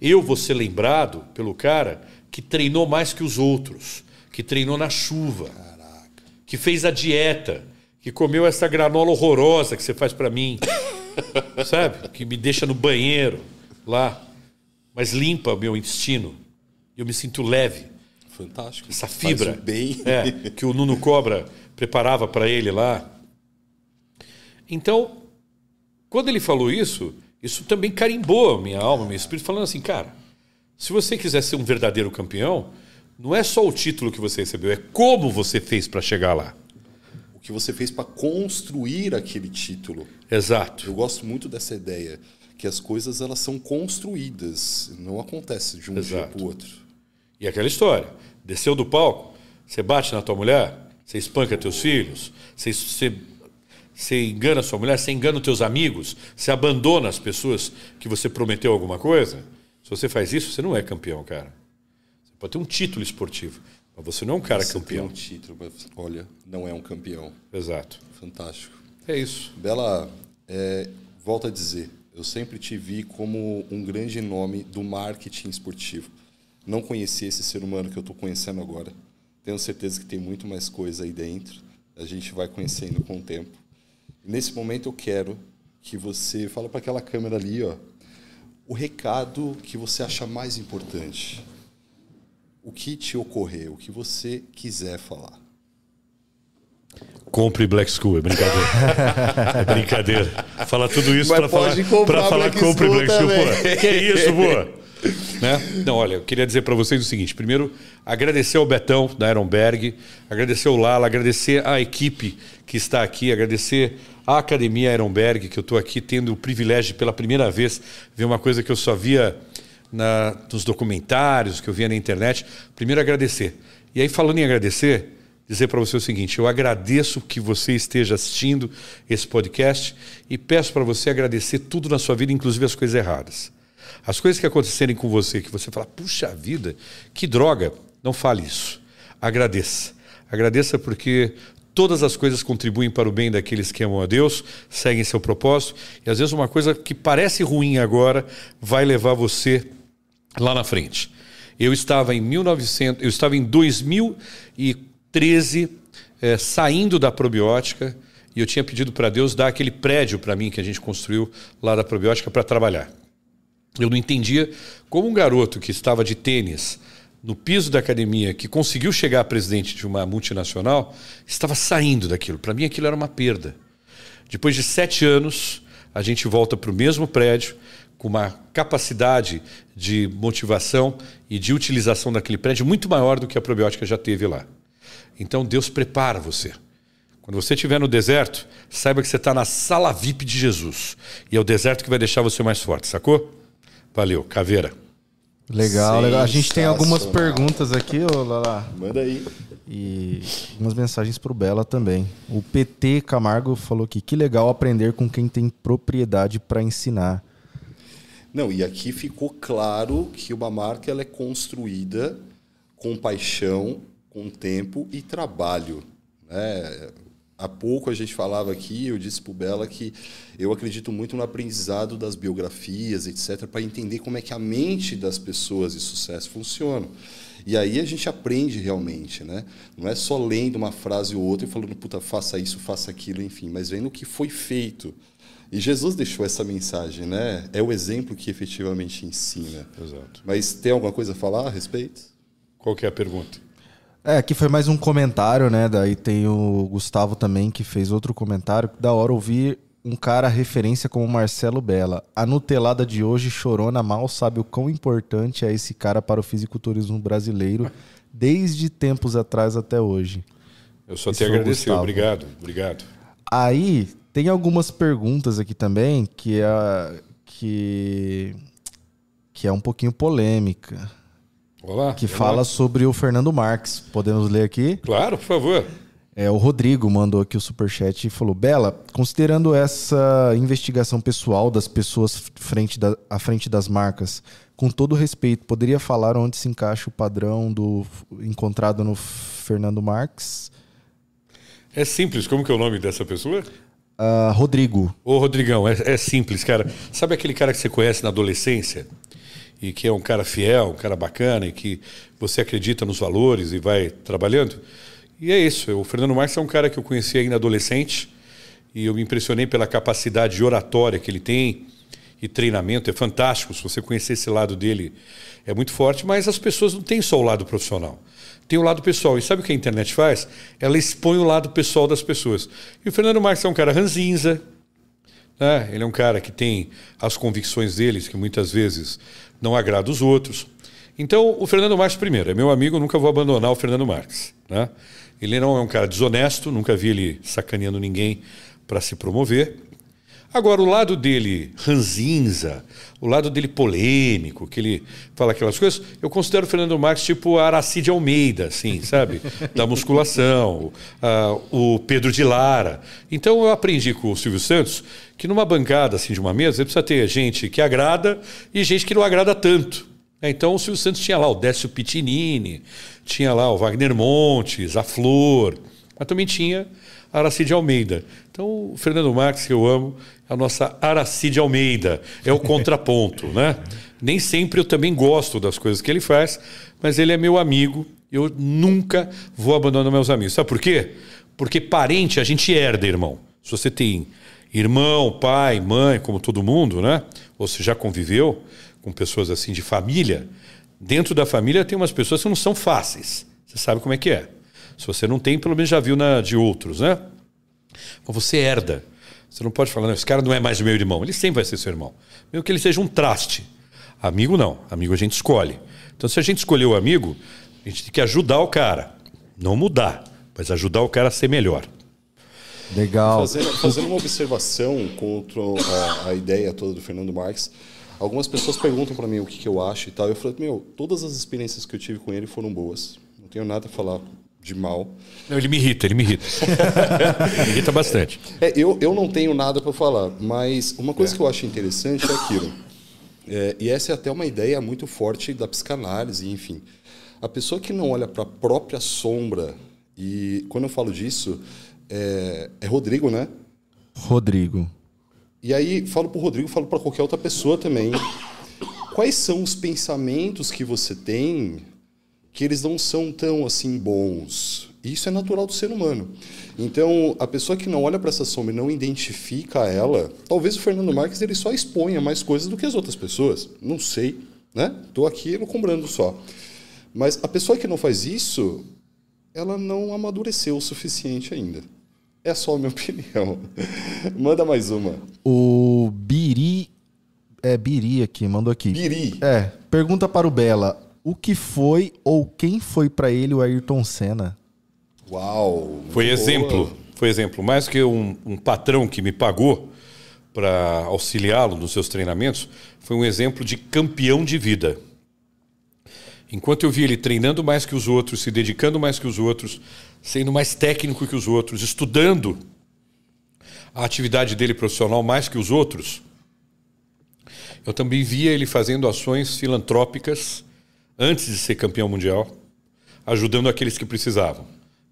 Eu vou ser lembrado pelo cara que treinou mais que os outros, que treinou na chuva, que fez a dieta, que comeu essa granola horrorosa que você faz para mim, [laughs] sabe? Que me deixa no banheiro lá, mas limpa o meu intestino. Eu me sinto leve. Fantástico. Essa fibra bem. [laughs] é, que o Nuno Cobra preparava para ele lá. Então, quando ele falou isso, isso também carimbou a minha alma, meu espírito, falando assim, cara, se você quiser ser um verdadeiro campeão, não é só o título que você recebeu, é como você fez para chegar lá. O que você fez para construir aquele título. Exato. Eu gosto muito dessa ideia que as coisas elas são construídas, não acontece de um dia Exato. para o outro. E aquela história, desceu do palco, você bate na tua mulher, você espanca teus filhos, você, você, você engana sua mulher, você engana os teus amigos, você abandona as pessoas que você prometeu alguma coisa. Se você faz isso, você não é campeão, cara. Você pode ter um título esportivo, mas você não é um cara Você tem campeão. um título, mas olha, não é um campeão. Exato. Fantástico. É isso. Bela, é, volto a dizer, eu sempre te vi como um grande nome do marketing esportivo. Não conhecia esse ser humano que eu estou conhecendo agora. Tenho certeza que tem muito mais coisa aí dentro. A gente vai conhecendo com o tempo. Nesse momento eu quero que você fala para aquela câmera ali, ó, o recado que você acha mais importante. O que te ocorrer, o que você quiser falar. Compre Black School, é brincadeira. [laughs] é brincadeira. Fala tudo isso para falar, pra falar Black compre School Black School. Pô. Que isso, pô? [laughs] Né? Não, olha, eu queria dizer para vocês o seguinte: primeiro, agradecer ao Betão da Ironberg, agradecer ao Lala, agradecer à equipe que está aqui, agradecer à Academia Ironberg, que eu estou aqui tendo o privilégio pela primeira vez ver uma coisa que eu só via na, nos documentários, que eu via na internet. Primeiro, agradecer. E aí, falando em agradecer, dizer para você o seguinte: eu agradeço que você esteja assistindo esse podcast e peço para você agradecer tudo na sua vida, inclusive as coisas erradas. As coisas que acontecerem com você, que você fala, puxa vida, que droga, não fale isso. Agradeça. Agradeça porque todas as coisas contribuem para o bem daqueles que amam a Deus, seguem seu propósito, e às vezes uma coisa que parece ruim agora vai levar você lá na frente. Eu estava em 1900, eu estava em 2013 eh, saindo da probiótica e eu tinha pedido para Deus dar aquele prédio para mim que a gente construiu lá da probiótica para trabalhar. Eu não entendia como um garoto que estava de tênis no piso da academia, que conseguiu chegar a presidente de uma multinacional, estava saindo daquilo. Para mim, aquilo era uma perda. Depois de sete anos, a gente volta para o mesmo prédio, com uma capacidade de motivação e de utilização daquele prédio muito maior do que a probiótica já teve lá. Então Deus prepara você. Quando você estiver no deserto, saiba que você está na sala VIP de Jesus. E é o deserto que vai deixar você mais forte, sacou? Valeu, caveira. Legal, legal. A gente tem algumas perguntas aqui, ô Lala. Manda aí. E umas mensagens pro Bela também. O PT Camargo falou aqui: que legal aprender com quem tem propriedade para ensinar. Não, e aqui ficou claro que uma marca ela é construída com paixão, com tempo e trabalho. Né? Há pouco a gente falava aqui, eu disse para o Bela que eu acredito muito no aprendizado das biografias, etc., para entender como é que a mente das pessoas de sucesso funciona. E aí a gente aprende realmente, né? Não é só lendo uma frase ou outra e falando, puta, faça isso, faça aquilo, enfim, mas vendo o que foi feito. E Jesus deixou essa mensagem, né? É o exemplo que efetivamente ensina. Exato. Mas tem alguma coisa a falar a respeito? Qual que é a pergunta? É, aqui foi mais um comentário, né? Daí tem o Gustavo também que fez outro comentário. Da hora ouvir um cara referência como Marcelo Bella. A Nutelada de hoje, chorona mal, sabe o quão importante é esse cara para o fisiculturismo brasileiro, desde tempos atrás até hoje. Eu só Esse te agradecer, obrigado, obrigado. Aí, tem algumas perguntas aqui também que é, que, que é um pouquinho polêmica. Olá. Que fala sobre o Fernando Marques. Podemos ler aqui? Claro, por favor. É, o Rodrigo mandou aqui o superchat e falou: Bela, considerando essa investigação pessoal das pessoas frente da, à frente das marcas, com todo respeito, poderia falar onde se encaixa o padrão do encontrado no Fernando Marques? É simples. Como que é o nome dessa pessoa? Uh, Rodrigo. Ô, Rodrigão, é, é simples, cara. Sabe aquele cara que você conhece na adolescência? E que é um cara fiel, um cara bacana e que você acredita nos valores e vai trabalhando. E é isso. O Fernando Marques é um cara que eu conheci ainda adolescente e eu me impressionei pela capacidade de oratória que ele tem e treinamento. É fantástico. Se você conhecer esse lado dele, é muito forte. Mas as pessoas não têm só o lado profissional. Tem o lado pessoal. E sabe o que a internet faz? Ela expõe o lado pessoal das pessoas. E o Fernando Marques é um cara ranzinza, né? Ele é um cara que tem as convicções deles, que muitas vezes não agrada os outros. Então, o Fernando Marques, primeiro, é meu amigo, nunca vou abandonar o Fernando Marques. Né? Ele não é um cara desonesto, nunca vi ele sacaneando ninguém para se promover. Agora, o lado dele ranzinza, o lado dele polêmico, que ele fala aquelas coisas, eu considero o Fernando Marques tipo a Aracide Almeida, assim, sabe? Da musculação, o Pedro de Lara. Então, eu aprendi com o Silvio Santos que numa bancada assim de uma mesa, precisa ter gente que agrada e gente que não agrada tanto. É, então o Silvio Santos tinha lá o Décio Pitinini, tinha lá o Wagner Montes, a Flor, mas também tinha a Aracide Almeida. Então o Fernando Marques, que eu amo, é a nossa Aracide Almeida, é o contraponto, né? Nem sempre eu também gosto das coisas que ele faz, mas ele é meu amigo, eu nunca vou abandonar meus amigos. Sabe por quê? Porque parente a gente herda, irmão. Se você tem irmão, pai, mãe, como todo mundo, né? Ou se já conviveu com pessoas assim de família, dentro da família tem umas pessoas que não são fáceis. Você sabe como é que é. Se você não tem, pelo menos já viu na de outros, né? Mas você herda. Você não pode falar, não, esse cara não é mais meu irmão. Ele sempre vai ser seu irmão. Mesmo que ele seja um traste. Amigo não. Amigo a gente escolhe. Então, se a gente escolher o amigo, a gente tem que ajudar o cara. Não mudar, mas ajudar o cara a ser melhor. Legal. Fazendo, fazendo uma observação contra a, a, ideia toda do Fernando Marques, algumas pessoas perguntam para mim o que, que, eu acho e tal. Eu falei, meu, todas as experiências que eu tive com ele foram boas. Não tenho nada a falar de mal. Não, ele me irrita, ele me irrita. [laughs] me irrita bastante. É, eu, eu não tenho nada para falar, mas uma coisa é. que eu acho interessante é aquilo. É, e essa é até uma ideia muito forte da psicanálise, enfim. A pessoa que não olha para a própria sombra, e quando eu falo disso, é, é Rodrigo, né? Rodrigo. E aí, falo para o Rodrigo, falo para qualquer outra pessoa também. Quais são os pensamentos que você tem que eles não são tão assim bons? Isso é natural do ser humano. Então, a pessoa que não olha para essa sombra e não identifica ela, talvez o Fernando Marques ele só exponha mais coisas do que as outras pessoas. Não sei, né? Estou aqui comprando só. Mas a pessoa que não faz isso, ela não amadureceu o suficiente ainda. É só a minha [laughs] opinião. Manda mais uma. O Biri é Biri aqui, mandou aqui. Biri. É, pergunta para o Bela. O que foi ou quem foi para ele o Ayrton Senna? Uau. Foi muito exemplo, boa. foi exemplo. Mais que um, um patrão que me pagou para auxiliá-lo nos seus treinamentos, foi um exemplo de campeão de vida. Enquanto eu vi ele treinando mais que os outros, se dedicando mais que os outros, sendo mais técnico que os outros, estudando a atividade dele profissional mais que os outros, eu também via ele fazendo ações filantrópicas antes de ser campeão mundial, ajudando aqueles que precisavam.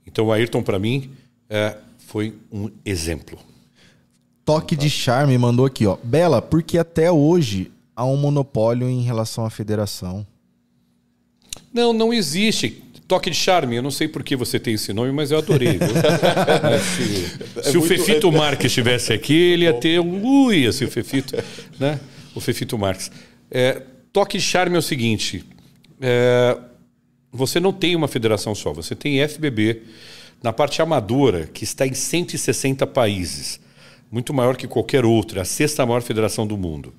Então, o Ayrton, para mim, é, foi um exemplo. Toque de charme mandou aqui, ó. Bela, porque até hoje há um monopólio em relação à federação. Não, não existe. Toque de charme, eu não sei por que você tem esse nome, mas eu adorei. Viu? [laughs] É, se se o muito- Fefito Marques estivesse aqui, ele ia ter um ui, assim, o Fefito, né? O Fefito Marques. É, toque de charme é o seguinte: é, você não tem uma federação só, você tem FBB na parte amadora, que está em 160 países, muito maior que qualquer outra, a sexta maior federação do mundo.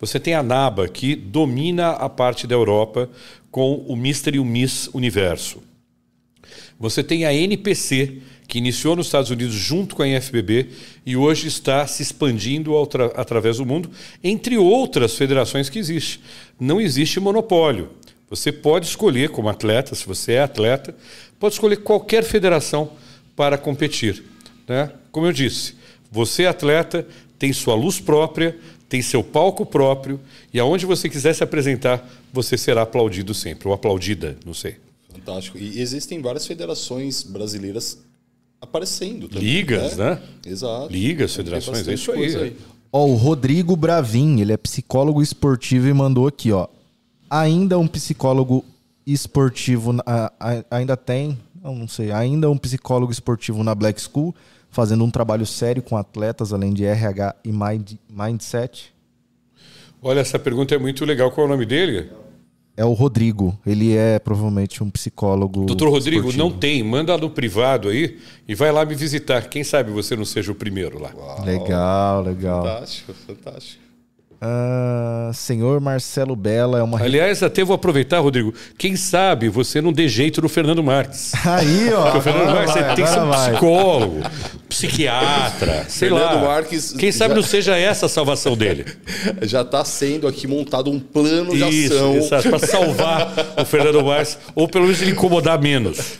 Você tem a NABA, que domina a parte da Europa com o Mister e o Miss Universo. Você tem a NPC, que iniciou nos Estados Unidos junto com a IFBB e hoje está se expandindo através do mundo, entre outras federações que existem. Não existe monopólio. Você pode escolher, como atleta, se você é atleta, pode escolher qualquer federação para competir. Né? Como eu disse, você é atleta, tem sua luz própria, tem seu palco próprio e aonde você quiser se apresentar, você será aplaudido sempre, ou aplaudida, não sei. Fantástico. E existem várias federações brasileiras aparecendo. também, Ligas, né? Exato. Ligas, Tem federações, é isso aí. é. Ó, o Rodrigo Bravin, ele é psicólogo esportivo e mandou aqui, ó. Ainda um psicólogo esportivo, a- a- ainda tem, não, não sei, ainda um psicólogo esportivo na Black School, fazendo um trabalho sério com atletas, além de RH e mind- mindset. Olha, essa pergunta é muito legal. Qual é o nome dele? É o Rodrigo, ele é provavelmente um psicólogo. Doutor Rodrigo, esportivo. não tem. Manda no privado aí e vai lá me visitar. Quem sabe você não seja o primeiro lá. Legal, legal. Fantástico, fantástico. Ah, senhor Marcelo Bela é uma. Aliás, até vou aproveitar, Rodrigo. Quem sabe você não dê jeito no Fernando Marques. [laughs] Aí, ó. Porque o Fernando Marques vai, tem que ser um psicólogo, psiquiatra, [laughs] sei Fernando lá. Marques Quem sabe já- não seja essa a salvação dele. [laughs] Já está sendo aqui montado um plano de Isso, ação. para salvar o Fernando Marques, ou pelo menos ele incomodar menos.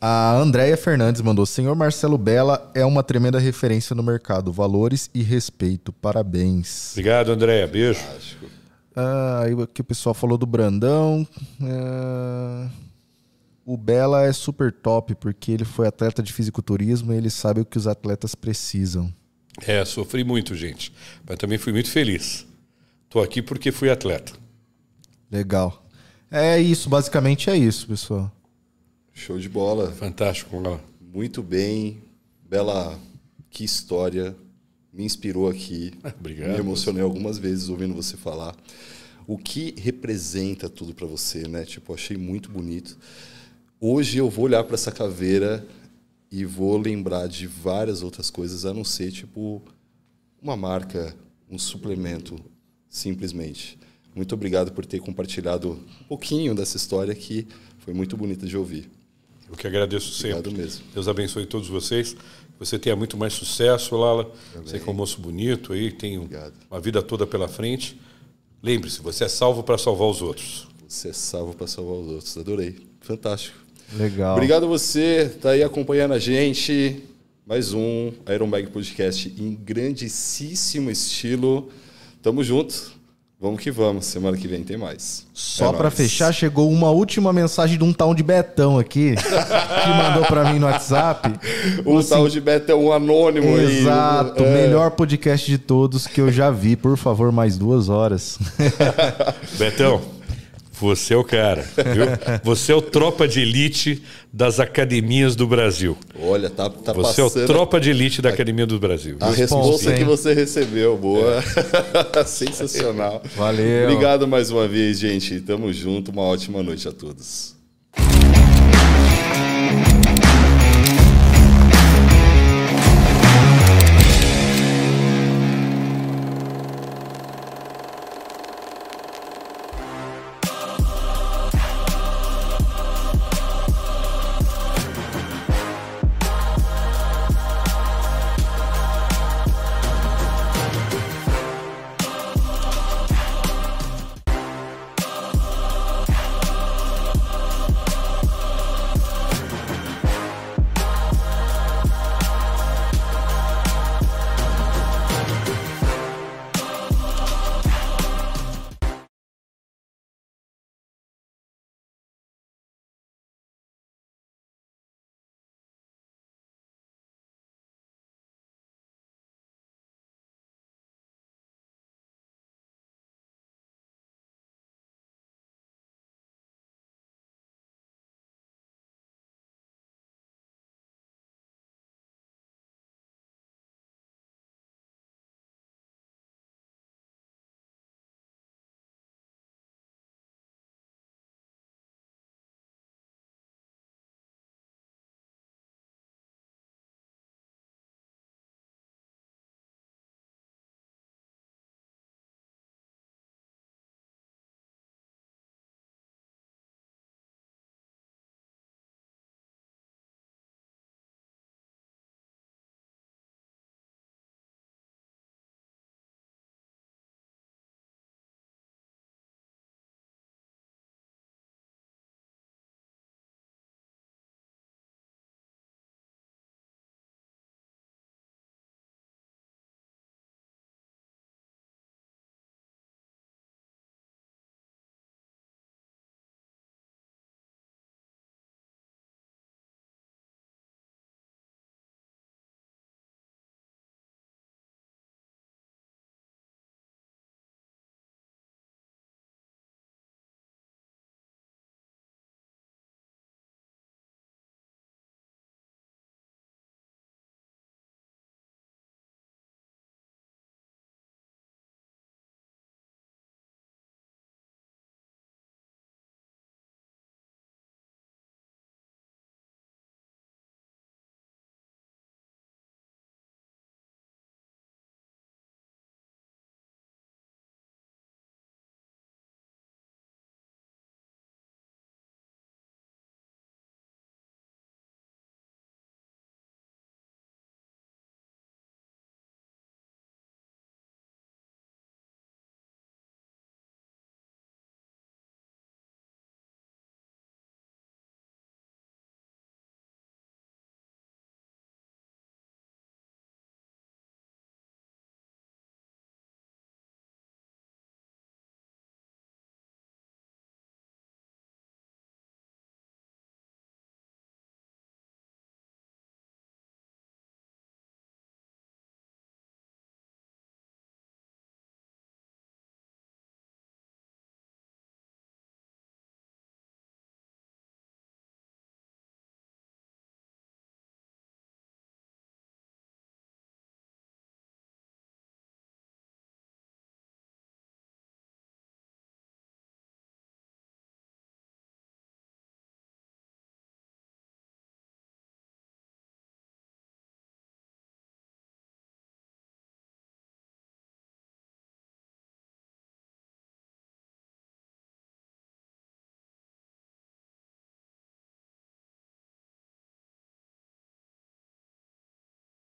A Andréia Fernandes mandou: Senhor Marcelo Bela é uma tremenda referência no mercado. Valores e respeito. Parabéns. Obrigado, André. Beijo. Ah, aí aqui o pessoal falou do Brandão. Ah, o Bela é super top porque ele foi atleta de fisiculturismo e ele sabe o que os atletas precisam. É, sofri muito, gente. Mas também fui muito feliz. Estou aqui porque fui atleta. Legal. É isso, basicamente é isso, pessoal. Show de bola. Fantástico. Muito bem. Bela, que história. Me inspirou aqui. [laughs] Obrigado. Me emocionei algumas vezes ouvindo você falar. O que representa tudo para você, né? Tipo, achei muito bonito. Hoje eu vou olhar para essa caveira e vou lembrar de várias outras coisas, a não ser, tipo, uma marca, um suplemento, simplesmente. Muito obrigado por ter compartilhado um pouquinho dessa história que foi muito bonita de ouvir. Eu que agradeço sempre. Obrigado mesmo. Deus abençoe todos vocês. Você tenha muito mais sucesso, Lala. Você que é um moço bonito aí, tem Obrigado. uma vida toda pela frente. Lembre-se, você é salvo para salvar os outros. Você é salvo para salvar os outros. Adorei. Fantástico. Legal. Obrigado a você, tá aí acompanhando a gente. Mais um Iron Bag Podcast em grandíssimo estilo. Tamo junto. Vamos que vamos. Semana que vem tem mais. Só É pra nóis. fechar, chegou uma última mensagem de um tal de Betão aqui, [laughs] que mandou pra mim no WhatsApp. O tal de Betão anônimo aí. Exato, É. melhor podcast de todos que eu já vi. Por favor, mais duas horas. [laughs] Betão, você é o cara, viu? Você é o tropa de elite das academias do Brasil. Olha, tá, tá Você é o passando tropa de elite da academia do Brasil. a Responsa, resposta que você recebeu. Boa. [laughs] Sensacional. Valeu. Obrigado mais uma vez, gente. Tamo junto. Uma ótima noite a todos.